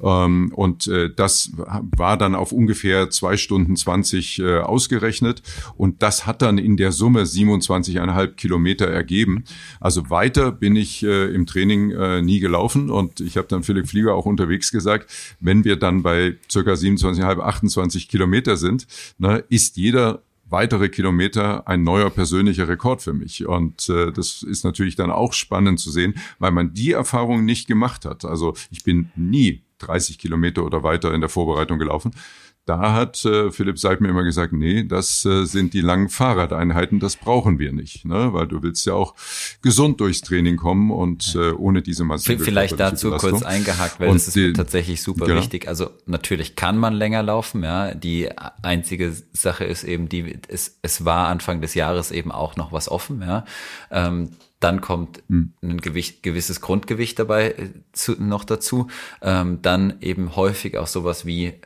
Ähm, und äh, das war dann auf ungefähr zwei Stunden 20 äh, ausgerechnet. Und das hat dann in der Summe 27,5 Kilometer ergeben. Also weiter bin ich äh, im Training äh, nie gelaufen. Und ich habe dann Philipp Flieger auch unterwegs gesagt, wenn wir dann bei circa 27,5, 28 Kilometer sind, ne, ist jeder weitere Kilometer ein neuer persönlicher Rekord für mich. Und äh, das ist natürlich dann auch spannend zu sehen, weil man die Erfahrung nicht gemacht hat. Also ich bin nie 30 Kilometer oder weiter in der Vorbereitung gelaufen, da hat äh, Philipp Seib mir immer gesagt, nee, das äh, sind die langen Fahrradeinheiten, das brauchen wir nicht, ne? weil du willst ja auch gesund durchs Training kommen und äh, ohne diese massive Vielleicht dazu kurz eingehakt, weil und das ist die, tatsächlich super ja. wichtig. Also natürlich kann man länger laufen, ja. Die einzige Sache ist eben, die es, es war Anfang des Jahres eben auch noch was offen, ja. Ähm, dann kommt hm. ein Gewicht, gewisses Grundgewicht dabei äh, zu, noch dazu. Ähm, dann eben häufig auch sowas wie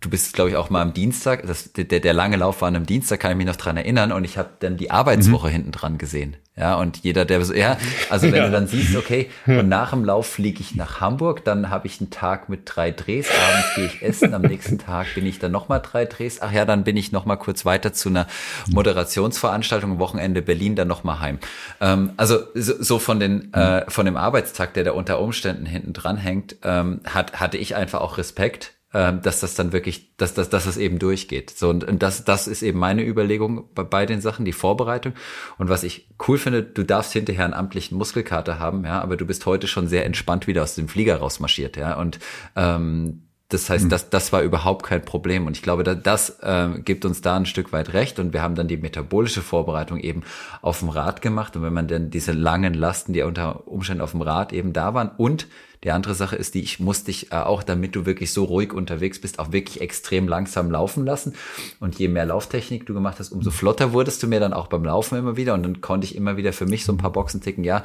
du bist, glaube ich, auch mal am Dienstag, das, der, der lange Lauf war an einem Dienstag, kann ich mich noch dran erinnern, und ich habe dann die Arbeitswoche mhm. hinten dran gesehen. Ja, und jeder, der so, ja, also wenn ja. du dann siehst, okay, und nach dem Lauf fliege ich nach Hamburg, dann habe ich einen Tag mit drei Drehs, abends gehe ich essen, am nächsten Tag bin ich dann nochmal drei Drehs, ach ja, dann bin ich nochmal kurz weiter zu einer Moderationsveranstaltung, Wochenende Berlin, dann nochmal heim. Ähm, also so, so von den, äh, von dem Arbeitstag, der da unter Umständen hinten dran hängt, ähm, hat, hatte ich einfach auch Respekt ähm, dass das dann wirklich, dass, dass, dass es eben durchgeht. So, und, und das, das ist eben meine Überlegung bei, bei den Sachen, die Vorbereitung. Und was ich cool finde, du darfst hinterher einen amtlichen Muskelkater haben, ja, aber du bist heute schon sehr entspannt wieder aus dem Flieger rausmarschiert, ja. Und ähm, das heißt, mhm. das, das war überhaupt kein Problem. Und ich glaube, das, das äh, gibt uns da ein Stück weit recht. Und wir haben dann die metabolische Vorbereitung eben auf dem Rad gemacht. Und wenn man dann diese langen Lasten, die unter Umständen auf dem Rad eben da waren und die andere Sache ist die, ich muss dich äh, auch, damit du wirklich so ruhig unterwegs bist, auch wirklich extrem langsam laufen lassen. Und je mehr Lauftechnik du gemacht hast, umso flotter wurdest du mir dann auch beim Laufen immer wieder. Und dann konnte ich immer wieder für mich so ein paar Boxen ticken. Ja,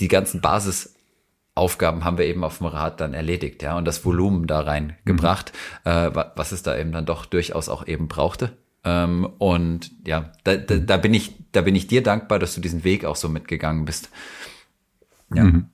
die ganzen Basisaufgaben haben wir eben auf dem Rad dann erledigt, ja, und das Volumen da reingebracht, mhm. äh, was es da eben dann doch durchaus auch eben brauchte. Ähm, und ja, da, da, da bin ich, da bin ich dir dankbar, dass du diesen Weg auch so mitgegangen bist. Ja. Mhm.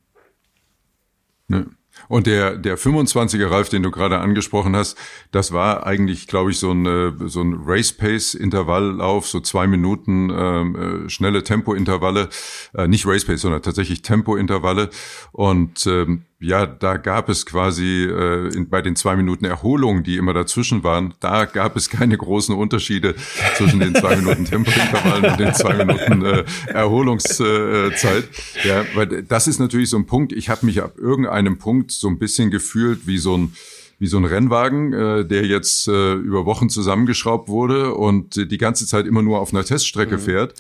Ne? Und der, der 25er Ralf, den du gerade angesprochen hast, das war eigentlich, glaube ich, so ein, äh, so ein Race-Pace-Intervalllauf, so zwei Minuten ähm, äh, schnelle Tempo-Intervalle, äh, nicht Race-Pace, sondern tatsächlich Tempo-Intervalle. Und ähm, ja, da gab es quasi äh, in, bei den zwei Minuten Erholung, die immer dazwischen waren, da gab es keine großen Unterschiede zwischen den zwei Minuten Tempointervallen und den zwei Minuten äh, Erholungszeit. ja, weil das ist natürlich so ein Punkt. Ich habe mich ab irgendeinem Punkt so ein bisschen gefühlt wie so ein wie so ein Rennwagen, äh, der jetzt äh, über Wochen zusammengeschraubt wurde und die ganze Zeit immer nur auf einer Teststrecke mhm. fährt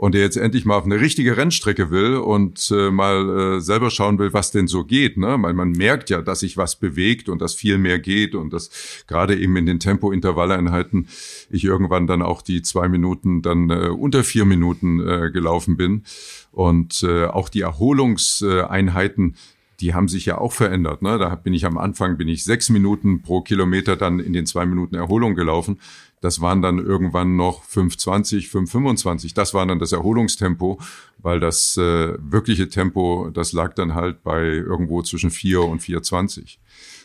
und der jetzt endlich mal auf eine richtige Rennstrecke will und äh, mal äh, selber schauen will, was denn so geht. Ne? Weil man merkt ja, dass sich was bewegt und dass viel mehr geht und dass gerade eben in den Tempo-Intervalleinheiten ich irgendwann dann auch die zwei Minuten dann äh, unter vier Minuten äh, gelaufen bin. Und äh, auch die Erholungseinheiten, die haben sich ja auch verändert. Ne? Da bin ich am Anfang bin ich sechs Minuten pro Kilometer dann in den zwei Minuten Erholung gelaufen. Das waren dann irgendwann noch 5,20, 5,25. Das war dann das Erholungstempo, weil das äh, wirkliche Tempo, das lag dann halt bei irgendwo zwischen 4 und 4,20.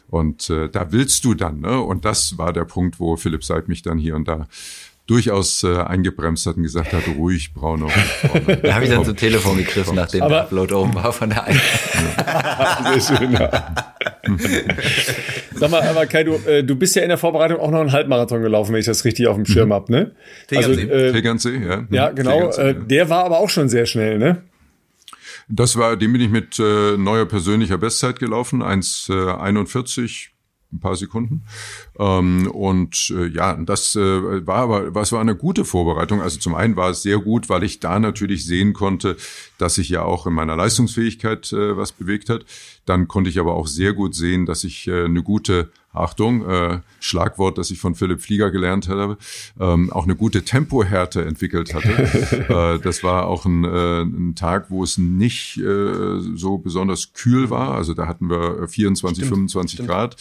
Und äh, da willst du dann, ne? Und das war der Punkt, wo Philipp Seid mich dann hier und da durchaus äh, eingebremst hat und gesagt hat, ruhig, Brauner. Da habe ich dann zum Telefon gegriffen, nachdem aber, der Upload oben war von der einen. Sehr schön. Ja. Sag mal, aber Kai, du, äh, du bist ja in der Vorbereitung auch noch einen Halbmarathon gelaufen, wenn ich das richtig auf dem Schirm mhm. hab, ne? Also, äh, Tegernsee, ja. Ja, genau. Äh, der war aber auch schon sehr schnell, ne? Das war, den bin ich mit äh, neuer persönlicher Bestzeit gelaufen, 1,41, ein paar Sekunden. Ähm, und äh, ja, das äh, war aber, was war eine gute Vorbereitung. Also zum einen war es sehr gut, weil ich da natürlich sehen konnte, dass sich ja auch in meiner Leistungsfähigkeit äh, was bewegt hat. Dann konnte ich aber auch sehr gut sehen, dass ich äh, eine gute Achtung, äh, Schlagwort, das ich von Philipp Flieger gelernt habe, ähm, auch eine gute Tempohärte entwickelt hatte. äh, das war auch ein, äh, ein Tag, wo es nicht äh, so besonders kühl war. Also da hatten wir 24, stimmt, 25 stimmt. Grad.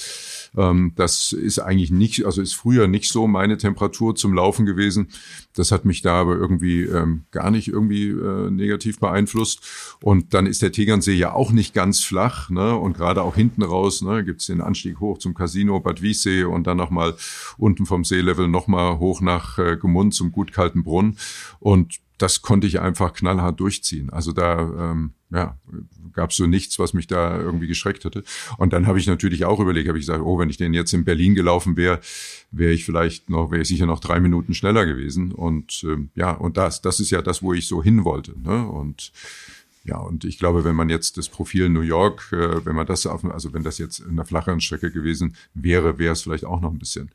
Ähm, das ist eigentlich nicht, also ist früher nicht so meine Temperatur zum Laufen gewesen. Das hat mich da aber irgendwie ähm, gar nicht irgendwie äh, negativ beeinflusst. Und dann ist der Tegernsee ja auch nicht ganz flach. Ne? Und gerade auch hinten raus ne, gibt es den Anstieg hoch zum Casino Bad Wiessee und dann nochmal unten vom Seelevel nochmal hoch nach äh, Gemund zum gut kalten Brunnen. Und das konnte ich einfach knallhart durchziehen. Also da ähm, ja, gab es so nichts, was mich da irgendwie geschreckt hätte. Und dann habe ich natürlich auch überlegt, habe ich gesagt, oh, wenn ich den jetzt in Berlin gelaufen wäre, wäre ich vielleicht noch, wäre ich sicher noch drei Minuten schneller gewesen. Und ähm, ja, und das, das ist ja das, wo ich so hin wollte. Ne? Und ja, und ich glaube, wenn man jetzt das Profil New York, äh, wenn man das auf, also wenn das jetzt in einer flacheren Strecke gewesen wäre, wäre es vielleicht auch noch ein bisschen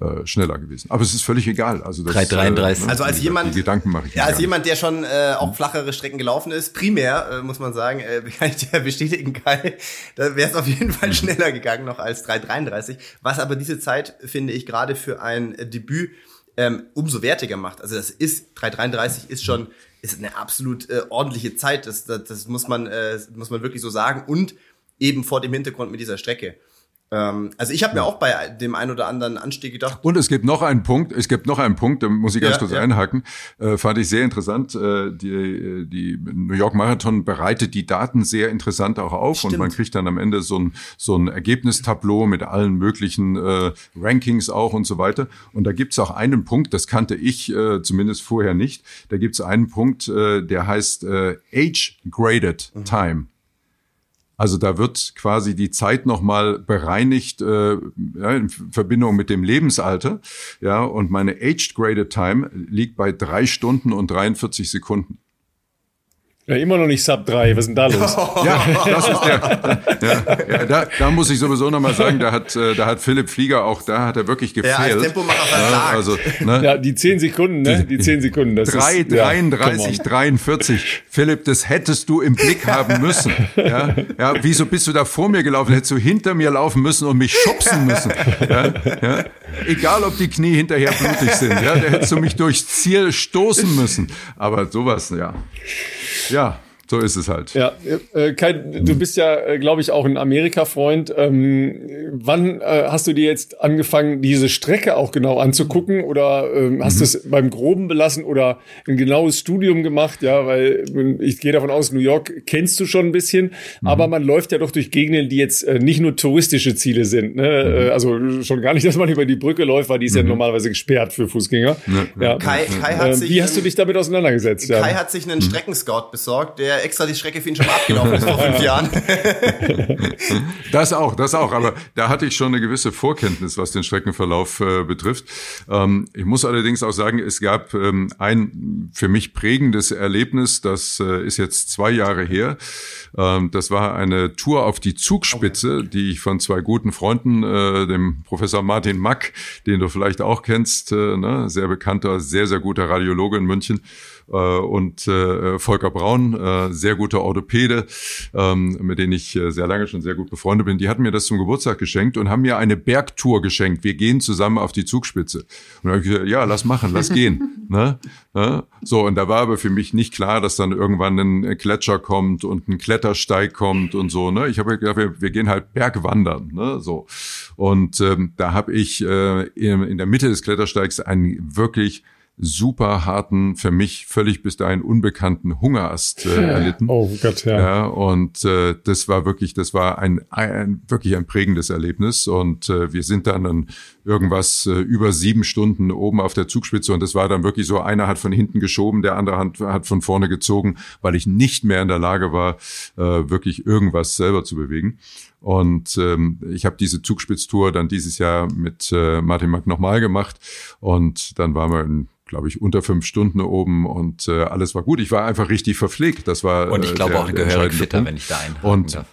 äh, schneller gewesen. Aber es ist völlig egal. Also das, 333. Äh, also als jemand, die Gedanken mache ich. Ja, als jemand, der schon äh, auch flachere Strecken gelaufen ist, primär äh, muss man sagen, äh, kann ich dir bestätigen, Kai, da wäre es auf jeden Fall schneller gegangen noch als 333. Was aber diese Zeit finde ich gerade für ein äh, Debüt ähm, umso wertiger macht. Also das ist 333 ist schon ist eine absolut äh, ordentliche Zeit. Das, das, das muss man äh, muss man wirklich so sagen und eben vor dem Hintergrund mit dieser Strecke. Ähm, also ich habe mir auch bei dem einen oder anderen Anstieg gedacht. Und es gibt noch einen Punkt, es gibt noch einen Punkt, da muss ich ganz ja, kurz ja. einhaken, äh, fand ich sehr interessant. Äh, die, die New York Marathon bereitet die Daten sehr interessant auch auf Stimmt. und man kriegt dann am Ende so ein, so ein Ergebnistableau mit allen möglichen äh, Rankings auch und so weiter. Und da gibt's auch einen Punkt, das kannte ich äh, zumindest vorher nicht, da gibt's einen Punkt, äh, der heißt äh, Age-Graded mhm. Time. Also da wird quasi die Zeit nochmal bereinigt äh, ja, in Verbindung mit dem Lebensalter. Ja, und meine Aged Graded Time liegt bei drei Stunden und 43 Sekunden. Ja, immer noch nicht Sub 3. Was ist denn da los? ja, das ist der. Ja, ja, da, da muss ich sowieso nochmal sagen, da hat, äh, da hat Philipp Flieger auch, da hat er wirklich gefehlt. Ja, als Tempomacher ja, also, ne? ja, die 10 Sekunden, ne? Die 10 Sekunden. Das 3, ist, 33, ja, 43. Philipp, das hättest du im Blick haben müssen. Ja, ja, wieso bist du da vor mir gelaufen? Hättest du hinter mir laufen müssen und mich schubsen müssen. Ja, ja. Egal, ob die Knie hinterher blutig sind. Ja, da hättest du mich durchs Ziel stoßen müssen. Aber sowas, ja. Ja, so ist es halt. Ja, äh, Kai, du bist ja, äh, glaube ich, auch ein Amerika-Freund. Ähm, wann äh, hast du dir jetzt angefangen, diese Strecke auch genau anzugucken? Oder ähm, hast mhm. du es beim Groben belassen oder ein genaues Studium gemacht? Ja, weil ich gehe davon aus, New York kennst du schon ein bisschen, mhm. aber man läuft ja doch durch Gegenden, die jetzt äh, nicht nur touristische Ziele sind. Ne? Mhm. Äh, also schon gar nicht, dass man über die Brücke läuft, weil die ist ja mhm. normalerweise gesperrt für Fußgänger. Ja. ja. Kai, Kai hat äh, sich wie hast du dich damit auseinandergesetzt? Kai ja. hat sich einen mhm. Streckenscout besorgt, der extra die Strecke für ihn schon mal abgelaufen ist vor fünf Jahren. das auch, das auch. Aber da hatte ich schon eine gewisse Vorkenntnis, was den Streckenverlauf äh, betrifft. Ähm, ich muss allerdings auch sagen, es gab ähm, ein für mich prägendes Erlebnis, das äh, ist jetzt zwei Jahre her. Ähm, das war eine Tour auf die Zugspitze, okay. die ich von zwei guten Freunden, äh, dem Professor Martin Mack, den du vielleicht auch kennst, äh, ne? sehr bekannter, sehr, sehr guter Radiologe in München, und äh, Volker Braun, äh, sehr guter Orthopäde, ähm, mit denen ich äh, sehr lange schon sehr gut befreundet bin, die hatten mir das zum Geburtstag geschenkt und haben mir eine Bergtour geschenkt. Wir gehen zusammen auf die Zugspitze. Und da habe ich gesagt, ja, lass machen, lass gehen. ne? Ne? So, und da war aber für mich nicht klar, dass dann irgendwann ein Gletscher kommt und ein Klettersteig kommt und so. Ne? Ich habe gedacht, wir, wir gehen halt Bergwandern. Ne? So. Und ähm, da habe ich äh, in, in der Mitte des Klettersteigs einen wirklich super harten, für mich völlig bis dahin unbekannten Hungerast äh, erlitten. Oh Gott, ja. ja und äh, das war wirklich, das war ein, ein wirklich ein prägendes Erlebnis. Und äh, wir sind dann, dann irgendwas äh, über sieben Stunden oben auf der Zugspitze und das war dann wirklich so, einer hat von hinten geschoben, der andere hat, hat von vorne gezogen, weil ich nicht mehr in der Lage war, äh, wirklich irgendwas selber zu bewegen. Und ähm, ich habe diese Zugspitztour dann dieses Jahr mit äh, Martin Mack nochmal gemacht und dann waren wir in glaube ich, unter fünf Stunden oben und äh, alles war gut. Ich war einfach richtig verpflegt. Das war und ich glaube äh, auch gehörig fitter, Punkt. wenn ich da einhaken und, darf.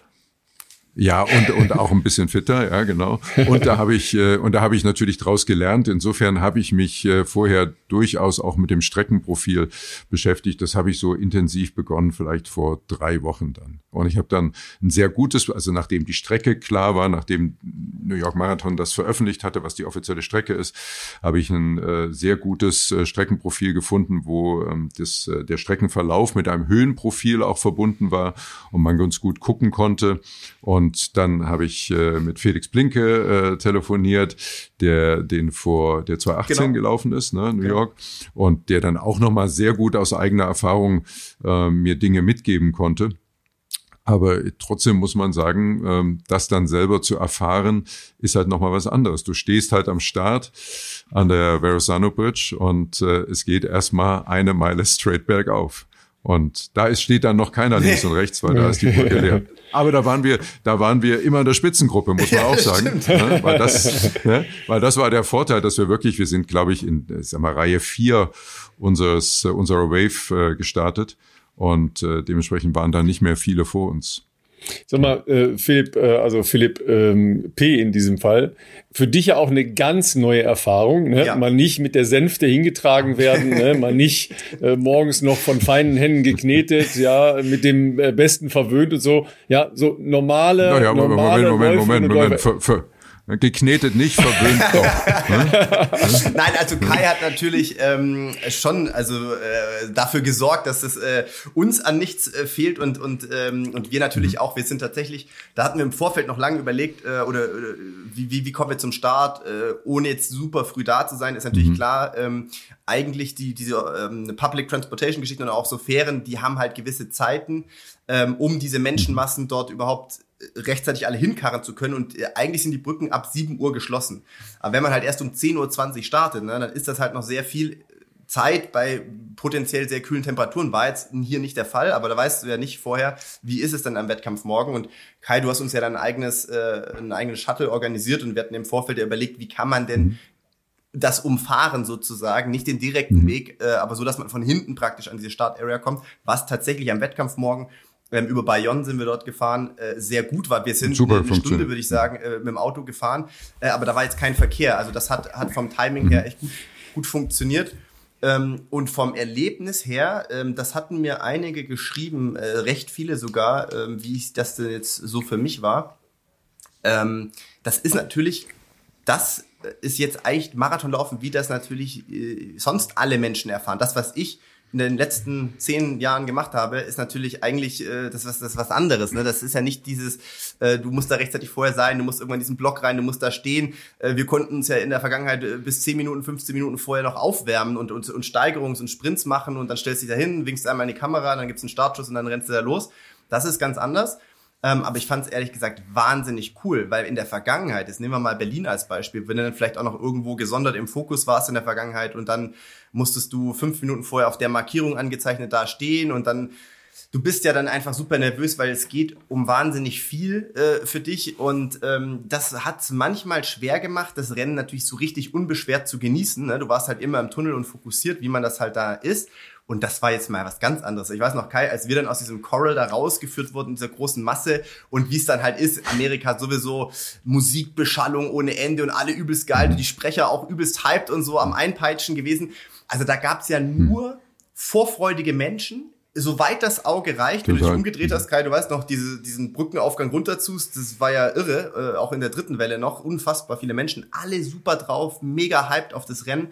Ja, und, und auch ein bisschen fitter, ja, genau. Und da habe ich, äh, und da habe ich natürlich draus gelernt. Insofern habe ich mich äh, vorher durchaus auch mit dem Streckenprofil beschäftigt. Das habe ich so intensiv begonnen, vielleicht vor drei Wochen dann. Und ich habe dann ein sehr gutes, also nachdem die Strecke klar war, nachdem New York Marathon das veröffentlicht hatte, was die offizielle Strecke ist, habe ich ein äh, sehr gutes äh, Streckenprofil gefunden, wo ähm, das, äh, der Streckenverlauf mit einem Höhenprofil auch verbunden war und man ganz gut gucken konnte. Und und dann habe ich äh, mit Felix Blinke äh, telefoniert, der den vor der 2018 genau. gelaufen ist, ne, New genau. York, und der dann auch noch mal sehr gut aus eigener Erfahrung äh, mir Dinge mitgeben konnte. Aber trotzdem muss man sagen, ähm, das dann selber zu erfahren, ist halt nochmal was anderes. Du stehst halt am Start an der Verrazano Bridge und äh, es geht erstmal eine Meile straight bergauf. Und da ist, steht dann noch keiner links und rechts, weil da ist die Brücke leer. Aber da waren wir, da waren wir immer in der Spitzengruppe, muss man auch sagen. Ne? Weil, das, ne? weil das war der Vorteil, dass wir wirklich, wir sind, glaube ich, in sag mal, Reihe vier unseres, unserer Wave äh, gestartet. Und äh, dementsprechend waren da nicht mehr viele vor uns. Sag mal, äh, Philipp, äh, also Philipp ähm, P. in diesem Fall, für dich ja auch eine ganz neue Erfahrung, ne? Ja. Mal nicht mit der Sänfte hingetragen werden, ne? mal nicht äh, morgens noch von feinen Händen geknetet, ja, mit dem äh, Besten verwöhnt und so. Ja, so normale, naja, normale Moment, Moment, Moment, Moment. Für, für, Geknetet nicht, verwöhnt doch. Ne? Nein, also Kai hat natürlich ähm, schon also äh, dafür gesorgt, dass es äh, uns an nichts äh, fehlt und und ähm, und wir natürlich mhm. auch. Wir sind tatsächlich, da hatten wir im Vorfeld noch lange überlegt äh, oder äh, wie, wie wie kommen wir zum Start, äh, ohne jetzt super früh da zu sein, ist natürlich mhm. klar. Ähm, eigentlich die diese ähm, Public Transportation Geschichten und auch so Fähren, die haben halt gewisse Zeiten, ähm, um diese Menschenmassen dort überhaupt rechtzeitig alle hinkarren zu können und äh, eigentlich sind die Brücken ab 7 Uhr geschlossen. Aber wenn man halt erst um 10.20 Uhr startet, ne, dann ist das halt noch sehr viel Zeit bei potenziell sehr kühlen Temperaturen. War jetzt hier nicht der Fall, aber da weißt du ja nicht vorher, wie ist es denn am Wettkampf morgen. Und Kai, du hast uns ja dein eigenes, äh, ein eigenes Shuttle organisiert und wir hatten im Vorfeld ja überlegt, wie kann man denn das Umfahren sozusagen, nicht den direkten mhm. Weg, äh, aber so, dass man von hinten praktisch an diese Start-Area kommt, was tatsächlich am Wettkampf morgen ähm, über Bayonne sind wir dort gefahren, äh, sehr gut war. Wir sind Super eine Stunde, würde ich sagen, äh, mit dem Auto gefahren, äh, aber da war jetzt kein Verkehr. Also das hat, hat vom Timing mhm. her echt gut, gut funktioniert. Ähm, und vom Erlebnis her, ähm, das hatten mir einige geschrieben, äh, recht viele sogar, ähm, wie ich das denn jetzt so für mich war. Ähm, das ist natürlich, das ist jetzt eigentlich Marathonlaufen, wie das natürlich äh, sonst alle Menschen erfahren. Das, was ich in den letzten zehn Jahren gemacht habe, ist natürlich eigentlich äh, das, was, das was anderes. Ne? Das ist ja nicht dieses, äh, du musst da rechtzeitig vorher sein, du musst irgendwann in diesen Block rein, du musst da stehen. Äh, wir konnten uns ja in der Vergangenheit äh, bis zehn Minuten, 15 Minuten vorher noch aufwärmen und, und, und Steigerungs- und Sprints machen und dann stellst du dich da hin, winkst einmal in die Kamera, dann gibt's einen Startschuss und dann rennst du da los. Das ist ganz anders. Ähm, aber ich fand es ehrlich gesagt wahnsinnig cool, weil in der Vergangenheit, jetzt nehmen wir mal Berlin als Beispiel, wenn du dann vielleicht auch noch irgendwo gesondert im Fokus warst in der Vergangenheit und dann musstest du fünf Minuten vorher auf der Markierung angezeichnet da stehen und dann du bist ja dann einfach super nervös, weil es geht um wahnsinnig viel äh, für dich und ähm, das hat manchmal schwer gemacht, das Rennen natürlich so richtig unbeschwert zu genießen. Ne? Du warst halt immer im Tunnel und fokussiert, wie man das halt da ist. Und das war jetzt mal was ganz anderes. Ich weiß noch, Kai, als wir dann aus diesem Coral da rausgeführt wurden, dieser großen Masse und wie es dann halt ist, Amerika sowieso Musikbeschallung ohne Ende und alle übelst geil, die Sprecher auch übelst hyped und so am Einpeitschen gewesen. Also da gab's ja nur vorfreudige Menschen, soweit das Auge reicht, wenn du dich umgedreht hast, Kai, du weißt noch, diese, diesen Brückenaufgang runterzust, das war ja irre, äh, auch in der dritten Welle noch, unfassbar viele Menschen, alle super drauf, mega hyped auf das Rennen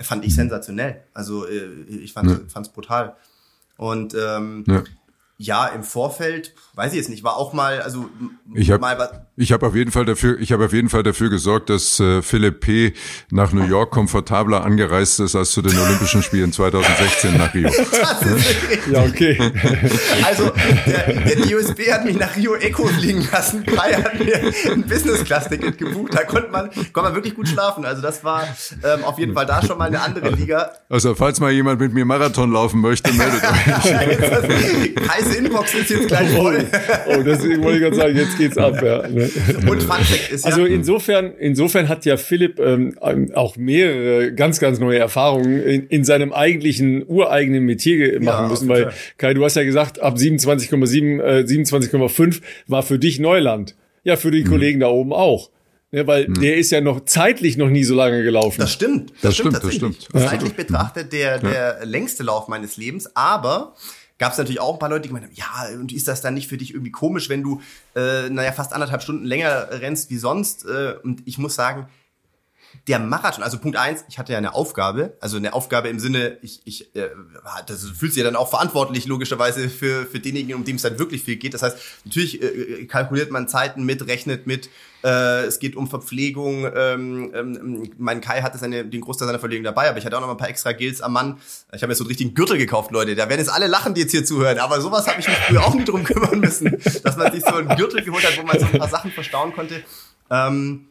fand ich sensationell. Also äh, ich fand es ja. brutal. Und ähm, ja ja, im Vorfeld, weiß ich jetzt nicht, war auch mal, also ich habe ich habe auf jeden Fall dafür, ich habe auf jeden Fall dafür gesorgt, dass äh, Philipp P. nach New York komfortabler angereist ist als zu den Olympischen Spielen 2016 nach Rio. ja, okay. Also der, der DUSB hat mich nach Rio Eco fliegen lassen. Kai hat mir ein Business Class Ticket gebucht. Da konnte man, konnte man wirklich gut schlafen. Also das war ähm, auf jeden Fall da schon mal eine andere Liga. Also falls mal jemand mit mir Marathon laufen möchte, meldet euch ganze Inbox ist jetzt gleich voll. Oh, deswegen wollte ich gerade sagen, jetzt geht's ab. Ja. Ne? Und Fun ist ja. Also insofern, insofern hat ja Philipp ähm, auch mehrere ganz, ganz neue Erfahrungen in, in seinem eigentlichen ureigenen Metier machen ja, müssen, weil Kai, du hast ja gesagt, ab 27,7, äh, 27,5 war für dich Neuland. Ja, für die mhm. Kollegen da oben auch. Ja, weil hm. der ist ja noch zeitlich noch nie so lange gelaufen. Das stimmt. Das, das stimmt, das stimmt. Zeitlich betrachtet der, der ja. längste Lauf meines Lebens, aber gab es natürlich auch ein paar Leute, die gemeint haben, ja, und ist das dann nicht für dich irgendwie komisch, wenn du, äh, naja, fast anderthalb Stunden länger rennst wie sonst? Äh, und ich muss sagen, der Marathon, also Punkt eins, ich hatte ja eine Aufgabe, also eine Aufgabe im Sinne, ich, ich äh, das fühlt sich ja dann auch verantwortlich logischerweise für, für denjenigen, um dem es dann wirklich viel geht. Das heißt, natürlich äh, kalkuliert man Zeiten mit, rechnet mit, äh, es geht um Verpflegung. Ähm, ähm, mein Kai hatte seine, den Großteil seiner Verpflegung dabei, aber ich hatte auch noch mal ein paar extra Gills am Mann. Ich habe jetzt so einen richtigen Gürtel gekauft, Leute. Da werden jetzt alle lachen, die jetzt hier zuhören. Aber sowas habe ich mich früher auch nie drum kümmern müssen, dass man sich so einen Gürtel geholt hat, wo man so ein paar Sachen verstauen konnte. Ähm,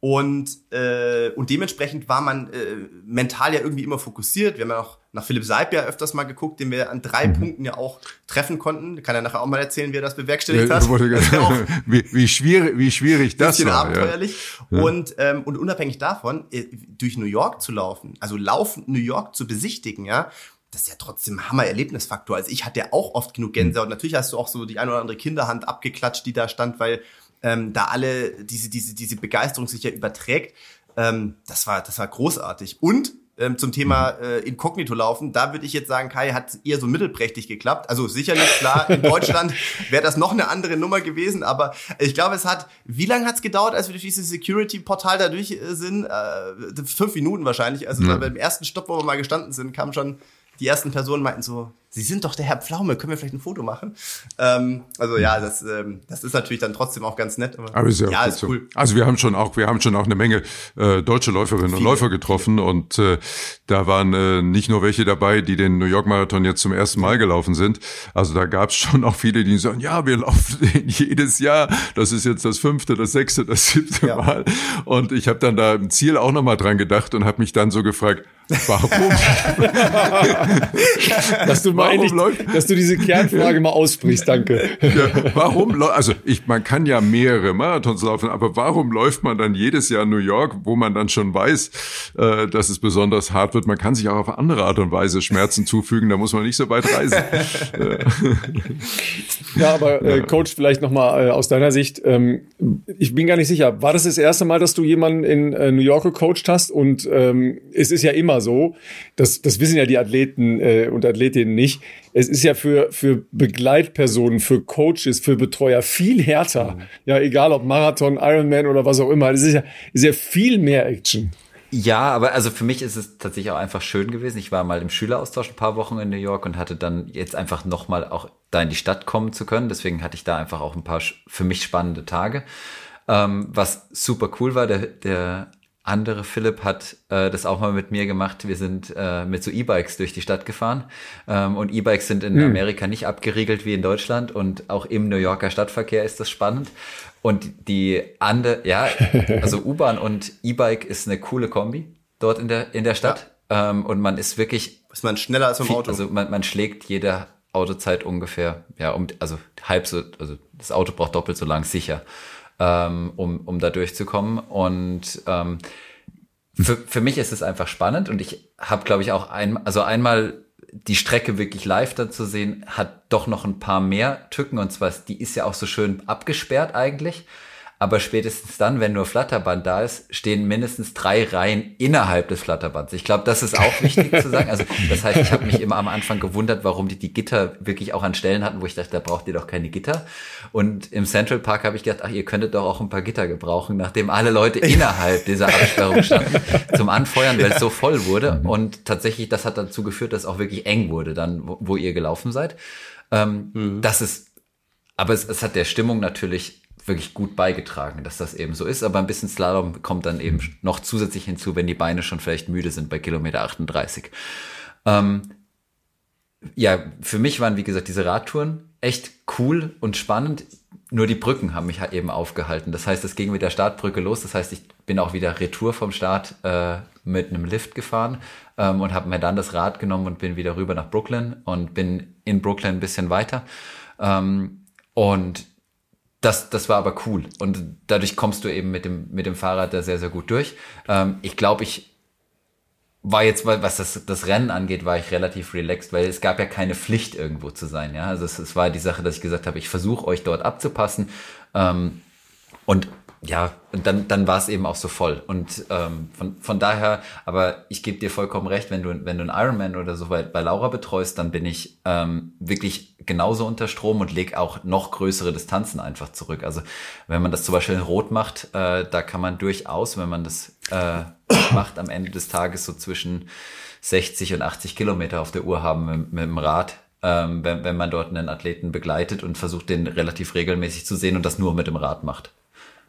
und, äh, und dementsprechend war man äh, mental ja irgendwie immer fokussiert. Wir haben ja auch nach Philipp Seib ja öfters mal geguckt, den wir an drei mhm. Punkten ja auch treffen konnten. Kann er nachher auch mal erzählen, wie er das bewerkstelligt ja, hat. Das wie, wie, schwierig, wie schwierig das war. abenteuerlich. Ja. Und, ähm, und unabhängig davon, äh, durch New York zu laufen, also laufend New York zu besichtigen, ja, das ist ja trotzdem Hammer-Erlebnisfaktor. Also ich hatte ja auch oft genug Gänsehaut. Natürlich hast du auch so die ein oder andere Kinderhand abgeklatscht, die da stand, weil ähm, da alle diese, diese, diese Begeisterung sich ja überträgt. Ähm, das war, das war großartig. Und ähm, zum Thema äh, Inkognito laufen, da würde ich jetzt sagen, Kai hat eher so mittelprächtig geklappt. Also sicherlich klar, in Deutschland wäre das noch eine andere Nummer gewesen, aber ich glaube, es hat, wie lange hat es gedauert, als wir durch dieses Security-Portal da durch äh, sind? Äh, fünf Minuten wahrscheinlich. Also ja. beim ersten Stopp, wo wir mal gestanden sind, kam schon die ersten Personen meinten so, Sie sind doch der Herr Pflaume, können wir vielleicht ein Foto machen? Ähm, also ja, das, ähm, das ist natürlich dann trotzdem auch ganz nett. Aber, aber ist ja, ja ist cool. So. Also wir haben schon auch, wir haben schon auch eine Menge äh, deutsche Läuferinnen viele, und Läufer getroffen viele. und äh, da waren äh, nicht nur welche dabei, die den New York Marathon jetzt zum ersten Mal gelaufen sind. Also da gab es schon auch viele, die sagen, ja, wir laufen den jedes Jahr. Das ist jetzt das fünfte, das sechste, das siebte ja. Mal. Und ich habe dann da im Ziel auch nochmal dran gedacht und habe mich dann so gefragt, Warum? dass du mal endlich, dass du diese Kernfrage mal aussprichst, danke. Ja, warum, also ich, man kann ja mehrere Marathons laufen, aber warum läuft man dann jedes Jahr New York, wo man dann schon weiß, äh, dass es besonders hart wird? Man kann sich auch auf andere Art und Weise Schmerzen zufügen, da muss man nicht so weit reisen. ja, aber äh, Coach, vielleicht nochmal äh, aus deiner Sicht, ähm, ich bin gar nicht sicher, war das das erste Mal, dass du jemanden in äh, New York gecoacht hast? Und ähm, es ist ja immer so, das, das wissen ja die Athleten äh, und Athletinnen nicht. Es ist ja für, für Begleitpersonen, für Coaches, für Betreuer viel härter. Mhm. Ja, egal ob Marathon, Ironman oder was auch immer. Es ist ja, ist ja viel mehr Action. Ja, aber also für mich ist es tatsächlich auch einfach schön gewesen. Ich war mal im Schüleraustausch ein paar Wochen in New York und hatte dann jetzt einfach nochmal auch da in die Stadt kommen zu können. Deswegen hatte ich da einfach auch ein paar für mich spannende Tage. Ähm, was super cool war, der, der andere Philipp hat äh, das auch mal mit mir gemacht. Wir sind äh, mit so E-Bikes durch die Stadt gefahren. Ähm, und E-Bikes sind in hm. Amerika nicht abgeriegelt wie in Deutschland. Und auch im New Yorker Stadtverkehr ist das spannend. Und die andere, ja, also U-Bahn und E-Bike ist eine coole Kombi dort in der, in der Stadt. Ja. Ähm, und man ist wirklich. Ist man schneller als im Auto? Also man, man schlägt jede Autozeit ungefähr, ja, um, also halb so, also das Auto braucht doppelt so lang sicher ähm, um, um da durchzukommen. Und ähm, für, für mich ist es einfach spannend und ich habe, glaube ich, auch ein, also einmal die Strecke wirklich live dann zu sehen, hat doch noch ein paar mehr Tücken und zwar, die ist ja auch so schön abgesperrt eigentlich. Aber spätestens dann, wenn nur Flatterband da ist, stehen mindestens drei Reihen innerhalb des Flatterbands. Ich glaube, das ist auch wichtig zu sagen. Also das heißt, ich habe mich immer am Anfang gewundert, warum die die Gitter wirklich auch an Stellen hatten, wo ich dachte, da braucht ihr doch keine Gitter. Und im Central Park habe ich gedacht, ach, ihr könntet doch auch ein paar Gitter gebrauchen, nachdem alle Leute innerhalb dieser Absperrung standen zum Anfeuern, weil es so voll wurde. Und tatsächlich, das hat dazu geführt, dass es auch wirklich eng wurde, dann, wo, wo ihr gelaufen seid. Ähm, mhm. Das ist, aber es, es hat der Stimmung natürlich wirklich gut beigetragen, dass das eben so ist. Aber ein bisschen Slalom kommt dann eben noch zusätzlich hinzu, wenn die Beine schon vielleicht müde sind bei Kilometer 38. Ähm, ja, für mich waren, wie gesagt, diese Radtouren echt cool und spannend. Nur die Brücken haben mich halt eben aufgehalten. Das heißt, es ging mit der Startbrücke los. Das heißt, ich bin auch wieder retour vom Start äh, mit einem Lift gefahren ähm, und habe mir dann das Rad genommen und bin wieder rüber nach Brooklyn und bin in Brooklyn ein bisschen weiter. Ähm, und das, das war aber cool. Und dadurch kommst du eben mit dem, mit dem Fahrrad da sehr, sehr gut durch. Ähm, ich glaube, ich war jetzt, was das, das Rennen angeht, war ich relativ relaxed, weil es gab ja keine Pflicht, irgendwo zu sein. Ja, also es, es war die Sache, dass ich gesagt habe, ich versuche euch dort abzupassen. Ähm, und ja, und dann, dann war es eben auch so voll. Und ähm, von, von daher, aber ich gebe dir vollkommen recht, wenn du, wenn du einen Ironman oder so bei, bei Laura betreust, dann bin ich ähm, wirklich genauso unter Strom und leg auch noch größere Distanzen einfach zurück. Also wenn man das zum Beispiel in Rot macht, äh, da kann man durchaus, wenn man das äh, macht, am Ende des Tages so zwischen 60 und 80 Kilometer auf der Uhr haben mit, mit dem Rad. Ähm, wenn, wenn man dort einen Athleten begleitet und versucht, den relativ regelmäßig zu sehen und das nur mit dem Rad macht.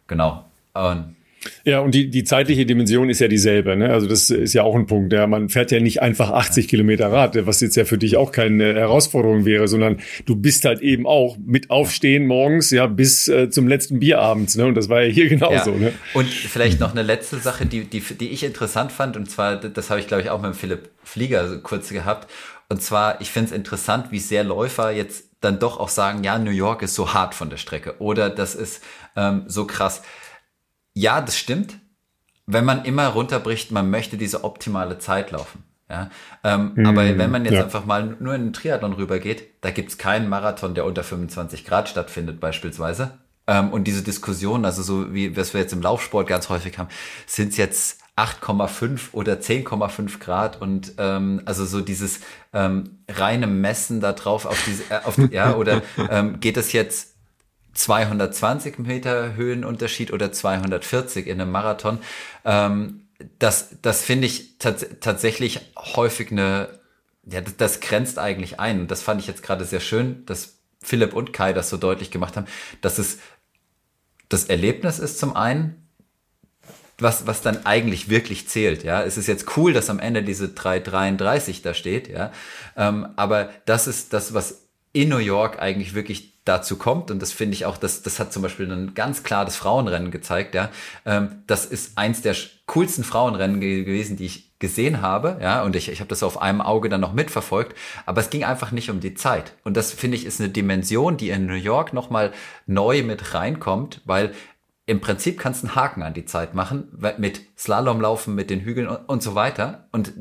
Genau. Und ja, und die, die zeitliche Dimension ist ja dieselbe. Ne? Also das ist ja auch ein Punkt. Ja? Man fährt ja nicht einfach 80 Kilometer Rad, was jetzt ja für dich auch keine Herausforderung wäre, sondern du bist halt eben auch mit Aufstehen morgens ja bis äh, zum letzten Bier abends. Ne? Und das war ja hier genauso. Ja. Ne? Und vielleicht noch eine letzte Sache, die, die, die ich interessant fand, und zwar, das habe ich glaube ich auch mit Philipp Flieger kurz gehabt. Und zwar, ich finde es interessant, wie sehr Läufer jetzt dann doch auch sagen, ja, New York ist so hart von der Strecke oder das ist ähm, so krass. Ja, das stimmt. Wenn man immer runterbricht, man möchte diese optimale Zeit laufen. Ja, ähm, mm, aber wenn man jetzt ja. einfach mal nur in den Triathlon rübergeht, da gibt's keinen Marathon, der unter 25 Grad stattfindet beispielsweise. Ähm, und diese Diskussion, also so wie was wir jetzt im Laufsport ganz häufig haben, sind jetzt 8,5 oder 10,5 Grad und ähm, also so dieses ähm, reine Messen da drauf auf diese, äh, auf, ja, oder ähm, geht es jetzt 220 Meter Höhenunterschied oder 240 in einem Marathon. Ähm, das das finde ich tats tatsächlich häufig eine, ja, das, das grenzt eigentlich ein. Und das fand ich jetzt gerade sehr schön, dass Philipp und Kai das so deutlich gemacht haben, dass es das Erlebnis ist zum einen, was, was dann eigentlich wirklich zählt, ja. Es ist jetzt cool, dass am Ende diese 333 da steht, ja. Ähm, aber das ist das, was in New York eigentlich wirklich dazu kommt. Und das finde ich auch, das, das hat zum Beispiel ein ganz klares Frauenrennen gezeigt, ja. Ähm, das ist eins der coolsten Frauenrennen gewesen, die ich gesehen habe, ja, und ich, ich habe das auf einem Auge dann noch mitverfolgt, aber es ging einfach nicht um die Zeit. Und das finde ich ist eine Dimension, die in New York nochmal neu mit reinkommt, weil im Prinzip kannst du einen Haken an die Zeit machen, mit Slalomlaufen, mit den Hügeln und, und so weiter. Und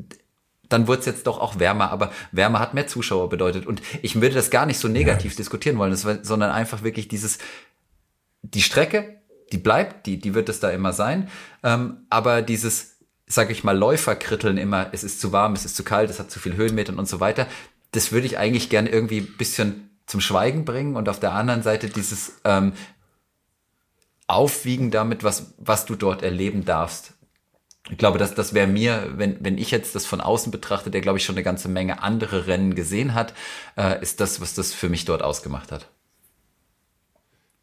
dann wurde es jetzt doch auch wärmer, aber wärmer hat mehr Zuschauer bedeutet. Und ich würde das gar nicht so negativ ja. diskutieren wollen, sondern einfach wirklich dieses, die Strecke, die bleibt, die, die wird es da immer sein. Ähm, aber dieses, sag ich mal, Läuferkritteln immer, es ist zu warm, es ist zu kalt, es hat zu viel Höhenmetern und so weiter, das würde ich eigentlich gerne irgendwie bisschen zum Schweigen bringen und auf der anderen Seite dieses ähm, Aufwiegen damit, was, was du dort erleben darfst ich glaube, dass das wäre mir, wenn, wenn ich jetzt das von außen betrachte, der glaube ich schon eine ganze Menge andere Rennen gesehen hat, äh, ist das, was das für mich dort ausgemacht hat.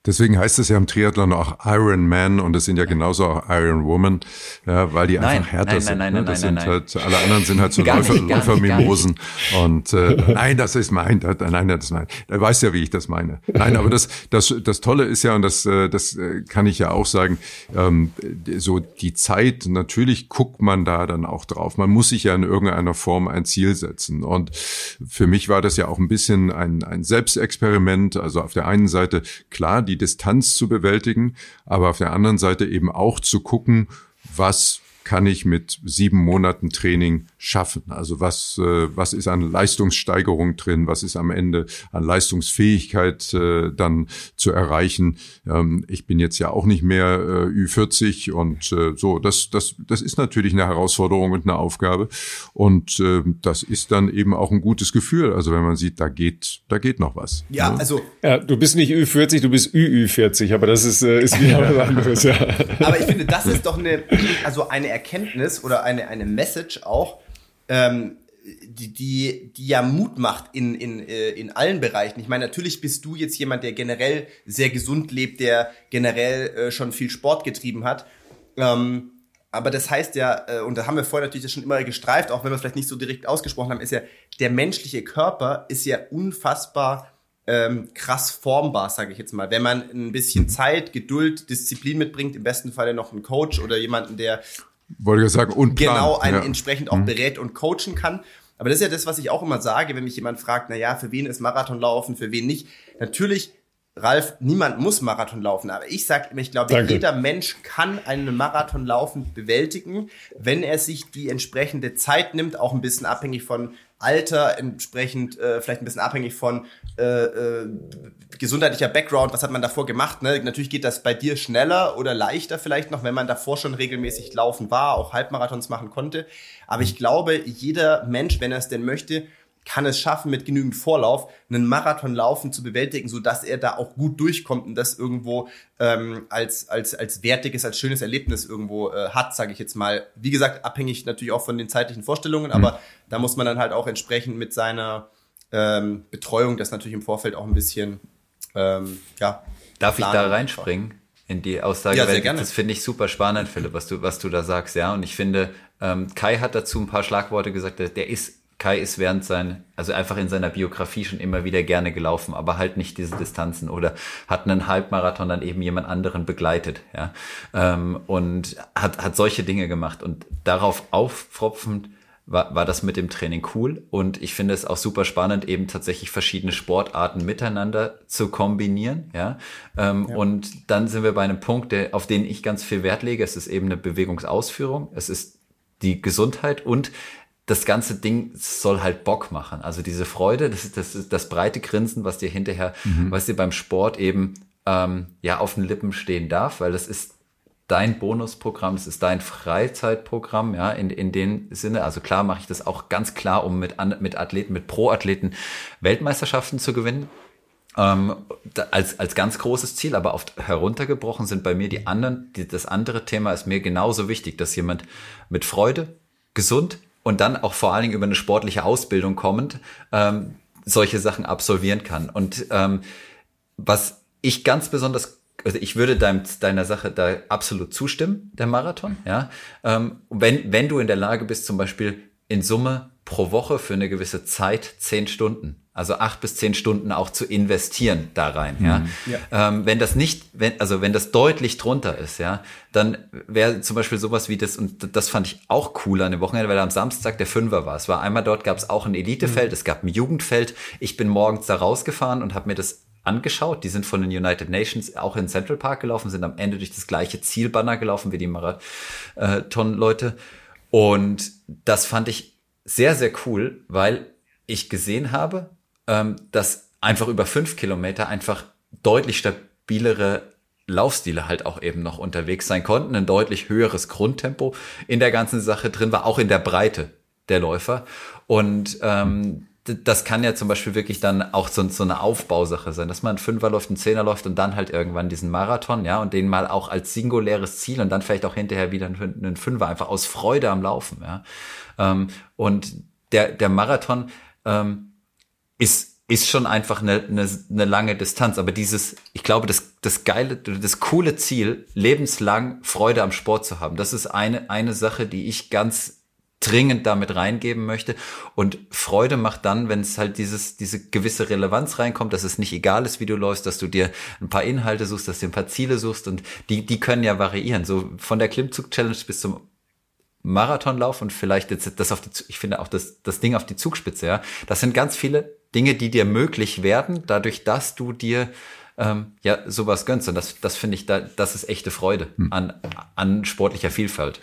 Deswegen heißt es ja im Triathlon auch Iron Man und es sind ja genauso auch Iron Woman, ja, weil die nein, einfach härter nein, sind. Nein, ne? Das sind halt, alle anderen sind halt so Läufer, nicht, Läufermimosen. Und äh, nein, das ist mein, das, nein, das ist mein. Er weiß ja, wie ich das meine. Nein, aber das, das, das Tolle ist ja, und das, äh, das äh, kann ich ja auch sagen, ähm, so die Zeit, natürlich guckt man da dann auch drauf. Man muss sich ja in irgendeiner Form ein Ziel setzen. Und für mich war das ja auch ein bisschen ein, ein Selbstexperiment. Also auf der einen Seite, klar, die die Distanz zu bewältigen, aber auf der anderen Seite eben auch zu gucken, was kann ich mit sieben Monaten Training schaffen? Also was, äh, was ist an Leistungssteigerung drin? Was ist am Ende an Leistungsfähigkeit äh, dann zu erreichen? Ähm, ich bin jetzt ja auch nicht mehr äh, Ü40 und äh, so. Das, das, das ist natürlich eine Herausforderung und eine Aufgabe. Und äh, das ist dann eben auch ein gutes Gefühl. Also wenn man sieht, da geht, da geht noch was. Ja, ne? also. Ja, du bist nicht Ü40, du bist ÜÜ40, aber das ist, äh, ist wieder was anderes, ja. Aber ich finde, das ist doch eine, also eine Erkenntnis oder eine, eine Message auch, ähm, die, die, die ja Mut macht in, in, äh, in allen Bereichen. Ich meine, natürlich bist du jetzt jemand, der generell sehr gesund lebt, der generell äh, schon viel Sport getrieben hat. Ähm, aber das heißt ja, äh, und da haben wir vorher natürlich schon immer gestreift, auch wenn wir es vielleicht nicht so direkt ausgesprochen haben, ist ja, der menschliche Körper ist ja unfassbar ähm, krass formbar, sage ich jetzt mal. Wenn man ein bisschen Zeit, Geduld, Disziplin mitbringt, im besten Falle noch einen Coach oder jemanden, der wollte ich sagen, und Plan. genau einen ja. entsprechend auch mhm. berät und coachen kann. Aber das ist ja das, was ich auch immer sage, wenn mich jemand fragt, na ja, für wen ist Marathonlaufen, für wen nicht. Natürlich, Ralf, niemand muss Marathon laufen, aber ich sage immer, ich glaube, Danke. jeder Mensch kann einen Marathon laufen bewältigen, wenn er sich die entsprechende Zeit nimmt, auch ein bisschen abhängig von Alter, entsprechend äh, vielleicht ein bisschen abhängig von äh, äh, gesundheitlicher Background, was hat man davor gemacht. Ne? Natürlich geht das bei dir schneller oder leichter vielleicht noch, wenn man davor schon regelmäßig laufen war, auch Halbmarathons machen konnte. Aber ich glaube, jeder Mensch, wenn er es denn möchte, kann es schaffen, mit genügend Vorlauf einen Marathon laufen zu bewältigen, so dass er da auch gut durchkommt und das irgendwo ähm, als als als wertiges, als schönes Erlebnis irgendwo äh, hat, sage ich jetzt mal. Wie gesagt, abhängig natürlich auch von den zeitlichen Vorstellungen, mhm. aber da muss man dann halt auch entsprechend mit seiner ähm, Betreuung das natürlich im Vorfeld auch ein bisschen ähm, ja. Darf ich da reinspringen? in die Aussage. Ja, sehr gerne. Das finde ich super spannend, Philipp, was du, was du da sagst, ja. Und ich finde, ähm, Kai hat dazu ein paar Schlagworte gesagt, der, der ist Kai ist während sein, also einfach in seiner Biografie schon immer wieder gerne gelaufen, aber halt nicht diese Distanzen oder hat einen Halbmarathon dann eben jemand anderen begleitet, ja, ähm, und hat, hat solche Dinge gemacht und darauf auffropfend war, war das mit dem Training cool und ich finde es auch super spannend, eben tatsächlich verschiedene Sportarten miteinander zu kombinieren, ja? Ähm, ja. Und dann sind wir bei einem Punkt, der, auf den ich ganz viel Wert lege. Es ist eben eine Bewegungsausführung, es ist die Gesundheit und das ganze Ding soll halt Bock machen. Also diese Freude, das ist das, ist das breite Grinsen, was dir hinterher, mhm. was dir beim Sport eben ähm, ja auf den Lippen stehen darf, weil das ist dein Bonusprogramm, das ist dein Freizeitprogramm, ja, in, in dem Sinne. Also klar mache ich das auch ganz klar, um mit, mit Athleten, mit Pro-Athleten Weltmeisterschaften zu gewinnen. Ähm, da, als, als ganz großes Ziel, aber oft heruntergebrochen sind bei mir die anderen, die, das andere Thema ist mir genauso wichtig, dass jemand mit Freude, gesund, und dann auch vor allen Dingen über eine sportliche Ausbildung kommend ähm, solche Sachen absolvieren kann. Und ähm, was ich ganz besonders also ich würde dein, deiner Sache da absolut zustimmen, der Marathon, ja. Ähm, wenn, wenn du in der Lage bist, zum Beispiel in Summe pro Woche für eine gewisse Zeit zehn Stunden. Also acht bis zehn Stunden auch zu investieren da rein, ja. Mhm. ja. Ähm, wenn das nicht, wenn, also wenn das deutlich drunter ist, ja, dann wäre zum Beispiel sowas wie das, und das fand ich auch cool an dem Wochenende, weil am Samstag der Fünfer war. Es war einmal dort, gab es auch ein Elitefeld, mhm. es gab ein Jugendfeld. Ich bin morgens da rausgefahren und habe mir das angeschaut. Die sind von den United Nations auch in Central Park gelaufen, sind am Ende durch das gleiche Zielbanner gelaufen wie die Marathon-Leute. Und das fand ich sehr, sehr cool, weil ich gesehen habe, ähm, dass einfach über fünf Kilometer einfach deutlich stabilere Laufstile halt auch eben noch unterwegs sein konnten, ein deutlich höheres Grundtempo in der ganzen Sache drin war, auch in der Breite der Läufer. Und ähm, das kann ja zum Beispiel wirklich dann auch so, so eine Aufbausache sein, dass man einen Fünfer läuft, einen Zehner läuft und dann halt irgendwann diesen Marathon, ja, und den mal auch als singuläres Ziel und dann vielleicht auch hinterher wieder einen Fünfer, einfach aus Freude am Laufen, ja. Ähm, und der, der Marathon ähm, ist, ist schon einfach eine, eine, eine lange Distanz. Aber dieses, ich glaube, das, das geile, das coole Ziel, lebenslang Freude am Sport zu haben, das ist eine, eine Sache, die ich ganz dringend damit reingeben möchte. Und Freude macht dann, wenn es halt dieses, diese gewisse Relevanz reinkommt, dass es nicht egal ist, wie du läufst, dass du dir ein paar Inhalte suchst, dass du ein paar Ziele suchst und die, die können ja variieren. So von der Klimmzug-Challenge bis zum Marathonlauf und vielleicht jetzt das auf die, ich finde auch das, das Ding auf die Zugspitze, ja. Das sind ganz viele Dinge, die dir möglich werden, dadurch, dass du dir ähm, ja sowas gönnst. Und das, das finde ich, da, das ist echte Freude hm. an, an sportlicher Vielfalt.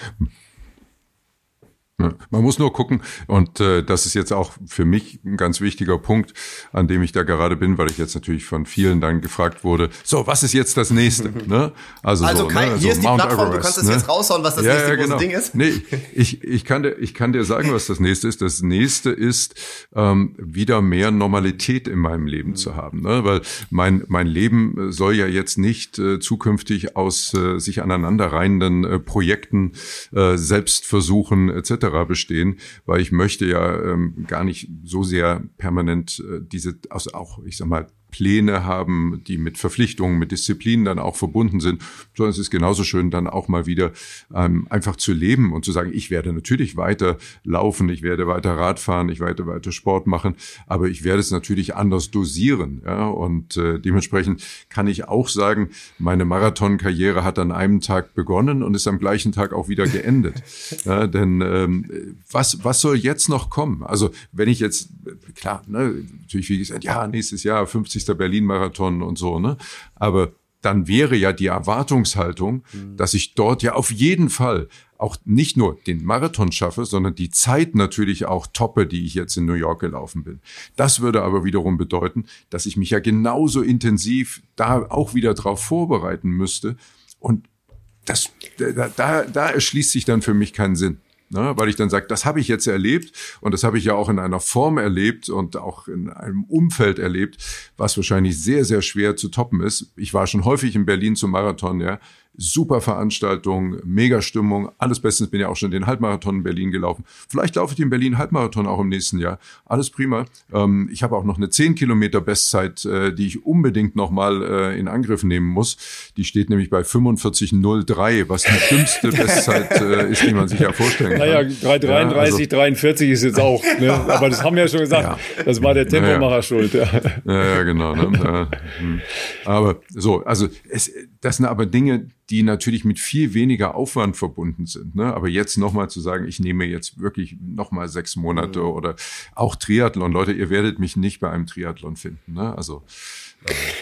Man muss nur gucken, und äh, das ist jetzt auch für mich ein ganz wichtiger Punkt, an dem ich da gerade bin, weil ich jetzt natürlich von vielen dann gefragt wurde, so, was ist jetzt das nächste? ne? Also, also so, Kai, ne? hier so ist die Mount Plattform, Everest, du kannst das ne? jetzt raushauen, was das ja, nächste ja, genau. Ding ist. Nee, ich, ich, kann dir, ich kann dir sagen, was das nächste ist. Das nächste ist, ähm, wieder mehr Normalität in meinem Leben zu haben. Ne? Weil mein, mein Leben soll ja jetzt nicht äh, zukünftig aus äh, sich aneinanderreihenden äh, Projekten, äh, Selbstversuchen etc bestehen, weil ich möchte ja ähm, gar nicht so sehr permanent äh, diese, also auch, ich sag mal, Pläne haben, die mit Verpflichtungen, mit Disziplinen dann auch verbunden sind, sondern es ist genauso schön, dann auch mal wieder ähm, einfach zu leben und zu sagen, ich werde natürlich weiter laufen, ich werde weiter Radfahren, ich werde weiter Sport machen, aber ich werde es natürlich anders dosieren. Ja? Und äh, dementsprechend kann ich auch sagen, meine Marathonkarriere hat an einem Tag begonnen und ist am gleichen Tag auch wieder geendet. ja, denn ähm, was, was soll jetzt noch kommen? Also wenn ich jetzt, klar, ne, natürlich wie gesagt, ja, nächstes Jahr 50 50. Berlin-Marathon und so, ne? Aber dann wäre ja die Erwartungshaltung, mhm. dass ich dort ja auf jeden Fall auch nicht nur den Marathon schaffe, sondern die Zeit natürlich auch toppe, die ich jetzt in New York gelaufen bin. Das würde aber wiederum bedeuten, dass ich mich ja genauso intensiv da auch wieder drauf vorbereiten müsste. Und das, da, da, da erschließt sich dann für mich keinen Sinn. Ne, weil ich dann sage, das habe ich jetzt erlebt und das habe ich ja auch in einer Form erlebt und auch in einem Umfeld erlebt, was wahrscheinlich sehr, sehr schwer zu toppen ist. Ich war schon häufig in Berlin zum Marathon, ja super Veranstaltung, mega Stimmung, alles bestens. Bin ja auch schon den Halbmarathon in Berlin gelaufen. Vielleicht laufe ich den Berlin Halbmarathon auch im nächsten Jahr. Alles prima. Ähm, ich habe auch noch eine 10 Kilometer Bestzeit, äh, die ich unbedingt nochmal äh, in Angriff nehmen muss. Die steht nämlich bei 45,03, was die dümmste Bestzeit äh, ist, die man sich ja vorstellen kann. Naja, 3,33, ja, also, 43 ist jetzt auch. Ne? Aber das haben wir ja schon gesagt. Ja. Das war der Tempomacher ja, schuld. Ja, ja, genau. Ne? Hm. Aber so, also es, das sind aber Dinge, die natürlich mit viel weniger Aufwand verbunden sind. Ne? Aber jetzt nochmal zu sagen, ich nehme jetzt wirklich nochmal sechs Monate mhm. oder auch Triathlon. Leute, ihr werdet mich nicht bei einem Triathlon finden. Ne? Also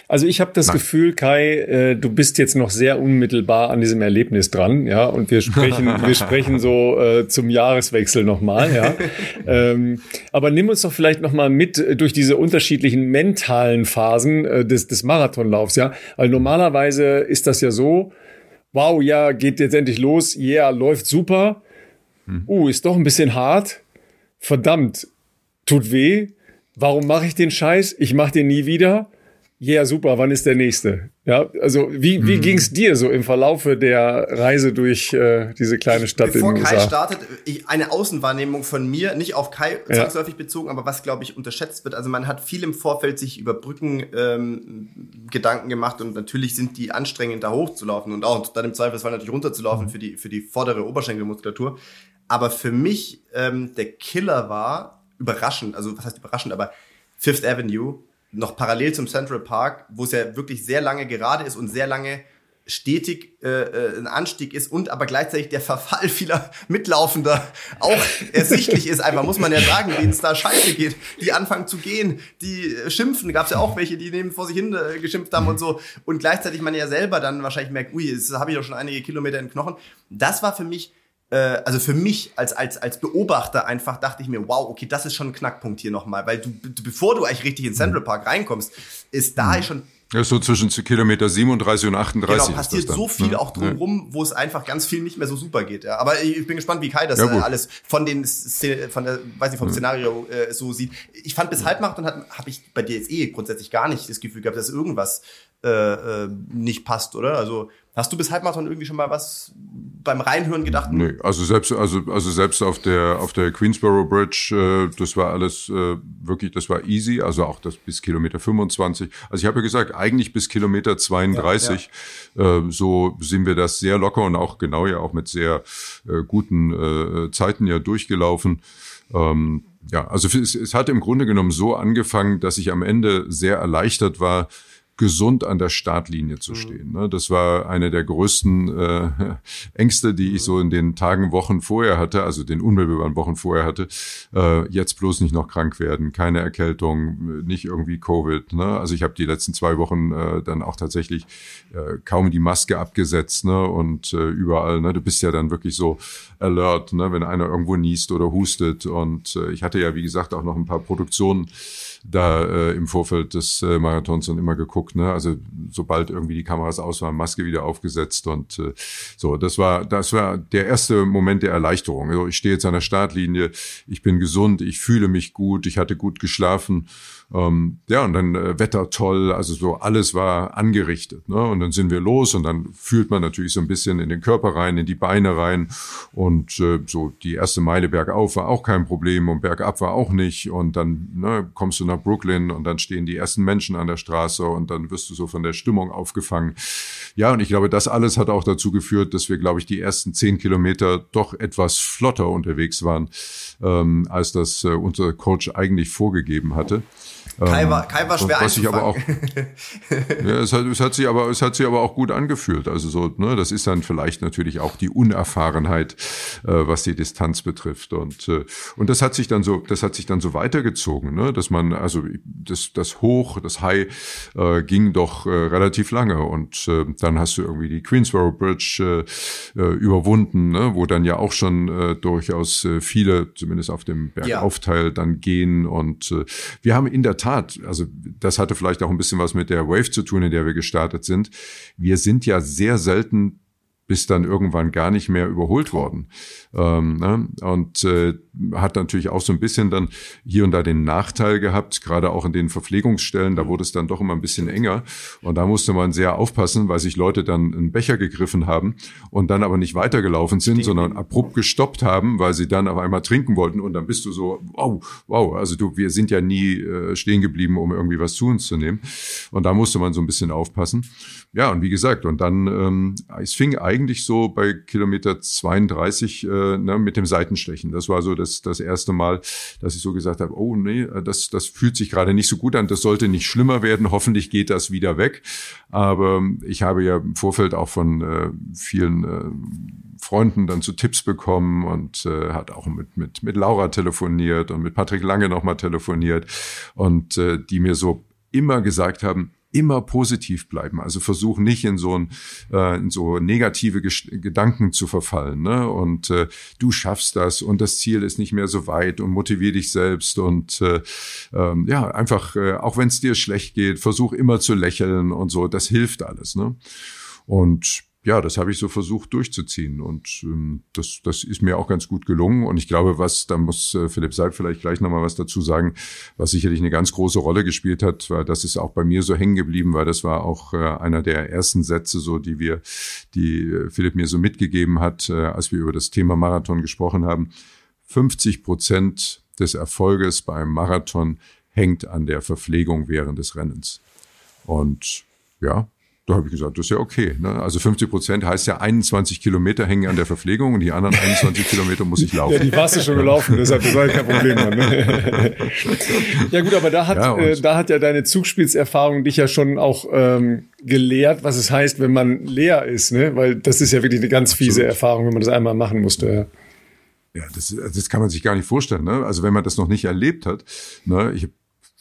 also ich habe das Nein. Gefühl, Kai, äh, du bist jetzt noch sehr unmittelbar an diesem Erlebnis dran, ja, und wir sprechen, wir sprechen so äh, zum Jahreswechsel nochmal, ja. ähm, aber nimm uns doch vielleicht nochmal mit durch diese unterschiedlichen mentalen Phasen äh, des, des Marathonlaufs, ja, weil normalerweise ist das ja so, wow, ja, geht jetzt endlich los, yeah, läuft super. Hm. Uh, ist doch ein bisschen hart. Verdammt, tut weh. Warum mache ich den Scheiß? Ich mache den nie wieder. Ja, yeah, super, wann ist der nächste? Ja, also wie, wie mhm. ging es dir so im Verlaufe der Reise durch äh, diese kleine Stadt Bevor in den USA? Kai startet, ich, eine Außenwahrnehmung von mir, nicht auf Kai ja. zwangsläufig bezogen, aber was, glaube ich, unterschätzt wird. Also man hat viel im Vorfeld sich über Brücken ähm, Gedanken gemacht und natürlich sind die anstrengend, da hochzulaufen und auch dann im Zweifelsfall natürlich runterzulaufen mhm. für, die, für die vordere Oberschenkelmuskulatur. Aber für mich ähm, der Killer war überraschend, also was heißt überraschend, aber Fifth Avenue noch parallel zum Central Park, wo es ja wirklich sehr lange gerade ist und sehr lange stetig äh, äh, ein Anstieg ist und aber gleichzeitig der Verfall vieler Mitlaufender auch ersichtlich ist. Einfach muss man ja sagen, denen es da scheiße geht, die anfangen zu gehen, die äh, schimpfen. Gab es ja auch welche, die neben vor sich hin äh, geschimpft haben und so. Und gleichzeitig man ja selber dann wahrscheinlich merkt, ui, jetzt habe ich doch schon einige Kilometer in den Knochen. Das war für mich also für mich als, als, als Beobachter einfach dachte ich mir, wow, okay, das ist schon ein Knackpunkt hier nochmal, weil du, bevor du eigentlich richtig in Central Park reinkommst, ist da mhm. schon ja, so zwischen Kilometer 37 und 38. Genau, passiert so viel ne? auch drumherum, ja. wo es einfach ganz viel nicht mehr so super geht. Ja. Aber ich bin gespannt, wie Kai das ja, äh, alles von den von der, weiß nicht, vom Szenario äh, so sieht. Ich fand bis Halbmarathon habe ich bei DSE grundsätzlich gar nicht das Gefühl gehabt, dass irgendwas äh, äh, nicht passt, oder? Also Hast du bis Halbmarathon irgendwie schon mal was beim Reinhören gedacht? Nee, also selbst, also, also selbst auf der, auf der Queensboro Bridge, äh, das war alles äh, wirklich, das war easy, also auch das bis Kilometer 25. Also ich habe ja gesagt, eigentlich bis Kilometer 32, ja, ja. Äh, so sind wir das sehr locker und auch genau ja auch mit sehr äh, guten äh, Zeiten ja durchgelaufen. Ähm, ja, also es, es hat im Grunde genommen so angefangen, dass ich am Ende sehr erleichtert war, gesund an der Startlinie zu mhm. stehen. Ne? Das war eine der größten äh, Ängste, die ich so in den Tagen, Wochen vorher hatte, also den unmittelbaren Wochen vorher hatte. Äh, jetzt bloß nicht noch krank werden, keine Erkältung, nicht irgendwie Covid. Ne? Also ich habe die letzten zwei Wochen äh, dann auch tatsächlich äh, kaum die Maske abgesetzt ne? und äh, überall. Ne? Du bist ja dann wirklich so alert, ne? wenn einer irgendwo niest oder hustet. Und äh, ich hatte ja, wie gesagt, auch noch ein paar Produktionen da äh, im Vorfeld des äh, Marathons und immer geguckt. Ne? Also sobald irgendwie die Kameras aus waren, Maske wieder aufgesetzt und äh, so. Das war das war der erste Moment der Erleichterung. Also ich stehe jetzt an der Startlinie, ich bin gesund, ich fühle mich gut, ich hatte gut geschlafen. Ähm, ja, und dann äh, Wetter toll, also so alles war angerichtet. Ne? Und dann sind wir los und dann fühlt man natürlich so ein bisschen in den Körper rein, in die Beine rein. Und äh, so die erste Meile bergauf war auch kein Problem und bergab war auch nicht. Und dann ne, kommst du nach Brooklyn und dann stehen die ersten Menschen an der Straße und dann wirst du so von der Stimmung aufgefangen. Ja, und ich glaube, das alles hat auch dazu geführt, dass wir, glaube ich, die ersten zehn Kilometer doch etwas flotter unterwegs waren, ähm, als das äh, unser Coach eigentlich vorgegeben hatte. Kai war, Kai war schwer was aber auch, ja, es hat, es hat sich aber, es hat sich aber auch gut angefühlt. Also so, ne, das ist dann vielleicht natürlich auch die Unerfahrenheit, äh, was die Distanz betrifft. Und, äh, und das hat sich dann so, das hat sich dann so weitergezogen, ne, dass man, also das, das Hoch, das High äh, ging doch äh, relativ lange. Und äh, dann hast du irgendwie die Queensboro Bridge äh, äh, überwunden, ne, wo dann ja auch schon äh, durchaus äh, viele, zumindest auf dem Bergaufteil, ja. dann gehen. Und äh, wir haben in der Tat, also das hatte vielleicht auch ein bisschen was mit der Wave zu tun, in der wir gestartet sind. Wir sind ja sehr selten bis dann irgendwann gar nicht mehr überholt worden. Ähm, ne? Und äh, hat natürlich auch so ein bisschen dann hier und da den Nachteil gehabt, gerade auch in den Verpflegungsstellen, da wurde es dann doch immer ein bisschen enger. Und da musste man sehr aufpassen, weil sich Leute dann einen Becher gegriffen haben und dann aber nicht weitergelaufen sind, sondern abrupt gestoppt haben, weil sie dann auf einmal trinken wollten. Und dann bist du so, wow, wow, also du, wir sind ja nie äh, stehen geblieben, um irgendwie was zu uns zu nehmen. Und da musste man so ein bisschen aufpassen. Ja, und wie gesagt, und dann, ähm, es fing eigentlich so bei Kilometer 32 äh, ne, mit dem Seitenstechen. Das war so das, das erste Mal, dass ich so gesagt habe, oh nee, das, das fühlt sich gerade nicht so gut an, das sollte nicht schlimmer werden, hoffentlich geht das wieder weg. Aber ich habe ja im Vorfeld auch von äh, vielen äh, Freunden dann zu Tipps bekommen und äh, hat auch mit, mit, mit Laura telefoniert und mit Patrick Lange nochmal telefoniert und äh, die mir so immer gesagt haben, immer positiv bleiben. Also versuch nicht in so, ein, äh, in so negative Ges Gedanken zu verfallen. Ne? Und äh, du schaffst das und das Ziel ist nicht mehr so weit und motivier dich selbst und äh, ähm, ja, einfach, äh, auch wenn es dir schlecht geht, versuch immer zu lächeln und so. Das hilft alles. Ne? Und ja, das habe ich so versucht durchzuziehen und ähm, das, das ist mir auch ganz gut gelungen. Und ich glaube, was, da muss äh, Philipp Seib vielleicht gleich nochmal was dazu sagen, was sicherlich eine ganz große Rolle gespielt hat, weil das ist auch bei mir so hängen geblieben, weil das war auch äh, einer der ersten Sätze, so die wir, die äh, Philipp mir so mitgegeben hat, äh, als wir über das Thema Marathon gesprochen haben. 50 Prozent des Erfolges beim Marathon hängt an der Verpflegung während des Rennens. Und ja, Da habe ich gesagt, das ist ja okay. Ne? Also 50 Prozent heißt ja 21 Kilometer hängen an der Verpflegung und die anderen 21 Kilometer muss ich laufen. Ja, die warst du schon gelaufen, deshalb das war kein Problem. Ne? ja gut, aber da hat, ja, äh, da hat ja deine Zugspielserfahrung dich ja schon auch ähm, gelehrt, was es heißt, wenn man leer ist. Ne? Weil das ist ja wirklich eine ganz Absolut. fiese Erfahrung, wenn man das einmal machen musste. Ja, das, das kann man sich gar nicht vorstellen. Ne? Also wenn man das noch nicht erlebt hat. Ne? Ich habe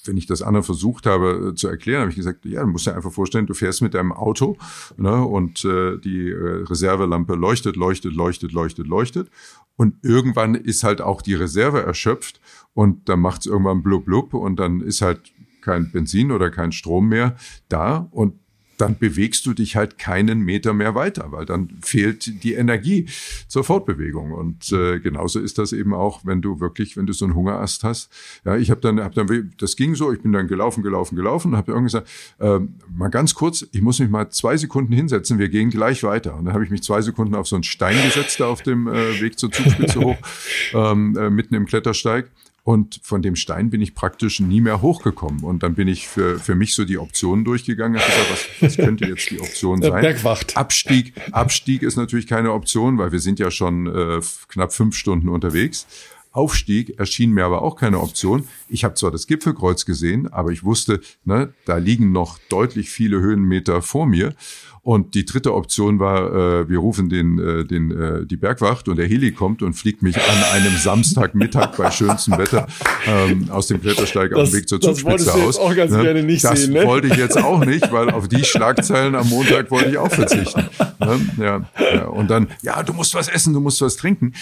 wenn ich das anderen versucht habe äh, zu erklären, habe ich gesagt, ja, du musst dir einfach vorstellen, du fährst mit deinem Auto ne, und äh, die äh, Reservelampe leuchtet, leuchtet, leuchtet, leuchtet, leuchtet. Und irgendwann ist halt auch die Reserve erschöpft und dann macht es irgendwann blub blub und dann ist halt kein Benzin oder kein Strom mehr da und dann bewegst du dich halt keinen Meter mehr weiter, weil dann fehlt die Energie zur Fortbewegung. Und äh, genauso ist das eben auch, wenn du wirklich, wenn du so einen Hungerast hast. Ja, ich habe dann, hab dann, das ging so, ich bin dann gelaufen, gelaufen, gelaufen und habe irgendwie gesagt, äh, mal ganz kurz, ich muss mich mal zwei Sekunden hinsetzen, wir gehen gleich weiter. Und dann habe ich mich zwei Sekunden auf so einen Stein gesetzt, da auf dem äh, Weg zur Zugspitze hoch, ähm, äh, mitten im Klettersteig und von dem Stein bin ich praktisch nie mehr hochgekommen. Und dann bin ich für, für mich so die Optionen durchgegangen. Ich gesagt, was, was könnte jetzt die Option sein? Bergwacht. Abstieg, Abstieg ist natürlich keine Option, weil wir sind ja schon äh, knapp fünf Stunden unterwegs. Aufstieg erschien mir aber auch keine Option. Ich habe zwar das Gipfelkreuz gesehen, aber ich wusste, ne, da liegen noch deutlich viele Höhenmeter vor mir. Und die dritte Option war, äh, wir rufen den, äh, den, äh, die Bergwacht und der Heli kommt und fliegt mich an einem Samstagmittag bei schönstem Wetter ähm, aus dem Klettersteig das, auf dem Weg zur Zugspitze aus. auch ganz ne? gerne nicht das sehen, ne? wollte ich jetzt auch nicht, weil auf die Schlagzeilen am Montag wollte ich auch verzichten. Ne? Ja, ja, und dann, ja, du musst was essen, du musst was trinken.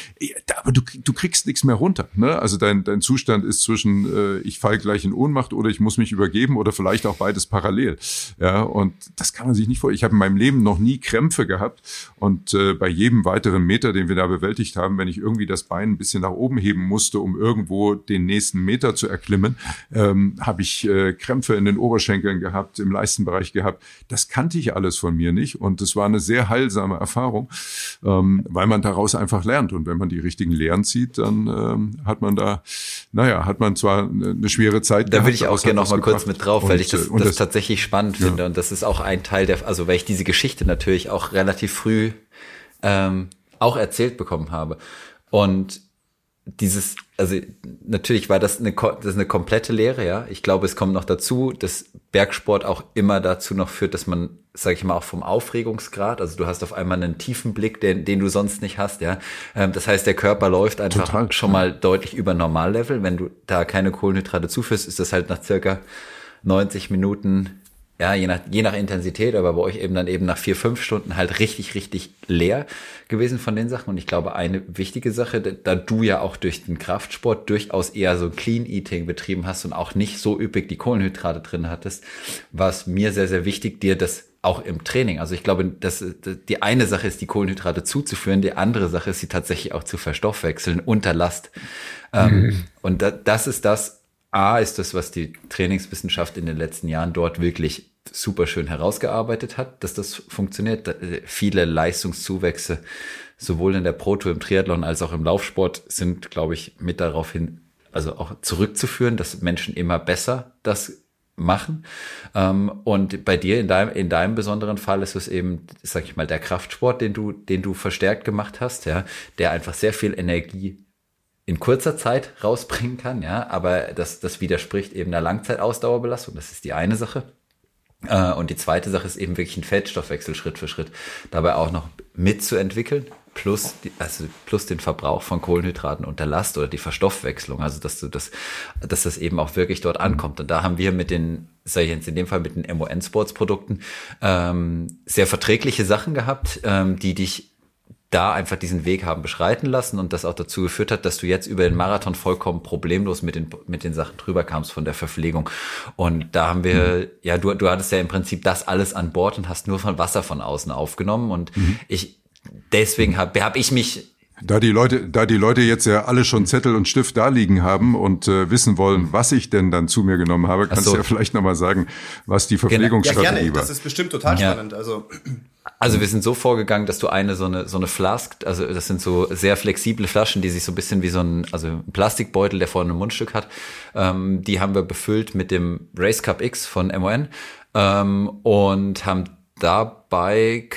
Aber du, du kriegst nichts mehr runter. Ne? Also dein, dein Zustand ist zwischen, äh, ich fall gleich in Ohnmacht oder ich muss mich übergeben oder vielleicht auch beides parallel. Ja, und das kann man sich nicht vor. Ich habe meinem Leben noch nie Krämpfe gehabt. Und äh, bei jedem weiteren Meter, den wir da bewältigt haben, wenn ich irgendwie das Bein ein bisschen nach oben heben musste, um irgendwo den nächsten Meter zu erklimmen, ähm, habe ich äh, Krämpfe in den Oberschenkeln gehabt, im Leistenbereich gehabt. Das kannte ich alles von mir nicht. Und es war eine sehr heilsame Erfahrung, ähm, weil man daraus einfach lernt. Und wenn man die richtigen Lehren zieht, dann ähm, hat man da, naja, hat man zwar eine schwere Zeit. Da will ich auch gerne noch mal kurz mit drauf, weil ich das, das, das tatsächlich spannend ja. finde. Und das ist auch ein Teil der, also weil ich diese Geschichte natürlich auch relativ früh ähm, auch erzählt bekommen habe. Und dieses, also natürlich war das eine, das ist eine komplette Lehre, ja. Ich glaube, es kommt noch dazu, dass Bergsport auch immer dazu noch führt, dass man, sage ich mal, auch vom Aufregungsgrad, also du hast auf einmal einen tiefen Blick, den, den du sonst nicht hast, ja. Ähm, das heißt, der Körper läuft einfach Total, schon mal deutlich über Normallevel. Wenn du da keine Kohlenhydrate zuführst, ist das halt nach circa 90 Minuten ja, je nach, je nach Intensität, aber bei euch eben dann eben nach vier, fünf Stunden halt richtig, richtig leer gewesen von den Sachen. Und ich glaube, eine wichtige Sache, da du ja auch durch den Kraftsport durchaus eher so Clean Eating betrieben hast und auch nicht so üppig die Kohlenhydrate drin hattest, war es mir sehr, sehr wichtig, dir das auch im Training. Also ich glaube, dass die eine Sache ist, die Kohlenhydrate zuzuführen, die andere Sache ist, sie tatsächlich auch zu verstoffwechseln unter Last. Ähm, mhm. Und das ist das, A ist das, was die Trainingswissenschaft in den letzten Jahren dort wirklich super schön herausgearbeitet hat, dass das funktioniert. Äh, viele Leistungszuwächse, sowohl in der Proto, im Triathlon als auch im Laufsport, sind, glaube ich, mit darauf hin, also auch zurückzuführen, dass Menschen immer besser das machen. Ähm, und bei dir in deinem, in deinem besonderen Fall ist es eben, sag ich mal, der Kraftsport, den du, den du verstärkt gemacht hast, ja, der einfach sehr viel Energie in kurzer Zeit rausbringen kann, ja, aber das, das widerspricht eben der Langzeitausdauerbelastung. Das ist die eine Sache. Äh, und die zweite Sache ist eben wirklich ein Fettstoffwechsel Schritt für Schritt dabei auch noch mitzuentwickeln, plus, die, also plus den Verbrauch von Kohlenhydraten unter Last oder die Verstoffwechslung, also dass du das, dass das eben auch wirklich dort ankommt. Und da haben wir mit den, sag ich jetzt in dem Fall mit den MON Sports Produkten ähm, sehr verträgliche Sachen gehabt, ähm, die dich da einfach diesen Weg haben beschreiten lassen und das auch dazu geführt hat, dass du jetzt über den Marathon vollkommen problemlos mit den, mit den Sachen drüber kamst von der Verpflegung. Und da haben wir, mhm. ja, du, du hattest ja im Prinzip das alles an Bord und hast nur von Wasser von außen aufgenommen. Und mhm. ich, deswegen habe hab ich mich da die Leute, da die Leute jetzt ja alle schon Zettel und Stift da liegen haben und äh, wissen wollen, was ich denn dann zu mir genommen habe, kannst so. du ja vielleicht nochmal sagen, was die Verpflegungsstrategie ja, gerne. war. Das ist bestimmt total ja. spannend. Also also wir sind so vorgegangen, dass du eine so eine so eine Flask, also das sind so sehr flexible Flaschen, die sich so ein bisschen wie so ein also ein Plastikbeutel, der vorne ein Mundstück hat, ähm, die haben wir befüllt mit dem Race Cup X von MON ähm, und haben dabei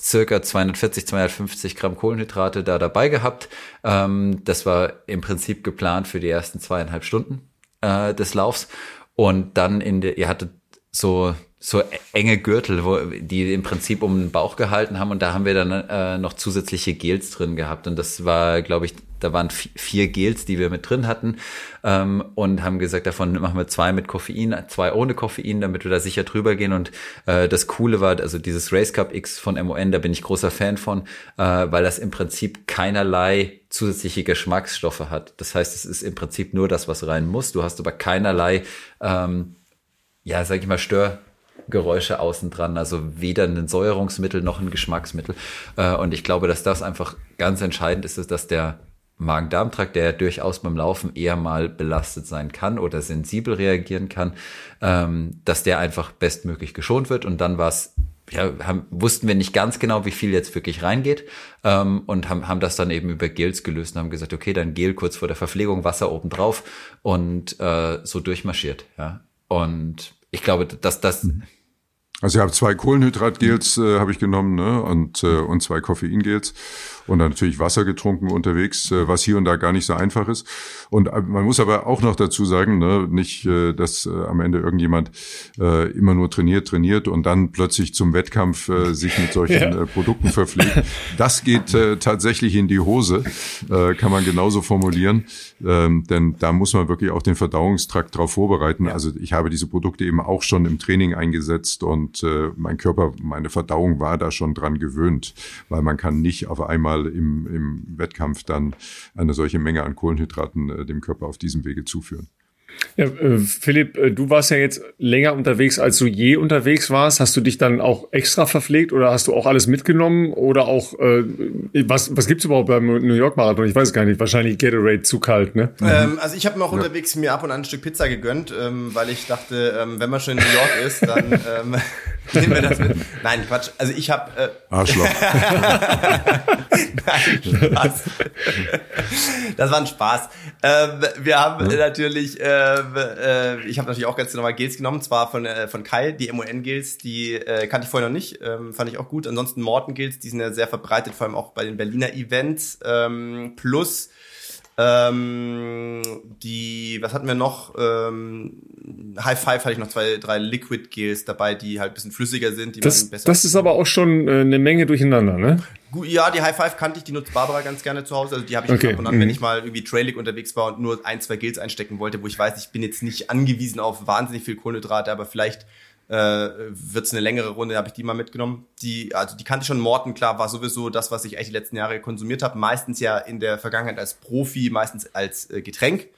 circa 240, 250 Gramm Kohlenhydrate da dabei gehabt. Ähm, das war im Prinzip geplant für die ersten zweieinhalb Stunden äh, des Laufs. Und dann in der, ihr hattet so so enge Gürtel, wo die im Prinzip um den Bauch gehalten haben und da haben wir dann äh, noch zusätzliche Gels drin gehabt und das war, glaube ich, da waren vier Gels, die wir mit drin hatten ähm, und haben gesagt, davon machen wir zwei mit Koffein, zwei ohne Koffein, damit wir da sicher drüber gehen und äh, das Coole war, also dieses Race Cup X von MON, da bin ich großer Fan von, äh, weil das im Prinzip keinerlei zusätzliche Geschmacksstoffe hat. Das heißt, es ist im Prinzip nur das, was rein muss. Du hast aber keinerlei, ähm, ja, sag ich mal, Stör Geräusche außen dran, also weder ein Säuerungsmittel noch ein Geschmacksmittel. Äh, und ich glaube, dass das einfach ganz entscheidend ist, dass der Magen-Darm-Trakt, der durchaus beim Laufen eher mal belastet sein kann oder sensibel reagieren kann, ähm, dass der einfach bestmöglich geschont wird. Und dann war es ja, haben, wussten wir nicht ganz genau, wie viel jetzt wirklich reingeht ähm, und haben, haben das dann eben über Gels gelöst und haben gesagt, okay, dann Gel kurz vor der Verpflegung, Wasser oben drauf und äh, so durchmarschiert. Ja. Und ich glaube, dass das mhm. Also ich habe zwei Kohlenhydratgels äh, habe ich genommen ne? und, äh, und zwei Koffeingels und dann natürlich Wasser getrunken unterwegs, äh, was hier und da gar nicht so einfach ist. Und äh, man muss aber auch noch dazu sagen, ne, nicht, äh, dass am Ende irgendjemand äh, immer nur trainiert, trainiert und dann plötzlich zum Wettkampf äh, sich mit solchen ja. äh, Produkten verpflegt. Das geht tatsächlich in die Hose, kann man genauso formulieren, ähm, denn da muss man wirklich auch den Verdauungstrakt darauf vorbereiten. Ja. Also ich habe diese Produkte eben auch schon im Training eingesetzt und mein Körper, meine Verdauung war da schon dran gewöhnt, weil man kann nicht auf einmal mal im, im Wettkampf dann eine solche Menge an Kohlenhydraten äh, dem Körper auf diesem Wege zuführen. Ja, äh, Philipp, äh, du warst ja jetzt länger unterwegs, als du je unterwegs warst. Hast du dich dann auch extra verpflegt oder hast du auch alles mitgenommen? Oder auch, äh, was, was gibt's überhaupt beim New York Marathon? Ich weiß es gar nicht. Wahrscheinlich Gatorade zu kalt, ne? Ähm, also ich habe mir auch ja. unterwegs mir ab und an ein Stück Pizza gegönnt, ähm, weil ich dachte, ähm, wenn man schon in New York ist, dann ähm, nehmen wir das mit. Nein, Quatsch. Also ich habe... Äh, Arschloch. Nein, Spaß. das war ein Spaß. Ähm, wir haben ja. natürlich... Äh, äh, ich habe natürlich auch ganz normal Gels genommen, zwar von, äh, von Kai, die MON-Gels, die äh, kannte ich vorher noch nicht, ähm, fand ich auch gut. Ansonsten Morton-Gels, die sind ja sehr verbreitet, vor allem auch bei den Berliner Events. Ähm, plus ähm, die, was hatten wir noch? Ähm, High Five hatte ich noch zwei, drei Liquid Gels dabei, die halt ein bisschen flüssiger sind. Die das, das ist aber auch schon äh, eine Menge durcheinander, ne? Ja, die High Five kannte ich, die nutzt Barbara ganz gerne zu Hause. Also die habe ich okay. ab und an, mhm. wenn ich mal irgendwie Trailig unterwegs war und nur ein, zwei Gels einstecken wollte, wo ich weiß, ich bin jetzt nicht angewiesen auf wahnsinnig viel Kohlenhydrate, aber vielleicht äh, wird es eine längere Runde, habe ich die mal mitgenommen. Die, also die kannte schon, Morten, klar, war sowieso das, was ich echt die letzten Jahre konsumiert habe. Meistens ja in der Vergangenheit als Profi, meistens als äh, Getränk,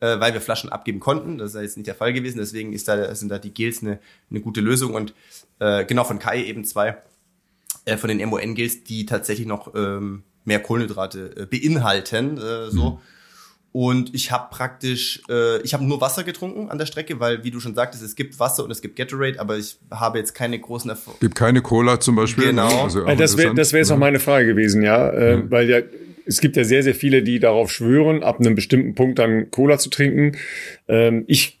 äh, weil wir Flaschen abgeben konnten. Das ist ja jetzt nicht der Fall gewesen, deswegen ist da, sind da die Gels eine, eine gute Lösung. Und äh, genau von Kai eben zwei äh, von den MON-Gels, die tatsächlich noch ähm, mehr Kohlenhydrate äh, beinhalten. Äh, so. Mhm und ich habe praktisch, äh, ich habe nur Wasser getrunken an der Strecke, weil, wie du schon sagtest, es gibt Wasser und es gibt Gatorade, aber ich habe jetzt keine großen Erfolge. Gibt keine Cola zum Beispiel. Genau. Also das wäre das wäre jetzt auch meine Frage gewesen, ja, äh, mhm. weil ja es gibt ja sehr sehr viele, die darauf schwören, ab einem bestimmten Punkt dann Cola zu trinken. Ähm, ich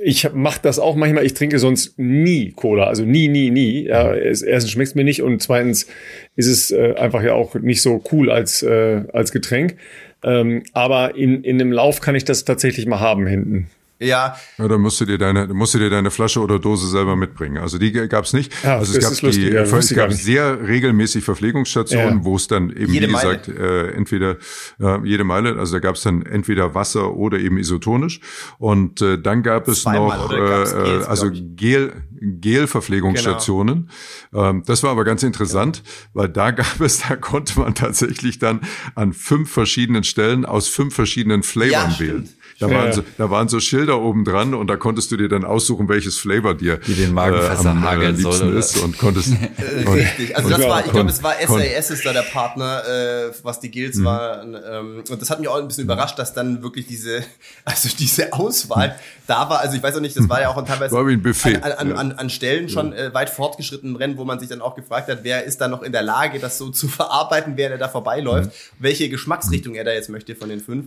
ich mache das auch manchmal. Ich trinke sonst nie Cola, also nie, nie, nie. Ja, erstens schmeckt es mir nicht und zweitens ist es äh, einfach ja auch nicht so cool als äh, als Getränk. Ähm, aber in, in dem Lauf kann ich das tatsächlich mal haben hinten. Ja. Ja, dann musst du dir deine, musst du dir deine Flasche oder Dose selber mitbringen. Also die gab's nicht. Ja, also es gab lustig, die, ja, es gab sehr regelmäßig Verpflegungsstationen, ja. wo es dann eben, jede wie gesagt, äh, entweder äh, jede Meile, also da gab's dann entweder Wasser oder eben isotonisch. Und äh, dann gab es Zweimal, noch äh, Gels, also Gel, Gel-Verpflegungsstationen. Genau. Ähm, das war aber ganz interessant, weil da gab es, da konnte man tatsächlich dann an fünf verschiedenen Stellen aus fünf verschiedenen Flavoren wählen. Da, waren so, da waren so Schilder oben dran und da konntest du dir dann aussuchen, welches Flavor dir Die den Magen äh, am äh, liebsten soll, ist und konntest. Richtig. Also das war, ich glaube, es war SAS ist da der Partner, äh, was die Guilds mhm. waren. Ähm, und das hat mich auch ein bisschen überrascht, dass dann wirklich diese, also diese Auswahl da war. Also ich weiß auch nicht, das war ja auch teilweise war wie ein Buffet. An, an, an, an Stellen schon äh, weit fortgeschritten im Rennen, wo man sich dann auch gefragt hat, wer ist da noch in der Lage, das so zu verarbeiten, wer da vorbeiläuft, mhm. welche Geschmacksrichtung er da jetzt möchte von den fünf.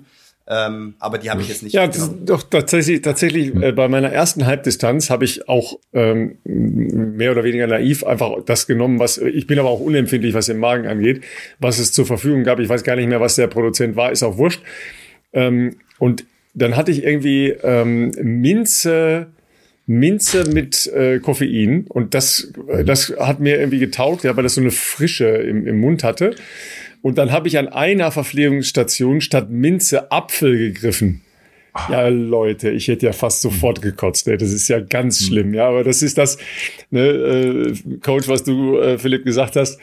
Ähm, aber die habe ich jetzt nicht. Ja, doch tatsächlich, tatsächlich äh, bei meiner ersten Halbdistanz habe ich auch ähm, mehr oder weniger naiv einfach das genommen, was ich bin aber auch unempfindlich, was den Magen angeht, was es zur Verfügung gab. Ich weiß gar nicht mehr, was der Produzent war, ist auch wurscht. Ähm, und dann hatte ich irgendwie ähm, Minze, Minze mit äh, Koffein und das, das hat mir irgendwie getaugt, ja, weil das so eine Frische im, im Mund hatte. Und dann habe ich an einer Verpflegungsstation statt Minze Apfel gegriffen. Ja, Leute, ich hätte ja fast sofort gekotzt. Ey. Das ist ja ganz hm. schlimm. Ja, aber das ist das, ne, äh, Coach, was du, äh, Philipp, gesagt hast.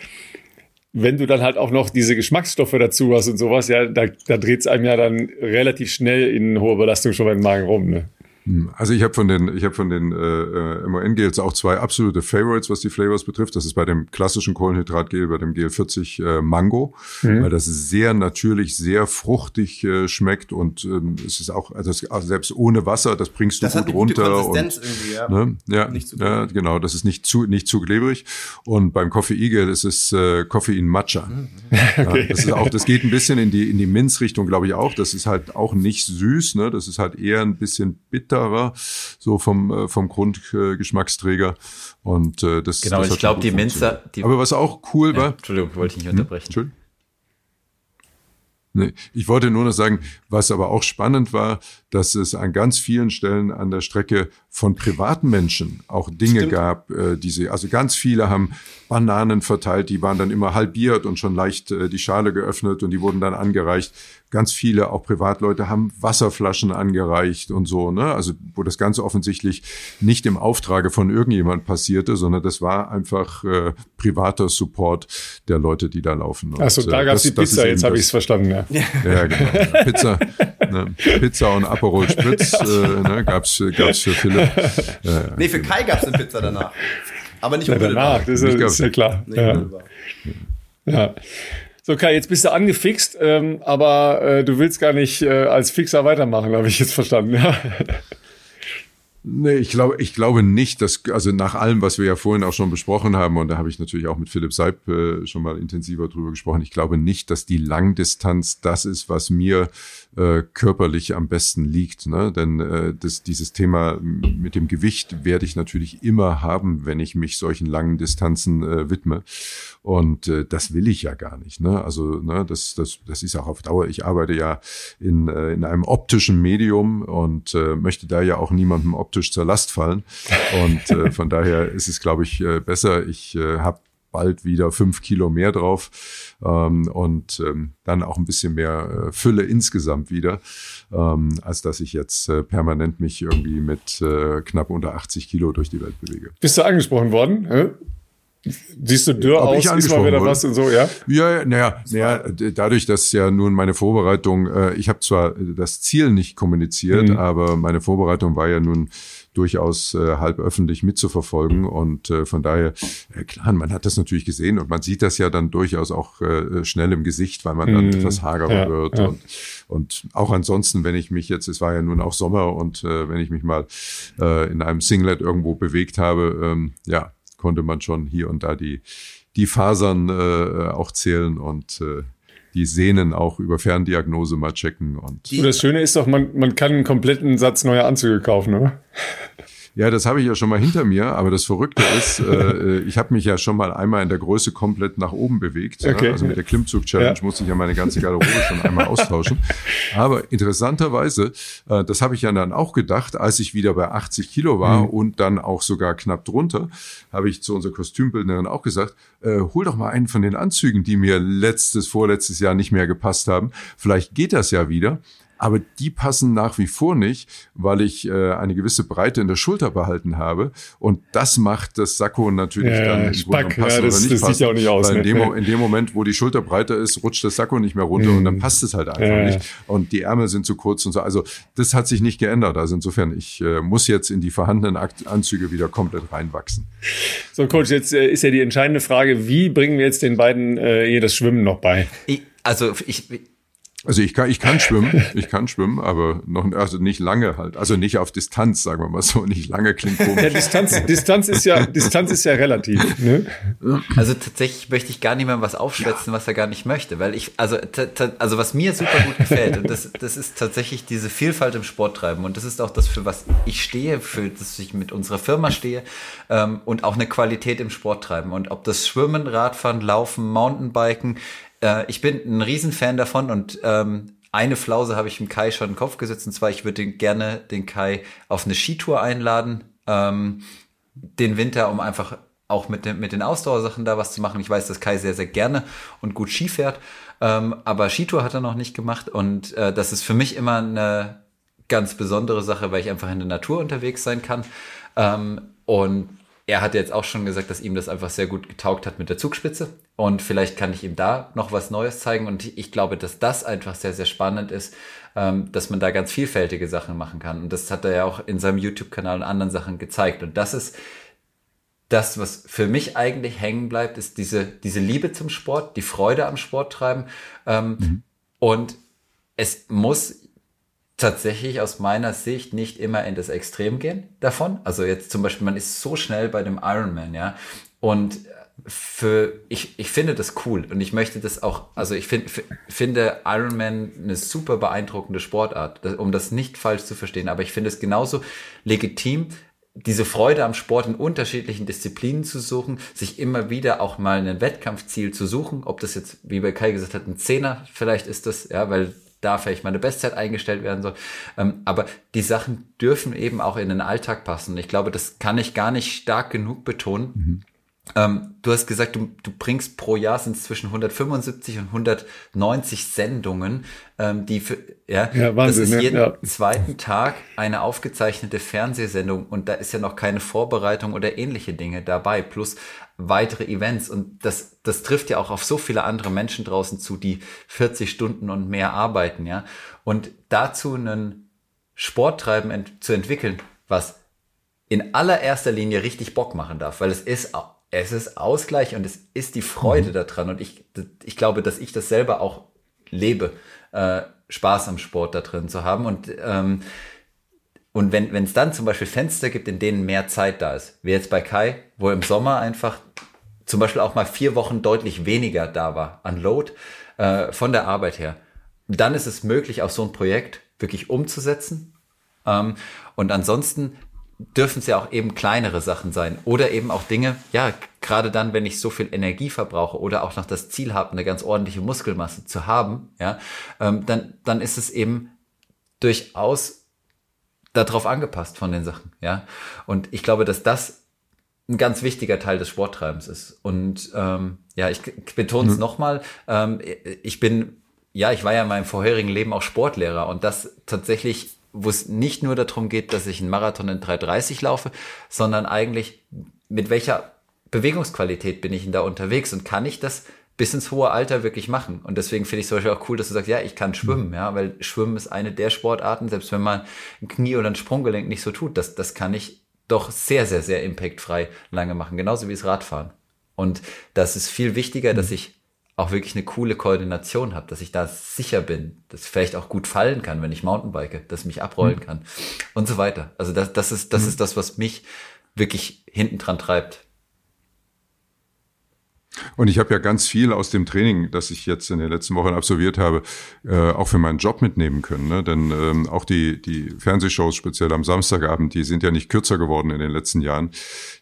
Wenn du dann halt auch noch diese Geschmacksstoffe dazu hast und sowas, ja, da, da dreht es einem ja dann relativ schnell in hoher Belastung schon beim Magen rum. Ne? Hm, also ich habe von den, ich habe von den äh, äh MON-Gels auch zwei absolute Favorites, was die Flavors betrifft. Das ist bei dem klassischen Kohlenhydratgel, bei dem Gel 40 äh, Mango, mhm. weil das sehr natürlich, sehr fruchtig äh, schmeckt und ähm, es ist auch, also, also selbst ohne Wasser, das bringst du das gut runter. und, ja. Ne? Ja, nicht zu ja, genau, das ist nicht zu nicht zu klebrig. Und beim Koffeingel ist es äh, Koffein Matcha. Mhm. okay. ja, das ist auch, das geht ein bisschen in die in die Minzrichtung, glaube ich auch. Das ist halt auch nicht süß, ne? Das ist halt eher ein bisschen bitter bitterer, so vom, äh, vom Grundgeschmacksträger. Und äh, das Genau, das ich glaube, die Minzer. Die Aber was auch cool ja, war. Entschuldigung, wollte ich nicht hm? unterbrechen. Hm, Nee, ich wollte nur noch sagen, was aber auch spannend war, dass es an ganz vielen Stellen an der Strecke von privaten Menschen auch Dinge Stimmt. gab, äh, die sie, also ganz viele haben Bananen verteilt, die waren dann immer halbiert und schon leicht äh, die Schale geöffnet und die wurden dann angereicht. Ganz viele, auch Privatleute, haben Wasserflaschen angereicht und so, ne? Also, wo das Ganze offensichtlich nicht im Auftrage von irgendjemand passierte, sondern das war einfach äh, privater Support der Leute, die da laufen. Achso, da äh, gab es die Pizza, jetzt habe ich es verstanden, ja. Ja, genau. Pizza, ne? Pizza und Aperol Spritz äh, ne? gab's, gab's für Philipp. Ja. Nee, für Kai gab's eine Pizza danach. Aber nicht unmittelbar. Danach, das ist, ist ja klar. Ja. ja. So, Kai, jetzt bist du angefixt, ähm, aber äh, du willst gar nicht äh, als Fixer weitermachen, habe ich jetzt verstanden. Ja. Nee, ich glaube, ich glaube nicht, dass, also nach allem, was wir ja vorhin auch schon besprochen haben, und da habe ich natürlich auch mit Philipp Seib äh, schon mal intensiver drüber gesprochen, ich glaube nicht, dass die Langdistanz das ist, was mir äh, körperlich am besten liegt. Ne? Denn äh, das, dieses Thema mit dem Gewicht werde ich natürlich immer haben, wenn ich mich solchen langen Distanzen äh, widme. Und äh, das will ich ja gar nicht. Ne? Also ne, das, das, das ist auch auf Dauer. Ich arbeite ja in, äh, in einem optischen Medium und äh, möchte da ja auch niemandem optisch zur Last fallen. Und äh, von daher ist es, glaube ich, äh, besser. Ich äh, habe bald wieder fünf Kilo mehr drauf ähm, und ähm, dann auch ein bisschen mehr äh, Fülle insgesamt wieder, ähm, als dass ich jetzt äh, permanent mich irgendwie mit äh, knapp unter 80 Kilo durch die Welt bewege. Bist du angesprochen worden? Hä? Siehst du dürr Ob aus, ist mal wieder was und so, ja? Ja, naja, naja, dadurch, dass ja nun meine Vorbereitung, äh, ich habe zwar das Ziel nicht kommuniziert, mhm. aber meine Vorbereitung war ja nun durchaus äh, halb öffentlich mitzuverfolgen und äh, von daher, äh, klar, man hat das natürlich gesehen und man sieht das ja dann durchaus auch äh, schnell im Gesicht, weil man dann mhm. etwas hagerer ja, wird ja. und und auch ansonsten, wenn ich mich jetzt, es war ja nun auch Sommer und äh, wenn ich mich mal äh, in einem Singlet irgendwo bewegt habe, ähm, ja, konnte man schon hier und da die, die Fasern äh, auch zählen und äh, die Sehnen auch über Ferndiagnose mal checken. Und, und das Schöne ist doch, man, man kann einen kompletten Satz neuer Anzüge kaufen, oder? Ja, das habe ich ja schon mal hinter mir, aber das Verrückte ist, äh, ich habe mich ja schon mal einmal in der Größe komplett nach oben bewegt. Okay. Ja? Also mit der Klimmzug-Challenge ja. musste ich ja meine ganze Garderobe schon einmal austauschen. Aber interessanterweise, äh, das habe ich ja dann auch gedacht, als ich wieder bei 80 Kilo war mhm. und dann auch sogar knapp drunter, habe ich zu unserer Kostümbildnerin auch gesagt, äh, hol doch mal einen von den Anzügen, die mir letztes, vorletztes Jahr nicht mehr gepasst haben. Vielleicht geht das ja wieder aber die passen nach wie vor nicht, weil ich äh, eine gewisse Breite in der Schulter behalten habe und das macht das Sakko natürlich ja, dann Spack, passen ja, das, oder nicht das sieht ja auch nicht aus. Weil in, dem, in dem Moment, wo die Schulter breiter ist, rutscht das Sakko nicht mehr runter mhm. und dann mhm. passt es halt einfach ja. nicht und die Ärmel sind zu kurz und so. Also das hat sich nicht geändert. Also insofern, ich äh, muss jetzt in die vorhandenen Anzüge wieder komplett reinwachsen. So Coach, jetzt äh, ist ja die entscheidende Frage, wie bringen wir jetzt den beiden äh, hier das Schwimmen noch bei? Ich, also ich Also ich kann, ich kann schwimmen, ich kann schwimmen, aber noch, also nicht lange halt. Also nicht auf Distanz, sagen wir mal so, nicht lange klingt komisch. Ja, Distanz, Distanz ist ja, Distanz ist ja relativ, ne? Also tatsächlich möchte ich gar nicht mehr was aufschwätzen, ja. was er gar nicht möchte, weil ich, also, also was mir super gut gefällt, und das, das ist tatsächlich diese Vielfalt im Sport treiben und das ist auch das, für was ich stehe, für das ich mit unserer Firma stehe, ähm, und auch eine Qualität im Sport treiben und ob das Schwimmen, Radfahren, Laufen, Mountainbiken, äh, ich bin ein Riesenfan davon und ähm, eine Flause habe ich dem Kai schon den Kopf gesetzt, und zwar, ich würde gerne den Kai auf eine Skitour einladen, ähm, den Winter, um einfach auch mit, den, mit den Ausdauersachen da was zu machen. Ich weiß, dass Kai sehr, sehr gerne und gut Ski fährt, ähm, aber Skitour hat er noch nicht gemacht und äh, das ist für mich immer eine ganz besondere Sache, weil ich einfach in der Natur unterwegs sein kann. Ähm, und er hat jetzt auch schon gesagt, dass ihm das einfach sehr gut getaugt hat mit der Zugspitze. Und vielleicht kann ich ihm da noch was Neues zeigen. Und ich glaube, dass das einfach sehr, sehr spannend ist, ähm, dass man da ganz vielfältige Sachen machen kann. Und das hat er ja auch in seinem YouTube-Kanal und anderen Sachen gezeigt. Und das ist das, was für mich eigentlich hängen bleibt, ist diese, diese Liebe zum Sport, die Freude am Sport treiben. Ähm, mhm. Und es muss tatsächlich aus meiner Sicht nicht immer in das Extrem gehen davon. Also jetzt zum Beispiel, man ist so schnell bei dem Ironman, ja. Und für, ich, ich finde das cool und ich möchte das auch, also ich find, finde Ironman eine super beeindruckende Sportart, um das nicht falsch zu verstehen, aber ich finde es genauso legitim, diese Freude am Sport in unterschiedlichen Disziplinen zu suchen, sich immer wieder auch mal ein Wettkampfziel zu suchen, ob das jetzt, wie bei Kai gesagt hat, ein Zehner vielleicht ist das, ja, weil da vielleicht meine Bestzeit eingestellt werden soll. Ähm, aber die Sachen dürfen eben auch in den Alltag passen. Ich glaube, das kann ich gar nicht stark genug betonen. Mhm. Ähm, du hast gesagt, du, du bringst pro Jahr sind es zwischen 175 und 190 Sendungen, ähm, die für, ja, ja Wahnsinn, das ist jeden ja. zweiten Tag eine aufgezeichnete Fernsehsendung und da ist ja noch keine Vorbereitung oder ähnliche Dinge dabei, plus weitere Events und das, das trifft ja auch auf so viele andere Menschen draußen zu, die 40 Stunden und mehr arbeiten, ja. Und dazu einen Sporttreiben ent zu entwickeln, was in allererster Linie richtig Bock machen darf, weil es ist es ist Ausgleich und es ist die Freude mhm. daran. Und ich, ich glaube, dass ich das selber auch lebe, äh, Spaß am Sport da drin zu haben. Und, ähm, und wenn es dann zum Beispiel Fenster gibt, in denen mehr Zeit da ist, wie jetzt bei Kai, wo im Sommer einfach zum Beispiel auch mal vier Wochen deutlich weniger da war an Load äh, von der Arbeit her, dann ist es möglich, auch so ein Projekt wirklich umzusetzen. Ähm, und ansonsten dürfen es ja auch eben kleinere Sachen sein oder eben auch Dinge, ja, gerade dann, wenn ich so viel Energie verbrauche oder auch noch das Ziel habe, eine ganz ordentliche Muskelmasse zu haben, ja, ähm, dann, dann ist es eben durchaus darauf angepasst von den Sachen, ja. Und ich glaube, dass das ein ganz wichtiger Teil des Sporttreibens ist. Und ähm, ja, ich betone es mhm. nochmal, ähm, ich bin, ja, ich war ja in meinem vorherigen Leben auch Sportlehrer und das tatsächlich wo es nicht nur darum geht, dass ich einen Marathon in 3,30 laufe, sondern eigentlich mit welcher Bewegungsqualität bin ich denn da unterwegs und kann ich das bis ins hohe Alter wirklich machen. Und deswegen finde ich es zum Beispiel auch cool, dass du sagst, ja, ich kann schwimmen, ja, weil Schwimmen ist eine der Sportarten, selbst wenn man ein Knie oder ein Sprunggelenk nicht so tut, das, das kann ich doch sehr, sehr, sehr impactfrei lange machen, genauso wie das Radfahren. Und das ist viel wichtiger, dass ich auch wirklich eine coole Koordination habe, dass ich da sicher bin, dass vielleicht auch gut fallen kann, wenn ich Mountainbike, dass mich abrollen mhm. kann und so weiter. Also das, das ist, das mhm. ist das, was mich wirklich hinten dran treibt. Und ich habe ja ganz viel aus dem Training, das ich jetzt in den letzten Wochen absolviert habe, äh, auch für meinen Job mitnehmen können. Ne? Denn ähm, auch die, die Fernsehshows, speziell am Samstagabend, die sind ja nicht kürzer geworden in den letzten Jahren.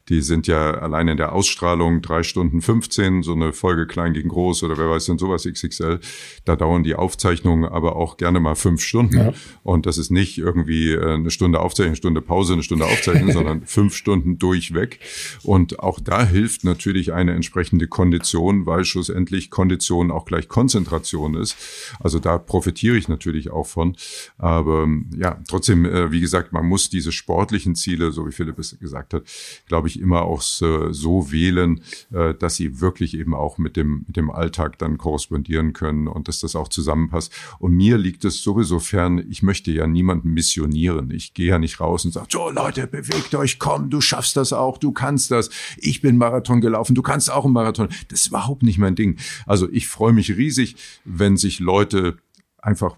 Die sind ja allein in der Ausstrahlung drei Stunden 15, so eine Folge klein gegen groß oder wer weiß denn sowas XXL. Da dauern die Aufzeichnungen aber auch gerne mal fünf Stunden. Ja. Und das ist nicht irgendwie äh, eine Stunde Aufzeichnung, eine Stunde Pause, eine Stunde Aufzeichnung, sondern fünf Stunden durchweg. Und auch da hilft natürlich eine entsprechende Kondition, weil schlussendlich Kondition auch gleich Konzentration ist. Also da profitiere ich natürlich auch von. Aber ja, trotzdem, äh, wie gesagt, man muss diese sportlichen Ziele, so wie Philipp es gesagt hat, glaube ich, immer auch so wählen, äh, dass sie wirklich eben auch mit dem, mit dem Alltag dann korrespondieren können und dass das auch zusammenpasst. Und mir liegt es sowieso fern, ich möchte ja niemanden missionieren. Ich gehe ja nicht raus und sage, so Leute, bewegt euch, komm, du schaffst das auch, du kannst das. Ich bin Marathon gelaufen, du kannst auch einen Marathon. Das ist überhaupt nicht mein Ding. Also ich freue mich riesig, wenn sich Leute einfach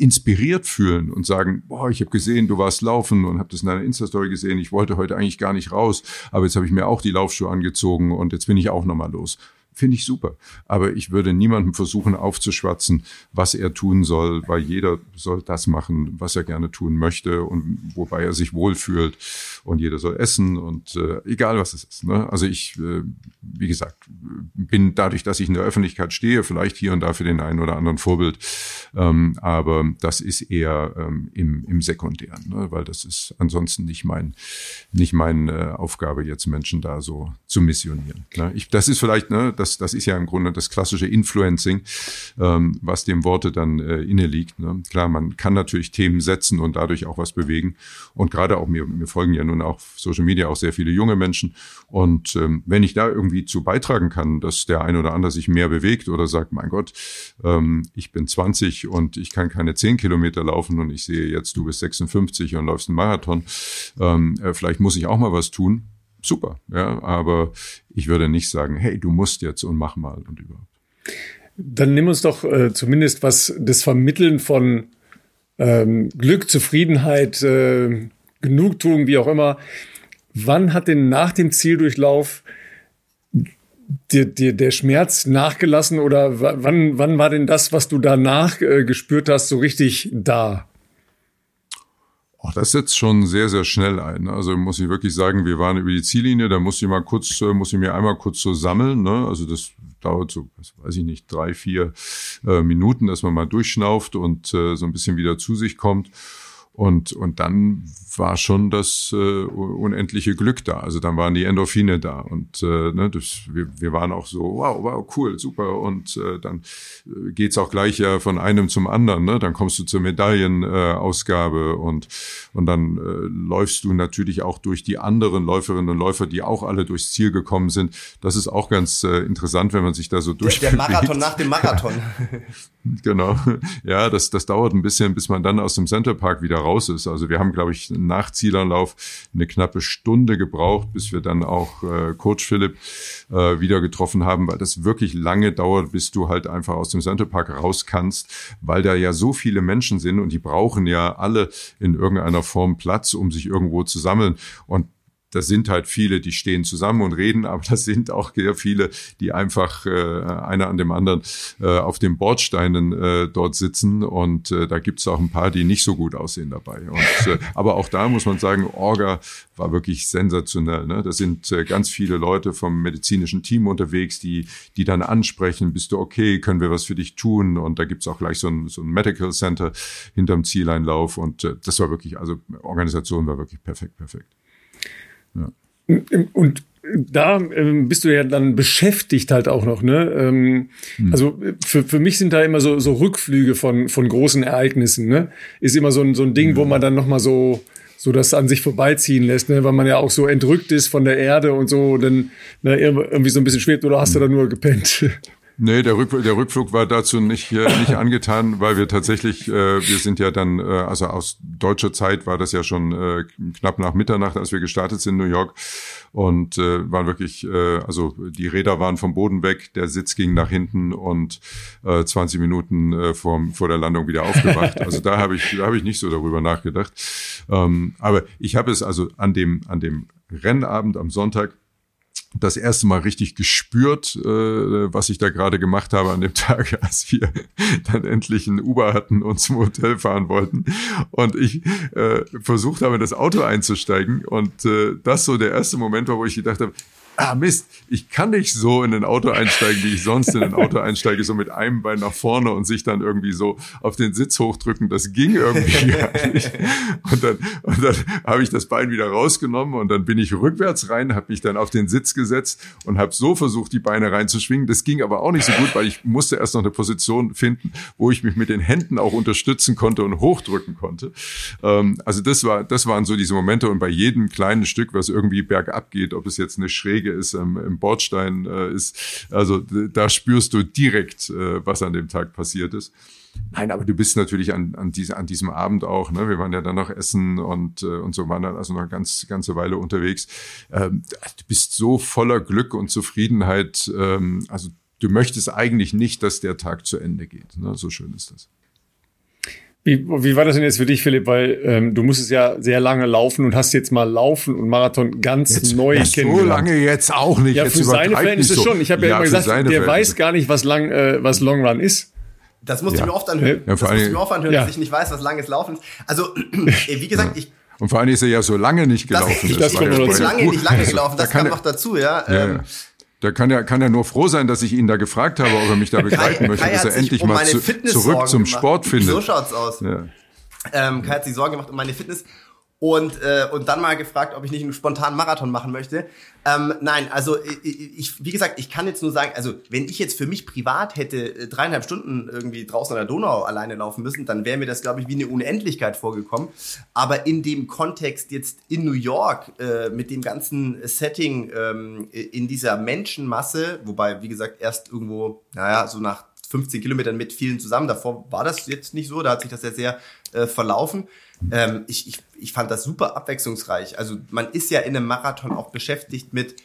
inspiriert fühlen und sagen, boah, ich habe gesehen, du warst laufen und habe das in deiner Insta-Story gesehen, ich wollte heute eigentlich gar nicht raus, aber jetzt habe ich mir auch die Laufschuhe angezogen und jetzt bin ich auch nochmal los finde ich super. Aber ich würde niemandem versuchen aufzuschwatzen, was er tun soll, weil jeder soll das machen, was er gerne tun möchte und wobei er sich wohlfühlt und jeder soll essen und äh, egal was es ist. Ne? Also ich, äh, wie gesagt, bin dadurch, dass ich in der Öffentlichkeit stehe, vielleicht hier und da für den einen oder anderen Vorbild, ähm, aber das ist eher ähm, im, im Sekundären, ne? weil das ist ansonsten nicht mein, nicht meine Aufgabe, jetzt Menschen da so zu missionieren. Ne? Ich, das ist vielleicht, ne, das, das ist ja im Grunde das klassische Influencing, ähm, was dem Worte dann äh, inne liegt. Ne? Klar, man kann natürlich Themen setzen und dadurch auch was bewegen. Und gerade auch mir, mir folgen ja nun auch Social Media auch sehr viele junge Menschen. Und ähm, wenn ich da irgendwie zu beitragen kann, dass der eine oder andere sich mehr bewegt oder sagt, mein Gott, ähm, ich bin 20 und ich kann keine 10 Kilometer laufen und ich sehe jetzt, du bist 56 und läufst einen Marathon, ähm, äh, vielleicht muss ich auch mal was tun super. Ja, aber ich würde nicht sagen, hey, du musst jetzt und mach mal und überhaupt. Dann nimm uns doch äh, zumindest was das Vermitteln von ähm, Glück, Zufriedenheit, äh, Genugtuung, wie auch immer. Wann hat denn nach dem Zieldurchlauf dir, dir der Schmerz nachgelassen oder wann, wann war denn das, was du danach äh, gespürt hast, so richtig da? Oh, das setzt schon sehr, sehr schnell ein. Also muss ich wirklich sagen, wir waren über die Ziellinie, da muss ich mal kurz, äh, muss ich mir einmal kurz so sammeln. Ne? Also das dauert so, weiß ich nicht, drei, vier äh, Minuten, dass man mal durchschnauft und äh, so ein bisschen wieder zu sich kommt. Und, und dann war schon das äh, unendliche Glück da. Also dann waren die Endorphine da. Und äh, ne, das, wir, wir waren auch so, wow, wow, cool, super. Und äh, dann äh, geht's auch gleich ja von einem zum anderen. Ne? Dann kommst du zur Medaillenausgabe äh, und, und dann äh, läufst du natürlich auch durch die anderen Läuferinnen und Läufer, die auch alle durchs Ziel gekommen sind. Das ist auch ganz äh, interessant, wenn man sich da so durch. Der, der Marathon nach dem Marathon. genau. Ja, das, das dauert ein bisschen, bis man dann aus dem Centerpark wieder raus ist. Also wir haben, glaube ich, nach Zielerlauf eine knappe Stunde gebraucht, bis wir dann auch äh, Coach Philipp äh, wieder getroffen haben, weil das wirklich lange dauert, bis du halt einfach aus dem Centerpark raus kannst, weil da ja so viele Menschen sind und die brauchen ja alle in irgendeiner Form Platz, um sich irgendwo zu sammeln. Und das sind halt viele, die stehen zusammen und reden, aber das sind auch sehr viele, die einfach äh, einer an dem anderen äh, auf den Bordsteinen äh, dort sitzen. Und äh, da gibt's auch ein paar, die nicht so gut aussehen dabei. Und, äh, aber auch da muss man sagen, Orga war wirklich sensationell. Ne? Da sind äh, ganz viele Leute vom medizinischen Team unterwegs, die, die dann ansprechen, bist du okay, können wir was für dich tun? Und da gibt's auch gleich so ein, so ein Medical Center hinterm Zieleinlauf. Und äh, das war wirklich, also Organisation war wirklich perfekt, perfekt. Ja. Und da ähm, bist du ja dann beschäftigt halt auch noch, ne? Ähm, hm. Also für, für mich sind da immer so, so Rückflüge von, von großen Ereignissen, ne? Ist immer so ein, so ein Ding, hm. wo man dann nochmal so, so das an sich vorbeiziehen lässt, ne? weil man ja auch so entrückt ist von der Erde und so, dann ne, irgendwie so ein bisschen schwebt oder hast du da nur gepennt? Nee, der, Rück, der Rückflug war dazu nicht, äh, nicht angetan, weil wir tatsächlich, äh, wir sind ja dann, äh, also aus deutscher Zeit war das ja schon äh, knapp nach Mitternacht, als wir gestartet sind in New York und äh, waren wirklich, äh, also die Räder waren vom Boden weg, der Sitz ging nach hinten und äh, 20 Minuten äh, vor, vor der Landung wieder aufgewacht. Also da habe ich, da habe ich nicht so darüber nachgedacht. Ähm, aber ich habe es also an dem, an dem Rennabend am Sonntag das erste Mal richtig gespürt, äh, was ich da gerade gemacht habe an dem Tag, als wir dann endlich ein Uber hatten und zum Hotel fahren wollten. Und ich äh, versucht habe, das Auto einzusteigen. Und äh, das so der erste Moment war, wo ich gedacht habe, ah Mist, ich kann nicht so in ein Auto einsteigen, wie ich sonst in ein Auto einsteige, so mit einem Bein nach vorne und sich dann irgendwie so auf den Sitz hochdrücken. Das ging irgendwie gar nicht. Und dann, und dann habe ich das Bein wieder rausgenommen und dann bin ich rückwärts rein, habe mich dann auf den Sitz gesetzt und habe so versucht, die Beine reinzuschwingen. Das ging aber auch nicht so gut, weil ich musste erst noch eine Position finden, wo ich mich mit den Händen auch unterstützen konnte und hochdrücken konnte. Ähm, also das war, das waren so diese Momente und bei jedem kleinen Stück, was irgendwie bergab geht, ob es jetzt eine schräge Pflege ist, ähm, im Bordstein äh, ist. Also da spürst du direkt, äh, was an dem Tag passiert ist. Nein, aber du bist natürlich an, an, diese, an diesem Abend auch, ne? wir waren ja dann noch essen und, äh, und so waren dann also noch eine ganz, ganze Weile unterwegs. Ähm, du bist so voller Glück und Zufriedenheit. Ähm, also du möchtest eigentlich nicht, dass der Tag zu Ende geht. Ne? So schön ist das. Wie, wie war das denn jetzt für dich, Philipp? Weil ähm, du musstest ja sehr lange laufen und hast jetzt mal Laufen und Marathon ganz jetzt, neu ja, kennengelernt. So lange jetzt auch nicht. Ja, jetzt für seine Verhältnisse so. schon. Ich habe ja, ja, immer gesagt, der weiß gar nicht, was lang, äh, was Long Run ist. Das musst ja. du mir oft anhören. Ja, das musst du mir oft anhören, dass ich nicht weiß, was langes Laufen ist. Also, wie gesagt, ich und vor allem ist er ja so lange nicht gelaufen. Das, das, das ist so lange nicht lange gelaufen, das kam noch dazu, ja. ja, ähm, Da kann er, kann er nur froh sein, dass ich ihn da gefragt habe, ob er mich da begleiten Kai, möchte, Kai dass er endlich um mal zu, zurück zum Sport findet. So schaut's aus. Ja. Ähm, Kai hat sich Sorgen gemacht um meine Fitness und, äh, und dann mal gefragt, ob ich nicht einen spontanen Marathon machen möchte. Ähm, nein, also ich, wie gesagt, ich kann jetzt nur sagen, also wenn ich jetzt für mich privat hätte äh, dreieinhalb Stunden irgendwie draußen an der Donau alleine laufen müssen, dann wäre mir das, glaube ich, wie eine Unendlichkeit vorgekommen. Aber in dem Kontext jetzt in New York äh, mit dem ganzen Setting ähm, in dieser Menschenmasse, wobei, wie gesagt, erst irgendwo, naja, so nach 15 Kilometern mit vielen zusammen. Davor war das jetzt nicht so, da hat sich das ja sehr äh, verlaufen. Ähm, ich, ich, ich fand das super abwechslungsreich. Also man ist ja in einem Marathon auch beschäftigt mit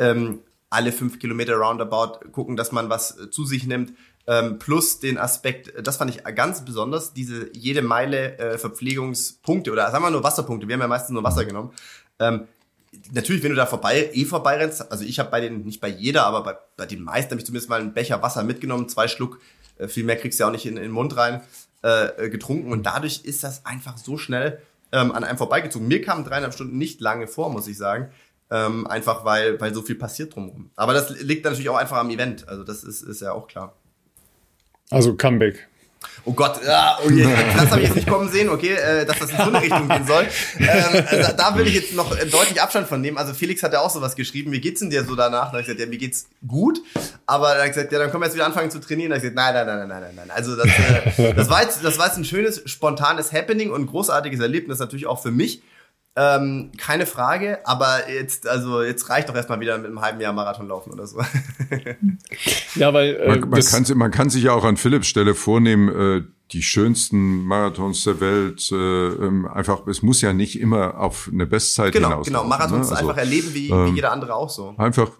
ähm, alle fünf Kilometer roundabout gucken, dass man was äh, zu sich nimmt. Ähm, plus den Aspekt, äh, das fand ich ganz besonders, diese jede Meile äh, Verpflegungspunkte oder sagen wir nur Wasserpunkte, wir haben ja meistens nur Wasser genommen. Ähm, natürlich, wenn du da vorbei, eh vorbeirennst, also ich habe bei den, nicht bei jeder, aber bei, bei den meisten habe ich zumindest mal einen Becher Wasser mitgenommen, zwei Schluck, äh, viel mehr kriegst du ja auch nicht in, in den Mund rein, äh, äh, getrunken und dadurch ist das einfach so schnell ähm, an einem vorbeigezogen. Mir kamen dreieinhalb Stunden nicht lange vor, muss ich sagen. Ähm, einfach weil, weil so viel passiert drumherum. Aber das liegt natürlich auch einfach am Event. Also das ist, ist ja auch klar. Also Comeback. Oh Gott, ja, okay, das habe ich jetzt nicht kommen sehen, okay, äh, dass das in so eine Richtung gehen soll. Ähm, also da will ich jetzt noch deutlich Abstand von nehmen. Also Felix hat ja auch sowas geschrieben, wie geht's denn dir so danach? Da ich gesagt, ja, mir geht's gut. Aber dann habe ich gesagt, ja, dann können wir jetzt wieder anfangen zu trainieren. Da ich gesagt, nein, nein, nein, nein, nein, nein. Also das, äh, das, war jetzt, das war jetzt ein schönes, spontanes Happening und großartiges Erlebnis natürlich auch für mich. Ähm, keine Frage, aber jetzt, also jetzt reicht doch erstmal wieder mit einem halben Jahr Marathon laufen oder so. ja, weil äh, man, man, kann, man kann sich ja auch an Philipps Stelle vornehmen, äh, die schönsten Marathons der Welt, äh, ähm, einfach, es muss ja nicht immer auf eine Bestzeit genau, hinaus. Genau, genau, Marathons ne? also, einfach erleben wie, ähm, wie jeder andere auch so. Einfach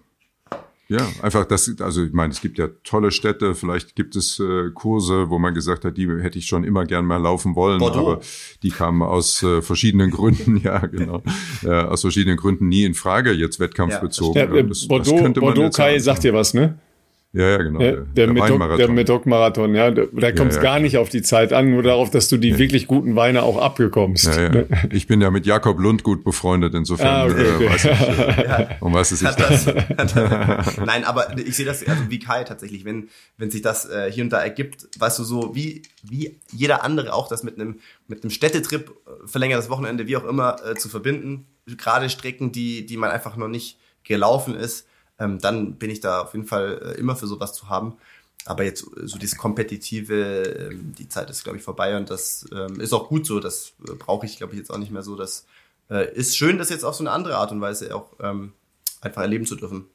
ja, einfach das, also ich meine, es gibt ja tolle Städte, vielleicht gibt es äh, Kurse, wo man gesagt hat, die hätte ich schon immer gern mal laufen wollen, Bordeaux. aber die kamen aus äh, verschiedenen Gründen, ja genau, äh, aus verschiedenen Gründen nie in Frage, jetzt wettkampfbezogen. Ja, das, Bordeaux, das Bordeaux Kai sagt dir was, ne? Ja, ja, genau. Ja, der, der, der Medoc-Marathon, ja. Da, da kommt es ja, ja. gar nicht auf die Zeit an, nur darauf, dass du die wirklich guten Weine auch abgekommst. Ja, ja. Ich bin ja mit Jakob Lund gut befreundet, insofern ah, okay, okay. Äh, weiß ich, äh, um was es sich das, Nein, aber ich sehe das also wie Kai tatsächlich, wenn, wenn sich das äh, hier und da ergibt, weißt du, so wie, wie jeder andere auch das mit einem, mit einem Städtetrip, äh, verlängertes Wochenende, wie auch immer, äh, zu verbinden. Gerade Strecken, die, die man einfach noch nicht gelaufen ist ähm, dann bin ich da auf jeden Fall äh, immer für sowas zu haben. Aber jetzt so dieses Kompetitive, ähm, die Zeit ist, glaube ich, vorbei und das ähm, ist auch gut so. Das äh, brauche ich, glaube ich, jetzt auch nicht mehr so. Das äh, ist schön, das jetzt auf so eine andere Art und Weise auch ähm, einfach erleben zu dürfen.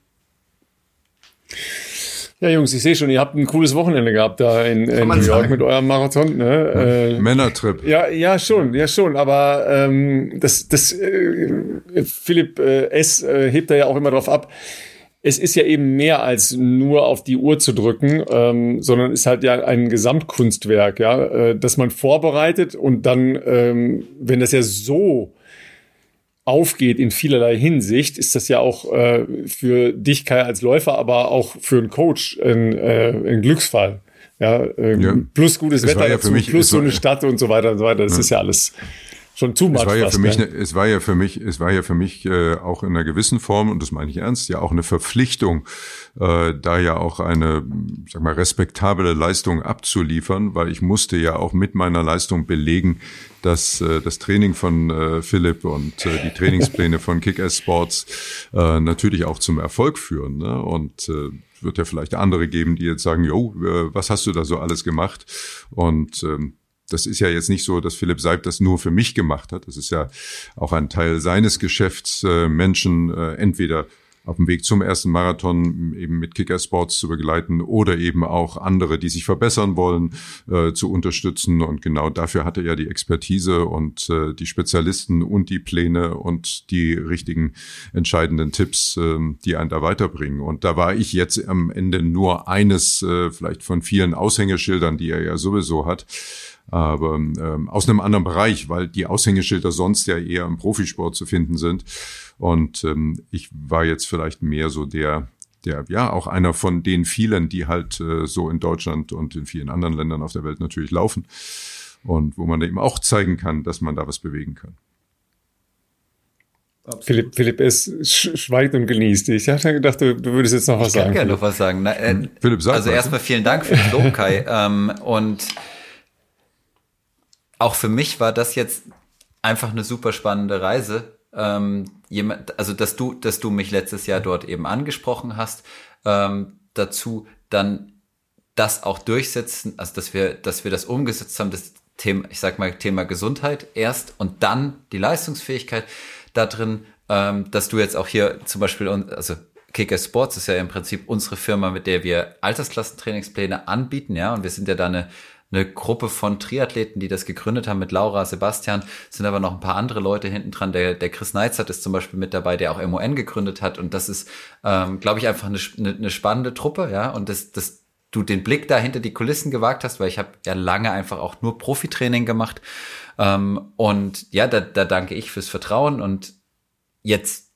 Ja, Jungs, ich sehe schon, ihr habt ein cooles Wochenende gehabt da in, in New York sagen. mit eurem Marathon. Ne? Äh, Männertrip. Ja, ja, schon, ja schon. Aber ähm, das, das äh, Philipp äh, S. Äh, hebt da ja auch immer drauf ab es ist ja eben mehr als nur auf die Uhr zu drücken, ähm, sondern ist halt ja ein Gesamtkunstwerk, ja, äh, das man vorbereitet und dann, ähm, wenn das ja so aufgeht in vielerlei Hinsicht, ist das ja auch äh, für dich, Kai, als Läufer, aber auch für einen Coach ein, äh, ein Glücksfall. Ja, ähm, ja. plus gutes Wetter ja dazu, plus so eine Stadt und so weiter und so weiter. Das ja. ist ja alles schon too much. Es war ja für mich, ne, es war ja für mich, es war ja für mich äh, auch in einer gewissen Form und das meine ich ernst, ja auch eine Verpflichtung, äh, da ja auch eine, sag mal, respektable Leistung abzuliefern, weil ich musste ja auch mit meiner Leistung belegen, dass äh, das Training von äh, Philipp und äh, die Trainingspläne von Kick-Ass Sports äh, natürlich auch zum Erfolg führen. Ne? Und äh, wird ja vielleicht andere geben, die jetzt sagen, jo, äh, was hast du da so alles gemacht? Und ähm, das ist ja jetzt nicht so, dass Philipp Seib das nur für mich gemacht hat. Das ist ja auch ein Teil seines Geschäfts, äh, Menschen äh, entweder auf dem Weg zum ersten Marathon eben mit Kicker Sports zu begleiten oder eben auch andere, die sich verbessern wollen, äh, zu unterstützen. Und genau dafür hatte er die Expertise und äh, die Spezialisten und die Pläne und die richtigen entscheidenden Tipps, äh, die einen da weiterbringen. Und da war ich jetzt am Ende nur eines, äh, vielleicht von vielen Aushängeschildern, die er ja sowieso hat. Aber ähm, aus einem anderen Bereich, weil die Aushängeschilder sonst ja eher im Profisport zu finden sind. Und ähm, ich war jetzt vielleicht mehr so der, der, ja, auch einer von den vielen, die halt äh, so in Deutschland und in vielen anderen Ländern auf der Welt natürlich laufen. Und wo man eben auch zeigen kann, dass man da was bewegen kann. Absolut. Philipp, Philipp es schweigt und genießt. Ich hatte gedacht, du, du würdest jetzt noch was ich sagen. Ich kann gerne noch was sagen. Na, äh. Philipp, sag Also erstmal vielen Dank für das Lob, Kai. ähm, und auch für mich war das jetzt einfach eine super spannende Reise. Ähm, jemand, also dass du, dass du mich letztes Jahr dort eben angesprochen hast, ähm, dazu dann das auch durchsetzen, also dass wir, dass wir das umgesetzt haben, das Thema, ich sag mal Thema Gesundheit erst und dann die Leistungsfähigkeit da drin, ähm, dass du jetzt auch hier zum Beispiel, also Kicker Sports ist ja im Prinzip unsere Firma, mit der wir Altersklassentrainingspläne anbieten, ja, und wir sind ja da eine, eine Gruppe von Triathleten, die das gegründet haben mit Laura, Sebastian, sind aber noch ein paar andere Leute hinten dran. Der, der Chris Neizert ist zum Beispiel mit dabei, der auch MON gegründet hat. Und das ist, ähm, glaube ich, einfach eine, eine, eine spannende Truppe, ja. Und das, das du den Blick da hinter die Kulissen gewagt hast, weil ich habe ja lange einfach auch nur Profitraining gemacht ähm, und ja, da, da danke ich fürs Vertrauen. Und jetzt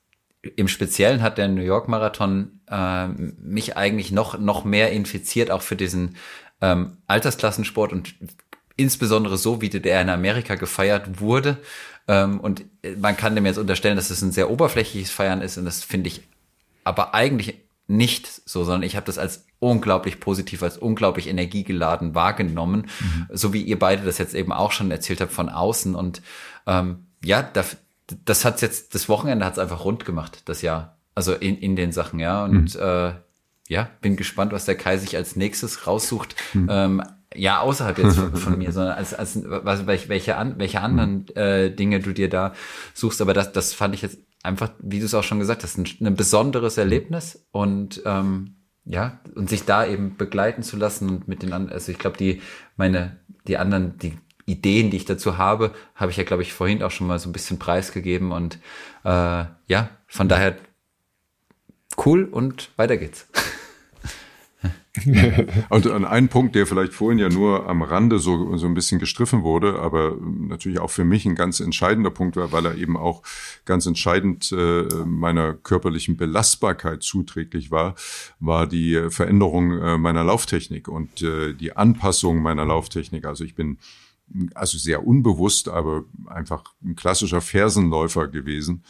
im Speziellen hat der New York Marathon äh, mich eigentlich noch, noch mehr infiziert, auch für diesen ähm, Altersklassensport und insbesondere so, wie der in Amerika gefeiert wurde. Ähm, und man kann dem jetzt unterstellen, dass es ein sehr oberflächliches Feiern ist und das finde ich aber eigentlich nicht so, sondern ich habe das als unglaublich positiv, als unglaublich energiegeladen wahrgenommen, mhm. so wie ihr beide das jetzt eben auch schon erzählt habt von außen. Und ähm, ja, das, das hat's jetzt, das Wochenende hat's einfach rund gemacht, das Jahr. Also in, in den Sachen, ja. Und mhm. äh, ja, bin gespannt, was der Kai sich als nächstes raussucht. Mhm. Ähm, ja, außerhalb jetzt von, von, mir, sondern als, als was, welche, an, welche anderen äh, Dinge du dir da suchst. Aber das, das fand ich jetzt einfach, wie du es auch schon gesagt hast, ein, ein besonderes Erlebnis und ähm, ja, und sich da eben begleiten zu lassen und mit den anderen, also ich glaube, die, meine, die anderen, die Ideen, die ich dazu habe, habe ich ja, glaube ich, vorhin auch schon mal so ein bisschen preisgegeben und äh, ja, von daher cool und weiter geht's. Und an einen Punkt, der vielleicht vorhin ja nur am Rande so, so ein bisschen gestriffen wurde, aber natürlich auch für mich ein ganz entscheidender Punkt war, weil er eben auch ganz entscheidend äh, meiner körperlichen Belastbarkeit zuträglich war, war die Veränderung äh, meiner Lauftechnik und äh, die Anpassung meiner Lauftechnik. Also ich bin also sehr unbewusst, aber einfach ein klassischer Fersenläufer gewesen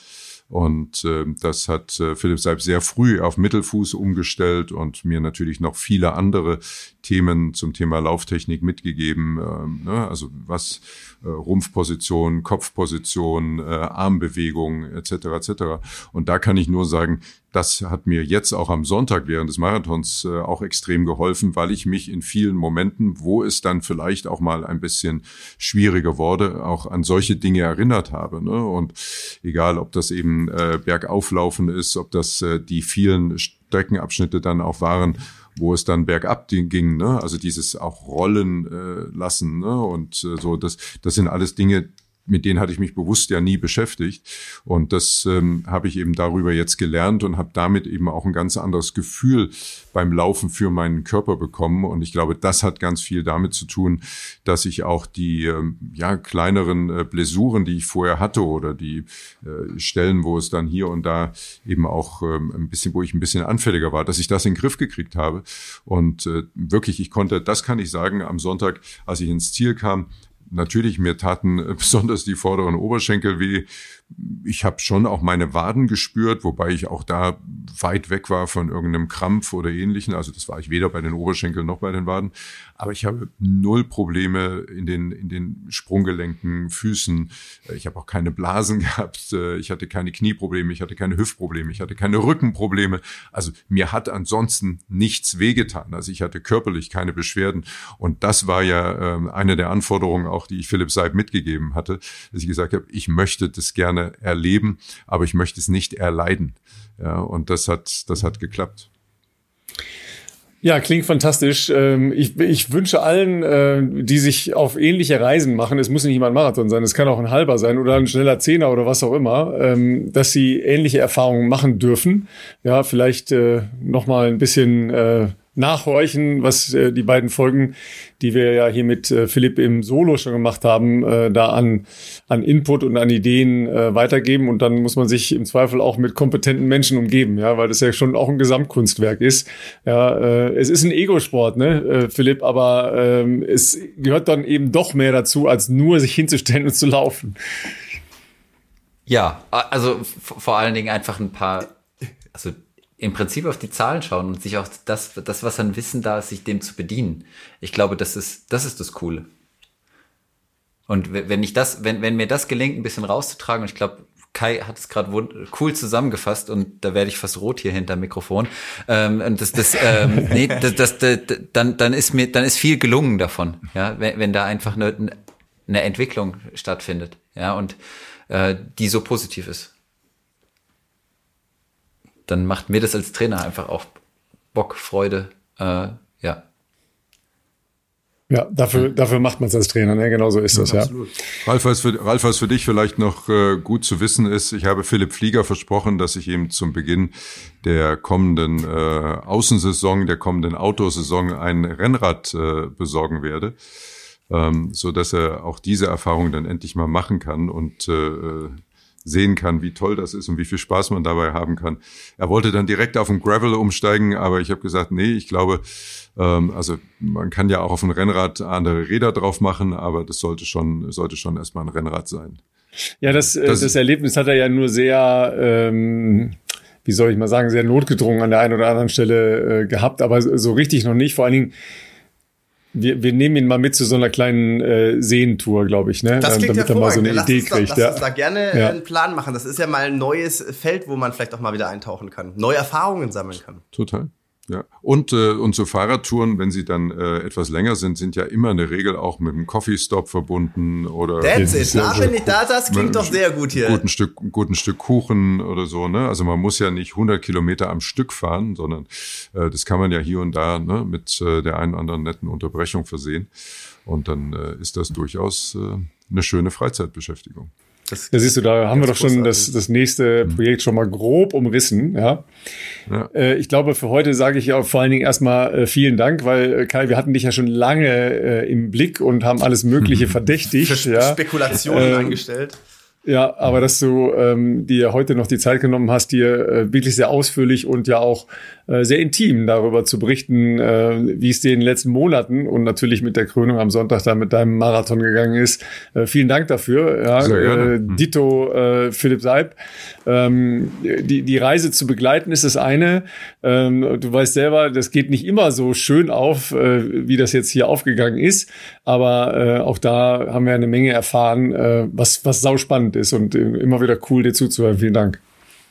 und äh, das hat äh, Philipp Seib sehr früh auf Mittelfuß umgestellt und mir natürlich noch viele andere Themen zum Thema Lauftechnik mitgegeben. Äh, ne? Also was äh, Rumpfposition, Kopfposition, äh, Armbewegung etc. etc. Und da kann ich nur sagen, das hat mir jetzt auch am Sonntag während des Marathons äh, auch extrem geholfen, weil ich mich in vielen Momenten, wo es dann vielleicht auch mal ein bisschen schwieriger wurde, auch an solche Dinge erinnert habe. Ne? Und egal, ob das eben äh, Bergauflaufen ist, ob das äh, die vielen Streckenabschnitte dann auch waren, wo es dann bergab ging, ne? also dieses auch rollen äh, lassen ne? und äh, so, das, das sind alles Dinge, mit denen hatte ich mich bewusst ja nie beschäftigt. Und das ähm, habe ich eben darüber jetzt gelernt und habe damit eben auch ein ganz anderes Gefühl beim Laufen für meinen Körper bekommen. Und ich glaube, das hat ganz viel damit zu tun, dass ich auch die ähm, ja, kleineren äh, Blessuren, die ich vorher hatte oder die äh, Stellen, wo es dann hier und da eben auch ähm, ein bisschen, wo ich ein bisschen anfälliger war, dass ich das in den Griff gekriegt habe. Und äh, wirklich, ich konnte, das kann ich sagen, am Sonntag, als ich ins Ziel kam, natürlich, mir taten besonders die vorderen Oberschenkel weh ich habe schon auch meine Waden gespürt, wobei ich auch da weit weg war von irgendeinem Krampf oder ähnlichen. Also das war ich weder bei den Oberschenkeln noch bei den Waden. Aber ich habe null Probleme in den, in den Sprunggelenken, Füßen. Ich habe auch keine Blasen gehabt. Ich hatte keine Knieprobleme. Ich hatte keine Hüftprobleme. Ich hatte keine Rückenprobleme. Also mir hat ansonsten nichts wehgetan. Also ich hatte körperlich keine Beschwerden. Und das war ja äh, eine der Anforderungen auch, die ich Philipp Seib mitgegeben hatte, dass ich gesagt habe, ich möchte das gerne gerne erleben, aber ich möchte es nicht erleiden. Ja, und das hat, das hat geklappt. Ja, klingt fantastisch. Ähm, ich, ich wünsche allen, äh, die sich auf ähnliche Reisen machen, es muss nicht immer ein Marathon sein, es kann auch ein halber sein oder ein schneller Zehner oder was auch immer, ähm, dass sie ähnliche Erfahrungen machen dürfen. Ja, vielleicht äh, noch mal ein bisschen äh, nachhorchen, was äh, die beiden Folgen, die wir ja hier mit äh, Philipp im Solo schon gemacht haben, äh, da an, an Input und an Ideen äh, weitergeben. Und dann muss man sich im Zweifel auch mit kompetenten Menschen umgeben, ja, weil das ja schon auch ein Gesamtkunstwerk ist. Ja, äh, es ist ein Ego-Sport, ne, äh, Philipp, aber äh, es gehört dann eben doch mehr dazu, als nur sich hinzustellen und zu laufen. Ja, also vor allen Dingen einfach ein paar, also im Prinzip auf die Zahlen schauen und sich auch das, das, was an Wissen da ist, sich dem zu bedienen. Ich glaube, das ist, das ist das Coole. Und wenn ich das, wenn, wenn mir das gelingt, ein bisschen rauszutragen, und ich glaube, Kai hat es gerade cool zusammengefasst und da werde ich fast rot hier hinter Mikrofon. Ähm, und das, das, ähm, nee, das, das, das, dann, dann ist mir, dann ist viel gelungen davon, ja, wenn, wenn da einfach eine, eine Entwicklung stattfindet, ja, und äh, die so positiv ist dann macht mir das als Trainer einfach auch Bock, Freude, äh, ja. Ja, dafür, dafür macht man es als Trainer, ne? genau so ist ja, das, ja. Absolut. Ralf, was für, Ralf, was für dich vielleicht noch äh, gut zu wissen ist, ich habe Philipp Flieger versprochen, dass ich ihm zum Beginn der kommenden äh, Außensaison, der kommenden Autosaison ein Rennrad äh, besorgen werde, ähm, so dass er auch diese Erfahrung dann endlich mal machen kann und äh, sehen kann, wie toll das ist und wie viel Spaß man dabei haben kann. Er wollte dann direkt auf den Gravel umsteigen, aber ich habe gesagt, nee, ich glaube, ähm, also man kann ja auch auf ein Rennrad andere Räder drauf machen, aber das sollte schon, sollte schon erstmal ein Rennrad sein. Ja, das, äh, das, das Erlebnis hat er ja nur sehr, ähm, wie soll ich mal sagen, sehr notgedrungen an der einen oder anderen Stelle äh, gehabt, aber so richtig noch nicht. Vor allen Dingen, wir, wir nehmen ihn mal mit zu so einer kleinen äh, Seentour, glaube ich, ne? Das klingt damit er mal so eine lass Idee kriegt. Lass ja. uns da gerne ja. einen Plan machen. Das ist ja mal ein neues Feld, wo man vielleicht auch mal wieder eintauchen kann, neue Erfahrungen sammeln kann. Total. Ja. Und, äh, und so Fahrradtouren, wenn sie dann äh, etwas länger sind, sind ja immer in der Regel auch mit einem Coffee Stop verbunden oder. That's it. Da bin ich da, das klingt doch sehr gut hier. Guten Stück, guten Stück Kuchen oder so, ne? Also man muss ja nicht 100 Kilometer am Stück fahren, sondern äh, das kann man ja hier und da ne, mit äh, der einen oder anderen netten Unterbrechung versehen. Und dann äh, ist das durchaus äh, eine schöne Freizeitbeschäftigung. Das ja, siehst du, da haben wir doch schon das, das nächste mhm. Projekt schon mal grob umrissen. Ja. ja. Äh, ich glaube, für heute sage ich ja vor allen Dingen erstmal äh, vielen Dank, weil äh, Kai, wir hatten dich ja schon lange äh, im Blick und haben alles Mögliche verdächtigt. Für ja. Spekulationen angestellt. Ja, aber dass du ähm, dir heute noch die Zeit genommen hast, dir äh, wirklich sehr ausführlich und ja auch äh, sehr intim darüber zu berichten, äh, wie es dir in den letzten Monaten und natürlich mit der Krönung am Sonntag da mit deinem Marathon gegangen ist. Äh, vielen Dank dafür. Ja. Äh, Dito äh, Philipp Seib. Ähm, die, die Reise zu begleiten ist das eine. Ähm, du weißt selber, das geht nicht immer so schön auf, äh, wie das jetzt hier aufgegangen ist. Aber äh, auch da haben wir eine Menge erfahren, äh, was, was sau spannend ist und äh, immer wieder cool, dir zuzuhören. Vielen Dank.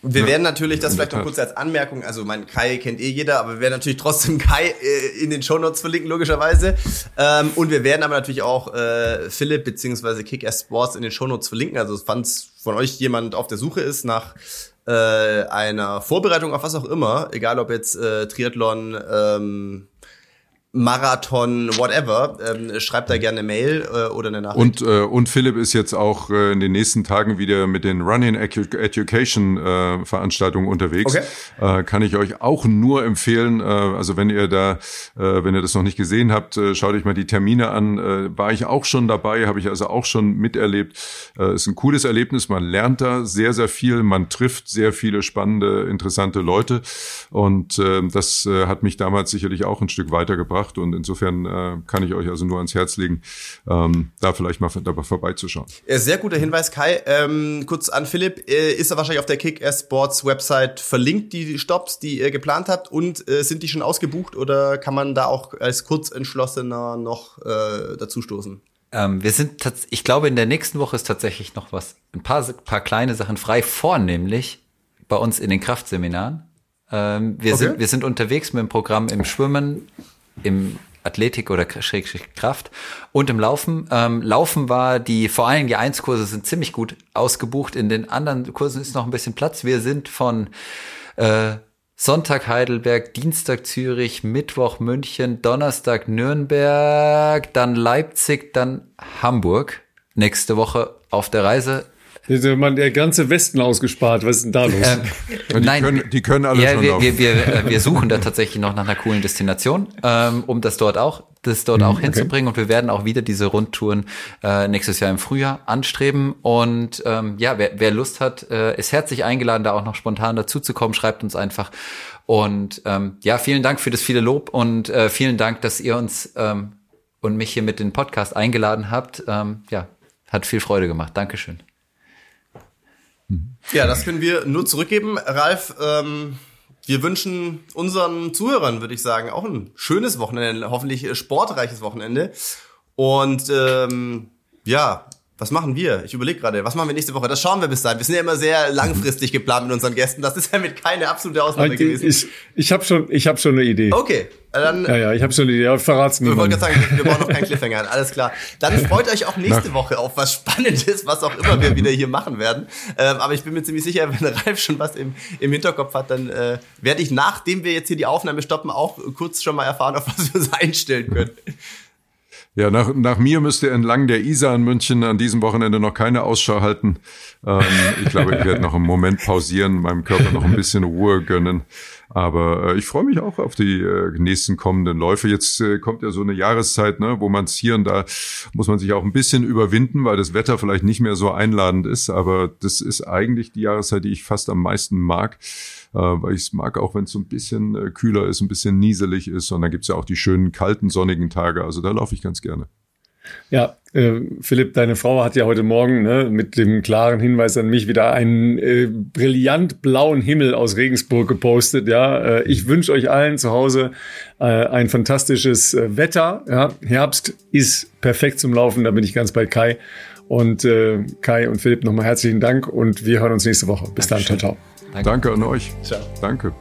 Wir ja, werden natürlich, das vielleicht noch kurz als Anmerkung, also mein Kai kennt eh jeder, aber wir werden natürlich trotzdem Kai äh, in den Shownotes verlinken, logischerweise. Ähm, und wir werden aber natürlich auch äh, Philipp beziehungsweise Kick-Ass Sports in den Shownotes verlinken. Also falls von euch jemand auf der Suche ist nach äh, einer Vorbereitung auf was auch immer, egal ob jetzt äh, Triathlon, ähm, Marathon, whatever, ähm, schreibt da gerne eine Mail äh, oder eine Nachricht. Und, äh, und Philipp ist jetzt auch äh, in den nächsten Tagen wieder mit den Running Education äh, Veranstaltungen unterwegs. Okay. Äh, kann ich euch auch nur empfehlen. Äh, also wenn ihr da, äh, wenn ihr das noch nicht gesehen habt, äh, schaut euch mal die Termine an. Äh, war ich auch schon dabei, habe ich also auch schon miterlebt. Äh, ist ein cooles Erlebnis. Man lernt da sehr, sehr viel. Man trifft sehr viele spannende, interessante Leute. Und äh, das äh, hat mich damals sicherlich auch ein Stück weitergebracht gebracht und insofern äh, kann ich euch also nur ans Herz legen, ähm, da vielleicht mal dabei vorbeizuschauen. Sehr guter Hinweis, Kai. Ähm, kurz an Philipp, äh, ist er wahrscheinlich auf der Kick-Ass Sports Website verlinkt, die Stops, die ihr geplant habt und äh, sind die schon ausgebucht oder kann man da auch als Kurzentschlossener noch äh, dazustoßen? Ähm, wir sind, ich glaube, in der nächsten Woche ist tatsächlich noch was, ein paar, paar kleine Sachen frei, vornehmlich bei uns in den Kraftseminaren. Ähm, wir, okay. sind, wir sind unterwegs mit dem Programm im Schwimmen, im Athletik oder Schrägstrich Kraft und im Laufen. Ähm, Laufen war die, vor allem die 1-Kurse sind ziemlich gut ausgebucht. In den anderen Kursen ist noch ein bisschen Platz. Wir sind von äh, Sonntag Heidelberg, Dienstag Zürich, Mittwoch München, Donnerstag Nürnberg, dann Leipzig, dann Hamburg. Nächste Woche auf der Reise. Hat man der ganze Westen ausgespart. Was ist denn da los? Ähm, die, nein, können, die können alle ja, schon wir, wir, wir, äh, wir, suchen da tatsächlich noch nach einer coolen Destination, ähm, um das dort auch, das dort auch mhm, okay. hinzubringen. Und wir werden auch wieder diese Rundtouren äh, nächstes Jahr im Frühjahr anstreben. Und ähm, ja, wer, wer Lust hat, äh, ist herzlich eingeladen, da auch noch spontan dazuzukommen. Schreibt uns einfach. Und ähm, ja, vielen Dank für das viele Lob und äh, vielen Dank, dass ihr uns ähm, und mich hier mit den Podcast eingeladen habt. Ähm, ja, hat viel Freude gemacht. Dankeschön. Ja, das können wir nur zurückgeben. Ralf, ähm, wir wünschen unseren Zuhörern, würde ich sagen, auch ein schönes Wochenende, hoffentlich sportreiches Wochenende. Und ähm, ja, was machen wir? Ich überlege gerade, was machen wir nächste Woche? Das schauen wir bis dahin. Wir sind ja immer sehr langfristig geplant mit unseren Gästen. Das ist ja mit keine absolute Ausnahme ich, gewesen. Ich, ich habe schon, ich habe schon eine Idee. Okay, dann. Ja, ja, ich habe schon eine Idee. Aber verrat's mir. Ich wollte gerade sagen, wir brauchen noch keinen Cliffhanger. Alles klar. Dann freut euch auch nächste Woche auf was Spannendes, was auch immer wir wieder hier machen werden. Ähm, aber ich bin mir ziemlich sicher, wenn Ralf schon was im, im Hinterkopf hat, dann äh, werde ich, nachdem wir jetzt hier die Aufnahme stoppen, auch kurz schon mal erfahren, auf was wir uns einstellen können. Ja, nach, nach mir müsste entlang der Isar in München an diesem Wochenende noch keine Ausschau halten. Ähm, ich glaube, ich werde noch einen Moment pausieren, meinem Körper noch ein bisschen Ruhe gönnen. Aber äh, ich freue mich auch auf die äh, nächsten kommenden Läufe. Jetzt äh, kommt ja so eine Jahreszeit, ne, wo man es hier und da muss man sich auch ein bisschen überwinden, weil das Wetter vielleicht nicht mehr so einladend ist. Aber das ist eigentlich die Jahreszeit, die ich fast am meisten mag weil ich es mag, auch wenn es so ein bisschen äh, kühler ist, ein bisschen nieselig ist. Und dann gibt's ja auch die schönen, kalten, sonnigen Tage. Also da laufe ich ganz gerne. Ja, äh, Philipp, deine Frau hat ja heute Morgen ne, mit dem klaren Hinweis an mich wieder einen äh, brillant blauen Himmel aus Regensburg gepostet. Ja, äh, ich wünsche euch allen zu Hause äh, ein fantastisches äh, Wetter. Ja, Herbst ist perfekt zum Laufen, da bin ich ganz bei Kai. Und äh, Kai und Philipp nochmal herzlichen Dank und wir hören uns nächste Woche. Bis Dankeschön. dann, ciao, ciao. Danke. Danke an euch. Ciao. Danke.